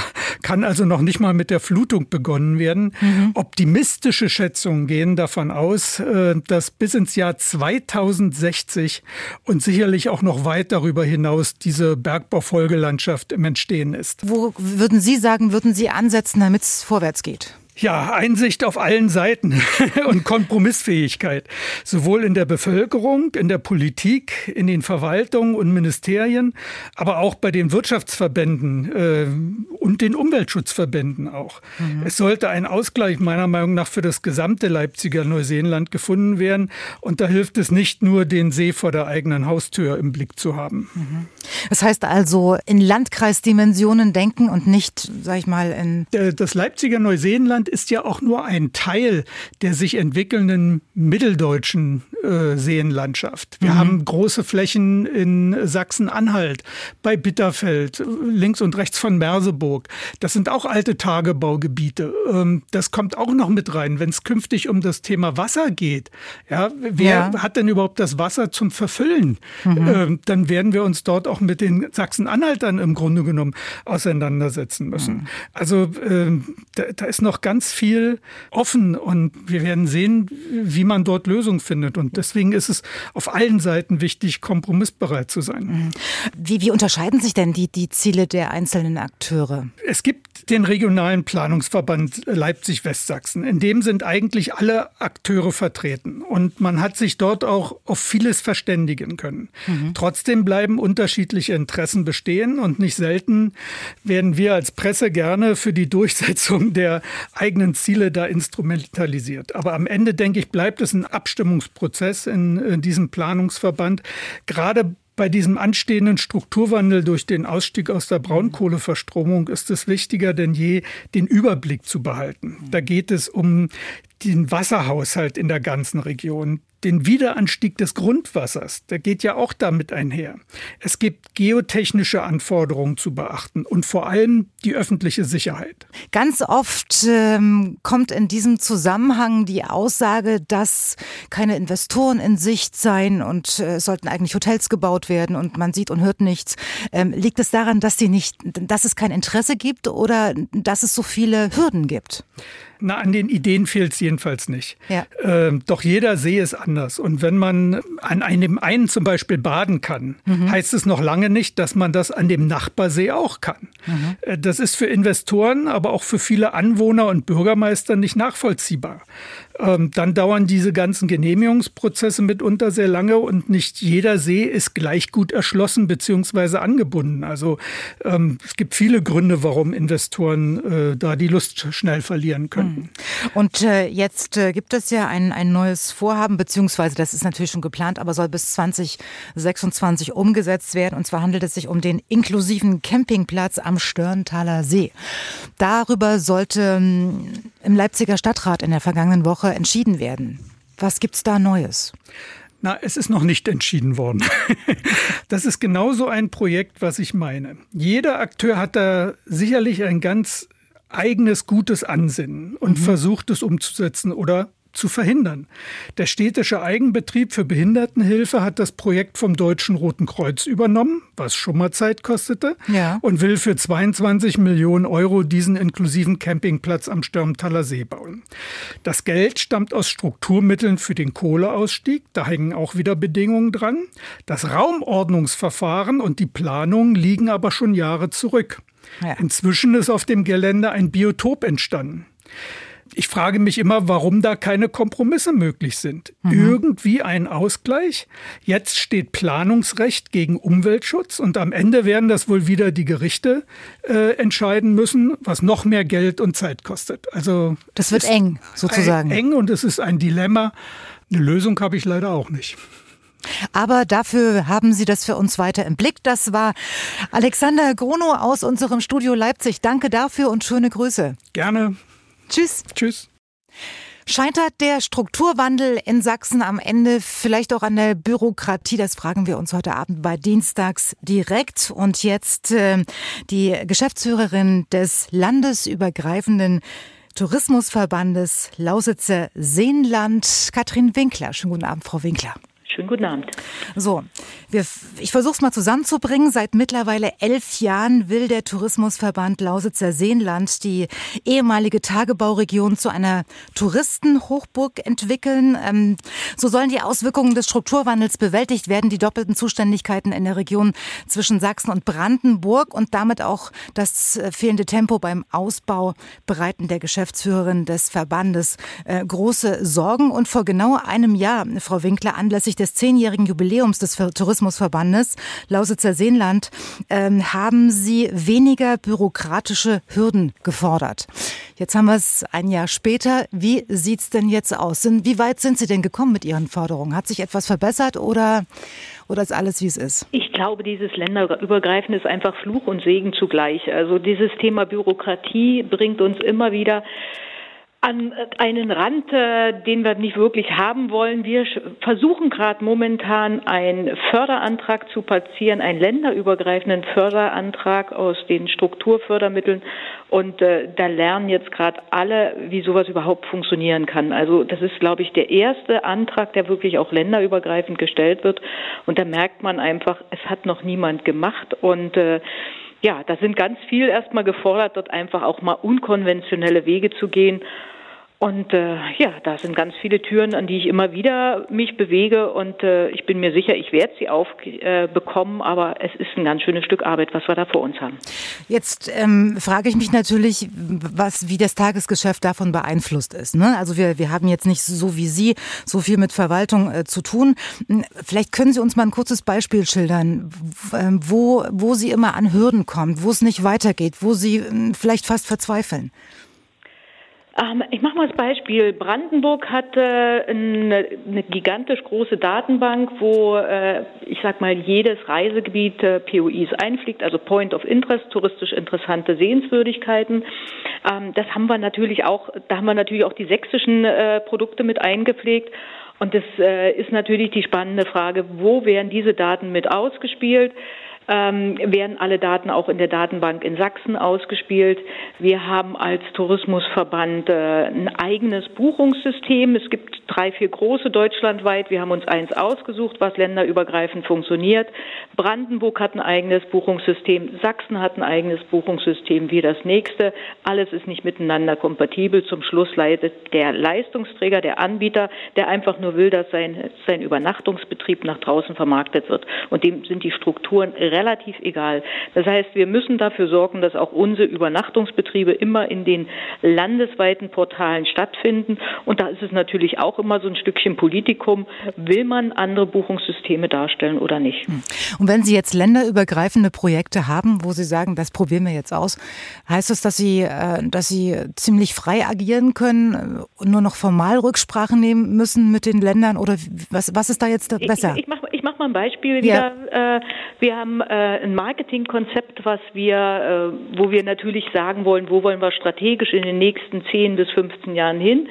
kann also noch nicht mal mit der Flutung begonnen werden. Mhm. Optimistische Schätzungen gehen davon aus, dass bis ins Jahr 2060 und sicherlich auch noch weit darüber hinaus diese Bergbaufolgelandschaft im Entstehen ist. Wo würden Sie sagen, würden Sie ansetzen, damit es vorwärts geht? Ja, Einsicht auf allen Seiten und Kompromissfähigkeit, sowohl in der Bevölkerung, in der Politik, in den Verwaltungen und Ministerien, aber auch bei den Wirtschaftsverbänden äh, und den Umweltschutzverbänden auch. Mhm. Es sollte ein Ausgleich meiner Meinung nach für das gesamte Leipziger Neuseenland gefunden werden und da hilft es nicht nur, den See vor der eigenen Haustür im Blick zu haben. Mhm. Das heißt also in Landkreisdimensionen denken und nicht, sag ich mal, in äh, das Leipziger Neuseenland Seenland ist ja auch nur ein Teil der sich entwickelnden mitteldeutschen äh, Seenlandschaft. Wir mhm. haben große Flächen in Sachsen-Anhalt, bei Bitterfeld, links und rechts von Merseburg. Das sind auch alte Tagebaugebiete. Ähm, das kommt auch noch mit rein, wenn es künftig um das Thema Wasser geht. Ja, wer ja. hat denn überhaupt das Wasser zum Verfüllen? Mhm. Ähm, dann werden wir uns dort auch mit den Sachsen-Anhaltern im Grunde genommen auseinandersetzen müssen. Mhm. Also ähm, da, da ist noch ganz ganz viel offen und wir werden sehen, wie man dort Lösungen findet. Und deswegen ist es auf allen Seiten wichtig, kompromissbereit zu sein. Mhm. Wie, wie unterscheiden sich denn die, die Ziele der einzelnen Akteure? Es gibt den regionalen Planungsverband Leipzig-Westsachsen. In dem sind eigentlich alle Akteure vertreten. Und man hat sich dort auch auf vieles verständigen können. Mhm. Trotzdem bleiben unterschiedliche Interessen bestehen und nicht selten werden wir als Presse gerne für die Durchsetzung der eigenen Ziele da instrumentalisiert. Aber am Ende, denke ich, bleibt es ein Abstimmungsprozess in, in diesem Planungsverband. Gerade bei diesem anstehenden Strukturwandel durch den Ausstieg aus der Braunkohleverstromung ist es wichtiger denn je, den Überblick zu behalten. Da geht es um den Wasserhaushalt in der ganzen Region, den Wiederanstieg des Grundwassers, der geht ja auch damit einher. Es gibt geotechnische Anforderungen zu beachten und vor allem die öffentliche Sicherheit. Ganz oft ähm, kommt in diesem Zusammenhang die Aussage, dass keine Investoren in Sicht seien und äh, sollten eigentlich Hotels gebaut werden und man sieht und hört nichts. Ähm, liegt es daran, dass die nicht, dass es kein Interesse gibt oder dass es so viele Hürden gibt? Na, an den Ideen fehlt es jedenfalls nicht. Ja. Ähm, doch jeder See ist anders. Und wenn man an einem einen zum Beispiel baden kann, mhm. heißt es noch lange nicht, dass man das an dem Nachbarsee auch kann. Mhm. Das ist für Investoren, aber auch für viele Anwohner und Bürgermeister nicht nachvollziehbar. Ähm, dann dauern diese ganzen Genehmigungsprozesse mitunter sehr lange und nicht jeder See ist gleich gut erschlossen bzw. angebunden. Also ähm, es gibt viele Gründe, warum Investoren äh, da die Lust schnell verlieren können. Hm. Und äh, jetzt äh, gibt es ja ein, ein neues Vorhaben, beziehungsweise das ist natürlich schon geplant, aber soll bis 2026 umgesetzt werden. Und zwar handelt es sich um den inklusiven Campingplatz am Störntaler See. Darüber sollte ähm, im Leipziger Stadtrat in der vergangenen Woche entschieden werden. Was gibt's da Neues? Na, es ist noch nicht entschieden worden. das ist genauso ein Projekt, was ich meine. Jeder Akteur hat da sicherlich ein ganz eigenes gutes Ansinnen und mhm. versucht es umzusetzen oder zu verhindern. Der städtische Eigenbetrieb für Behindertenhilfe hat das Projekt vom Deutschen Roten Kreuz übernommen, was schon mal Zeit kostete, ja. und will für 22 Millionen Euro diesen inklusiven Campingplatz am Stürmtaler See bauen. Das Geld stammt aus Strukturmitteln für den Kohleausstieg, da hängen auch wieder Bedingungen dran. Das Raumordnungsverfahren und die Planung liegen aber schon Jahre zurück. Ja. Inzwischen ist auf dem Gelände ein Biotop entstanden ich frage mich immer, warum da keine Kompromisse möglich sind. Mhm. Irgendwie ein Ausgleich. Jetzt steht Planungsrecht gegen Umweltschutz und am Ende werden das wohl wieder die Gerichte äh, entscheiden müssen, was noch mehr Geld und Zeit kostet. Also das wird eng sozusagen. Eng und es ist ein Dilemma. Eine Lösung habe ich leider auch nicht. Aber dafür haben Sie das für uns weiter im Blick. Das war Alexander Grono aus unserem Studio Leipzig. Danke dafür und schöne Grüße. Gerne. Tschüss. Tschüss. Scheitert der Strukturwandel in Sachsen am Ende vielleicht auch an der Bürokratie? Das fragen wir uns heute Abend bei Dienstags direkt. Und jetzt äh, die Geschäftsführerin des landesübergreifenden Tourismusverbandes Lausitzer Seenland, Katrin Winkler. Schönen guten Abend, Frau Winkler. Schönen guten Abend. So, wir, ich versuche es mal zusammenzubringen. Seit mittlerweile elf Jahren will der Tourismusverband Lausitzer Seenland die ehemalige Tagebauregion zu einer Touristenhochburg entwickeln. Ähm, so sollen die Auswirkungen des Strukturwandels bewältigt werden, die doppelten Zuständigkeiten in der Region zwischen Sachsen und Brandenburg und damit auch das äh, fehlende Tempo beim Ausbau bereiten der Geschäftsführerin des Verbandes äh, große Sorgen. Und vor genau einem Jahr, Frau Winkler, anlässlich des des zehnjährigen Jubiläums des Tourismusverbandes Lausitzer Seenland ähm, haben Sie weniger bürokratische Hürden gefordert. Jetzt haben wir es ein Jahr später. Wie sieht es denn jetzt aus? Wie weit sind Sie denn gekommen mit Ihren Forderungen? Hat sich etwas verbessert oder, oder ist alles, wie es ist? Ich glaube, dieses Länderübergreifende ist einfach Fluch und Segen zugleich. Also dieses Thema Bürokratie bringt uns immer wieder an einen Rand, äh, den wir nicht wirklich haben wollen. Wir versuchen gerade momentan einen Förderantrag zu platzieren, einen länderübergreifenden Förderantrag aus den Strukturfördermitteln. Und äh, da lernen jetzt gerade alle, wie sowas überhaupt funktionieren kann. Also das ist, glaube ich, der erste Antrag, der wirklich auch länderübergreifend gestellt wird. Und da merkt man einfach, es hat noch niemand gemacht. Und äh, ja, da sind ganz viel erstmal gefordert, dort einfach auch mal unkonventionelle Wege zu gehen. Und äh, ja, da sind ganz viele Türen, an die ich immer wieder mich bewege und äh, ich bin mir sicher, ich werde sie aufbekommen, äh, aber es ist ein ganz schönes Stück Arbeit, was wir da vor uns haben. Jetzt ähm, frage ich mich natürlich, was, wie das Tagesgeschäft davon beeinflusst ist. Ne? Also wir, wir haben jetzt nicht so wie Sie so viel mit Verwaltung äh, zu tun. Hm, vielleicht können Sie uns mal ein kurzes Beispiel schildern, ähm, wo, wo Sie immer an Hürden kommen, wo es nicht weitergeht, wo Sie äh, vielleicht fast verzweifeln. Ich mache mal das Beispiel. Brandenburg hat eine, gigantisch große Datenbank, wo äh, ich sag mal jedes Reisegebiet äh, POIs einfliegt, also Point of Interest, touristisch interessante Sehenswürdigkeiten. Ähm, das haben wir natürlich auch, da haben wir natürlich auch die sächsischen äh, Produkte mit eingepflegt. Und das ist natürlich die spannende Frage, wo werden diese Daten mit ausgespielt? Ähm, werden alle Daten auch in der Datenbank in Sachsen ausgespielt. Wir haben als Tourismusverband äh, ein eigenes Buchungssystem. Es gibt drei, vier große deutschlandweit. Wir haben uns eins ausgesucht, was länderübergreifend funktioniert. Brandenburg hat ein eigenes Buchungssystem. Sachsen hat ein eigenes Buchungssystem wie das nächste. Alles ist nicht miteinander kompatibel. Zum Schluss leidet der Leistungsträger, der Anbieter, der einfach nur will, dass sein, sein Übernachtungsbetrieb nach draußen vermarktet wird. Und dem sind die Strukturen relativ egal. Das heißt, wir müssen dafür sorgen, dass auch unsere Übernachtungsbetriebe immer in den landesweiten Portalen stattfinden. Und da ist es natürlich auch immer so ein Stückchen Politikum. Will man andere Buchungssysteme darstellen oder nicht? Hm. Und wenn Sie jetzt länderübergreifende Projekte haben, wo Sie sagen, das probieren wir jetzt aus, heißt das, dass Sie, äh, dass Sie ziemlich frei agieren können und nur noch formal Rücksprache nehmen müssen mit den Ländern oder was, was ist da jetzt besser? Ich, ich mache ich mach mal ein Beispiel wieder. Ja. Äh, wir haben äh, ein Marketingkonzept, was wir, wo wir natürlich sagen wollen, wo wollen wir strategisch in den nächsten 10 bis 15 Jahren hin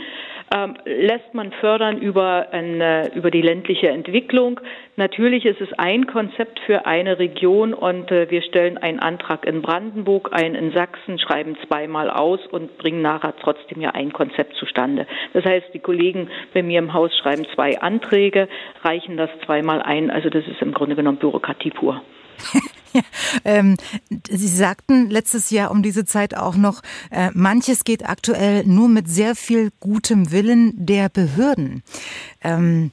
ähm, lässt man fördern über, eine, über die ländliche Entwicklung. Natürlich ist es ein Konzept für eine Region und äh, wir stellen einen Antrag in Brandenburg, einen in Sachsen, schreiben zweimal aus und bringen nachher trotzdem ja ein Konzept zustande. Das heißt, die Kollegen bei mir im Haus schreiben zwei Anträge, reichen das zweimal ein. Also das ist im Grunde genommen Bürokratie pur. ähm, Sie sagten letztes Jahr um diese Zeit auch noch, äh, manches geht aktuell nur mit sehr viel gutem Willen der Behörden. Ähm,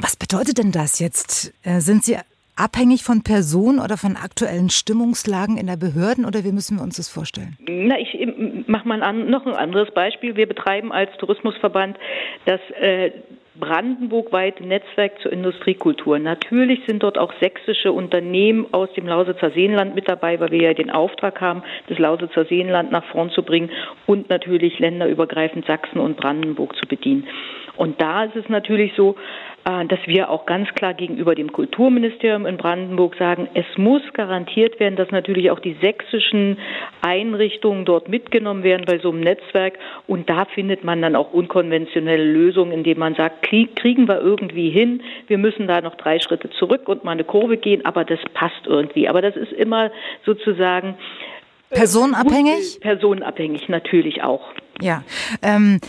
was bedeutet denn das jetzt? Äh, sind Sie abhängig von Personen oder von aktuellen Stimmungslagen in der Behörden oder wie müssen wir uns das vorstellen? Na, ich mache mal ein, noch ein anderes Beispiel. Wir betreiben als Tourismusverband das äh, brandenburgweite Netzwerk zur Industriekultur. Natürlich sind dort auch sächsische Unternehmen aus dem Lausitzer Seenland mit dabei, weil wir ja den Auftrag haben, das Lausitzer Seenland nach vorn zu bringen und natürlich länderübergreifend Sachsen und Brandenburg zu bedienen. Und da ist es natürlich so, äh, dass wir auch ganz klar gegenüber dem Kulturministerium in Brandenburg sagen, es muss garantiert werden, dass natürlich auch die sächsischen Einrichtungen dort mitgenommen werden bei so einem Netzwerk. Und da findet man dann auch unkonventionelle Lösungen, indem man sagt, kriegen wir irgendwie hin, wir müssen da noch drei Schritte zurück und mal eine Kurve gehen, aber das passt irgendwie. Aber das ist immer sozusagen äh, Personenabhängig? Personenabhängig natürlich auch. Ja, ähm,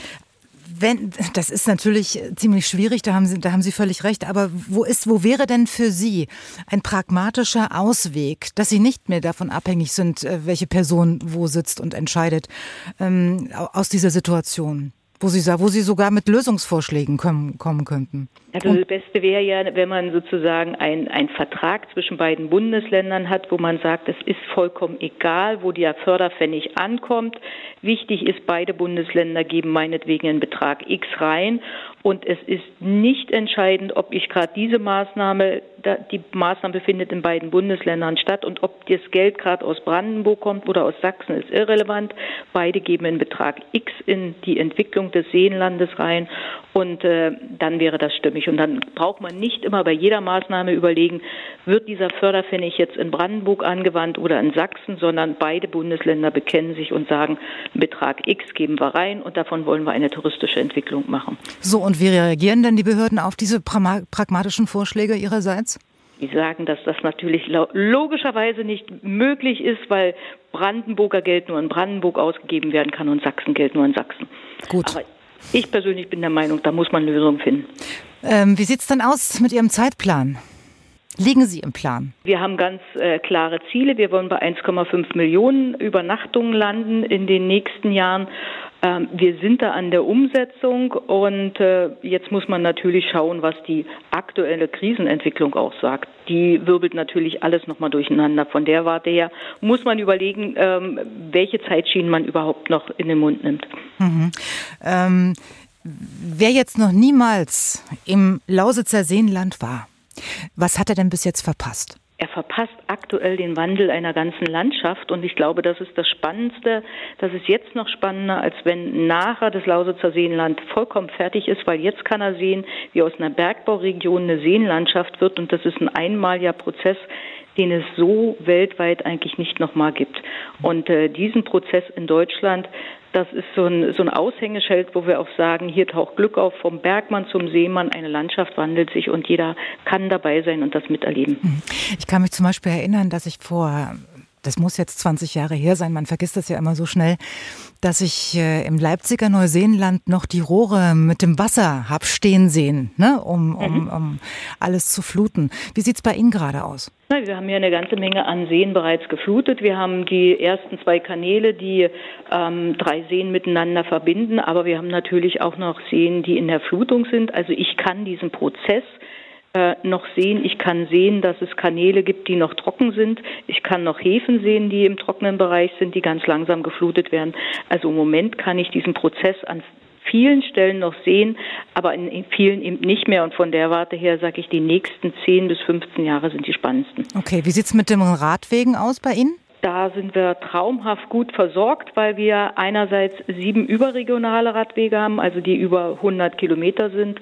wenn, das ist natürlich ziemlich schwierig, da haben Sie, da haben Sie völlig recht. Aber wo ist, wo wäre denn für Sie ein pragmatischer Ausweg, dass Sie nicht mehr davon abhängig sind, äh, welche Person wo sitzt und entscheidet, ähm, aus dieser Situation? Wo Sie, wo Sie sogar mit Lösungsvorschlägen kommen, kommen könnten. Also das Beste wäre ja, wenn man sozusagen einen Vertrag zwischen beiden Bundesländern hat, wo man sagt, es ist vollkommen egal, wo der Förderpfennig ankommt. Wichtig ist, beide Bundesländer geben meinetwegen einen Betrag X rein und es ist nicht entscheidend, ob ich gerade diese Maßnahme, die Maßnahme findet in beiden Bundesländern statt und ob das Geld gerade aus Brandenburg kommt oder aus Sachsen ist irrelevant. Beide geben einen Betrag X in die Entwicklung des Seenlandes rein und äh, dann wäre das stimmig. Und dann braucht man nicht immer bei jeder Maßnahme überlegen, wird dieser Förderpfennig jetzt in Brandenburg angewandt oder in Sachsen, sondern beide Bundesländer bekennen sich und sagen, Betrag X geben wir rein und davon wollen wir eine touristische Entwicklung machen. So, und wie reagieren denn die Behörden auf diese pragmatischen Vorschläge ihrerseits? Die sagen, dass das natürlich logischerweise nicht möglich ist, weil Brandenburger Geld nur in Brandenburg ausgegeben werden kann und Sachsengeld nur in Sachsen. Gut. Aber ich persönlich bin der Meinung, da muss man Lösungen finden. Ähm, wie sieht es denn aus mit Ihrem Zeitplan? Liegen Sie im Plan? Wir haben ganz äh, klare Ziele. Wir wollen bei 1,5 Millionen Übernachtungen landen in den nächsten Jahren. Ähm, wir sind da an der Umsetzung und äh, jetzt muss man natürlich schauen, was die aktuelle Krisenentwicklung auch sagt. Die wirbelt natürlich alles nochmal durcheinander. Von der Warte her muss man überlegen, ähm, welche Zeitschienen man überhaupt noch in den Mund nimmt. Mhm. Ähm, wer jetzt noch niemals im Lausitzer Seenland war, was hat er denn bis jetzt verpasst? Er verpasst aktuell den Wandel einer ganzen Landschaft und ich glaube, das ist das Spannendste. Das ist jetzt noch spannender, als wenn nachher das Lausitzer Seenland vollkommen fertig ist, weil jetzt kann er sehen, wie aus einer Bergbauregion eine Seenlandschaft wird und das ist ein einmaliger Prozess, den es so weltweit eigentlich nicht nochmal gibt. Und äh, diesen Prozess in Deutschland, das ist so ein, so ein Aushängeschild, wo wir auch sagen, hier taucht Glück auf, vom Bergmann zum Seemann, eine Landschaft wandelt sich und jeder kann dabei sein und das miterleben. Ich kann mich zum Beispiel erinnern, dass ich vor das muss jetzt 20 Jahre her sein, man vergisst das ja immer so schnell, dass ich äh, im Leipziger Neuseenland noch die Rohre mit dem Wasser hab stehen sehen, ne, um, um, mhm. um alles zu fluten. Wie sieht's bei Ihnen gerade aus? Wir haben ja eine ganze Menge an Seen bereits geflutet. Wir haben die ersten zwei Kanäle, die ähm, drei Seen miteinander verbinden, aber wir haben natürlich auch noch Seen, die in der Flutung sind. Also ich kann diesen Prozess noch sehen. Ich kann sehen, dass es Kanäle gibt, die noch trocken sind. Ich kann noch Häfen sehen, die im trockenen Bereich sind, die ganz langsam geflutet werden. Also im Moment kann ich diesen Prozess an vielen Stellen noch sehen, aber in vielen eben nicht mehr. Und von der Warte her sage ich, die nächsten 10 bis 15 Jahre sind die spannendsten. Okay, wie sieht es mit den Radwegen aus bei Ihnen? Da sind wir traumhaft gut versorgt, weil wir einerseits sieben überregionale Radwege haben, also die über 100 Kilometer sind.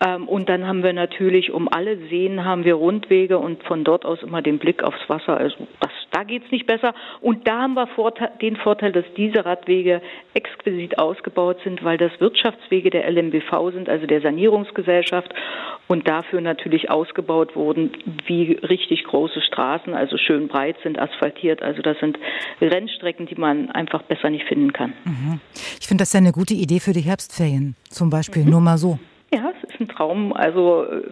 Ähm, und dann haben wir natürlich um alle Seen haben wir Rundwege und von dort aus immer den Blick aufs Wasser. Also das, da geht's nicht besser. Und da haben wir Vorteil, den Vorteil, dass diese Radwege exquisit ausgebaut sind, weil das Wirtschaftswege der LMBV sind, also der Sanierungsgesellschaft und dafür natürlich ausgebaut wurden wie richtig große Straßen, also schön breit sind, asphaltiert. Also das sind Rennstrecken, die man einfach besser nicht finden kann. Mhm. Ich finde das ja eine gute Idee für die Herbstferien, zum Beispiel, mhm. nur mal so. Ja, es ist ein Traum. Also äh,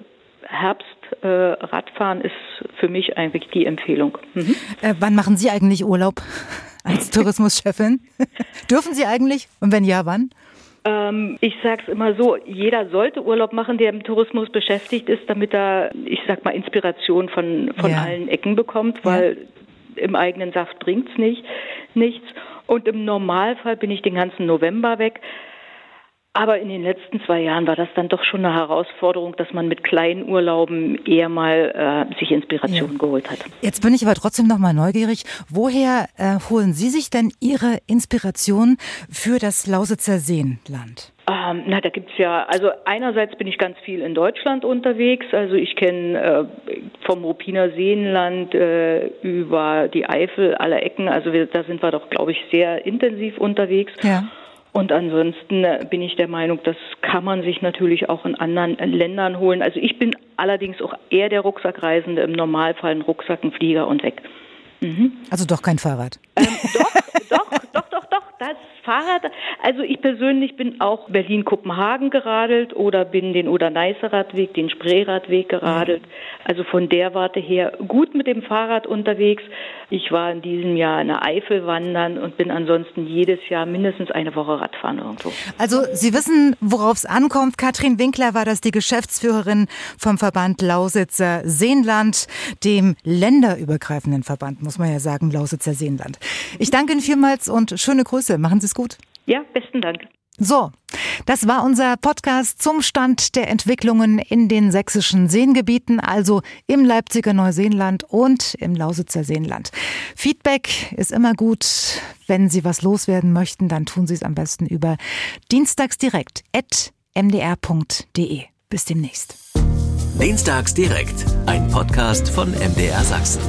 Herbstradfahren äh, ist für mich eigentlich die Empfehlung. Mhm. Äh, wann machen Sie eigentlich Urlaub als Tourismuschefin? Dürfen Sie eigentlich? Und wenn ja, wann? Ähm, ich sage es immer so, jeder sollte Urlaub machen, der im Tourismus beschäftigt ist, damit er, ich sag mal, Inspiration von, von ja. allen Ecken bekommt, weil ja. im eigenen Saft bringt's nicht, nichts. Und im Normalfall bin ich den ganzen November weg. Aber in den letzten zwei Jahren war das dann doch schon eine Herausforderung, dass man mit kleinen Urlauben eher mal äh, sich Inspiration ja. geholt hat. Jetzt bin ich aber trotzdem noch mal neugierig. Woher äh, holen Sie sich denn Ihre Inspiration für das Lausitzer Seenland? Ähm, na, da gibt's ja, also einerseits bin ich ganz viel in Deutschland unterwegs. Also ich kenne äh, vom Ruppiner Seenland äh, über die Eifel, alle Ecken. Also wir, da sind wir doch, glaube ich, sehr intensiv unterwegs. Ja. Und ansonsten äh, bin ich der Meinung, das kann man sich natürlich auch in anderen Ländern holen. Also ich bin allerdings auch eher der Rucksackreisende, im Normalfall ein Rucksack, ein Flieger und weg. Mhm. Also doch kein Fahrrad. Ähm, doch, doch, doch, doch, doch. Das Fahrrad, also ich persönlich bin auch Berlin-Kopenhagen geradelt oder bin den Oder-Neiße-Radweg, den Spreeradweg geradelt. Also von der Warte her gut mit dem Fahrrad unterwegs. Ich war in diesem Jahr in der Eifel wandern und bin ansonsten jedes Jahr mindestens eine Woche Radfahren irgendwo. Also Sie wissen, worauf es ankommt. Katrin Winkler war das die Geschäftsführerin vom Verband Lausitzer Seenland, dem länderübergreifenden Verband, muss man ja sagen, Lausitzer Seenland. Ich danke Ihnen vielmals und schöne Grüße. Machen Sie es gut. Ja, besten Dank. So, das war unser Podcast zum Stand der Entwicklungen in den sächsischen Seengebieten, also im Leipziger Neuseenland und im Lausitzer Seenland. Feedback ist immer gut. Wenn Sie was loswerden möchten, dann tun Sie es am besten über dienstagsdirekt.mdr.de. Bis demnächst. Dienstags direkt, ein Podcast von MDR Sachsen.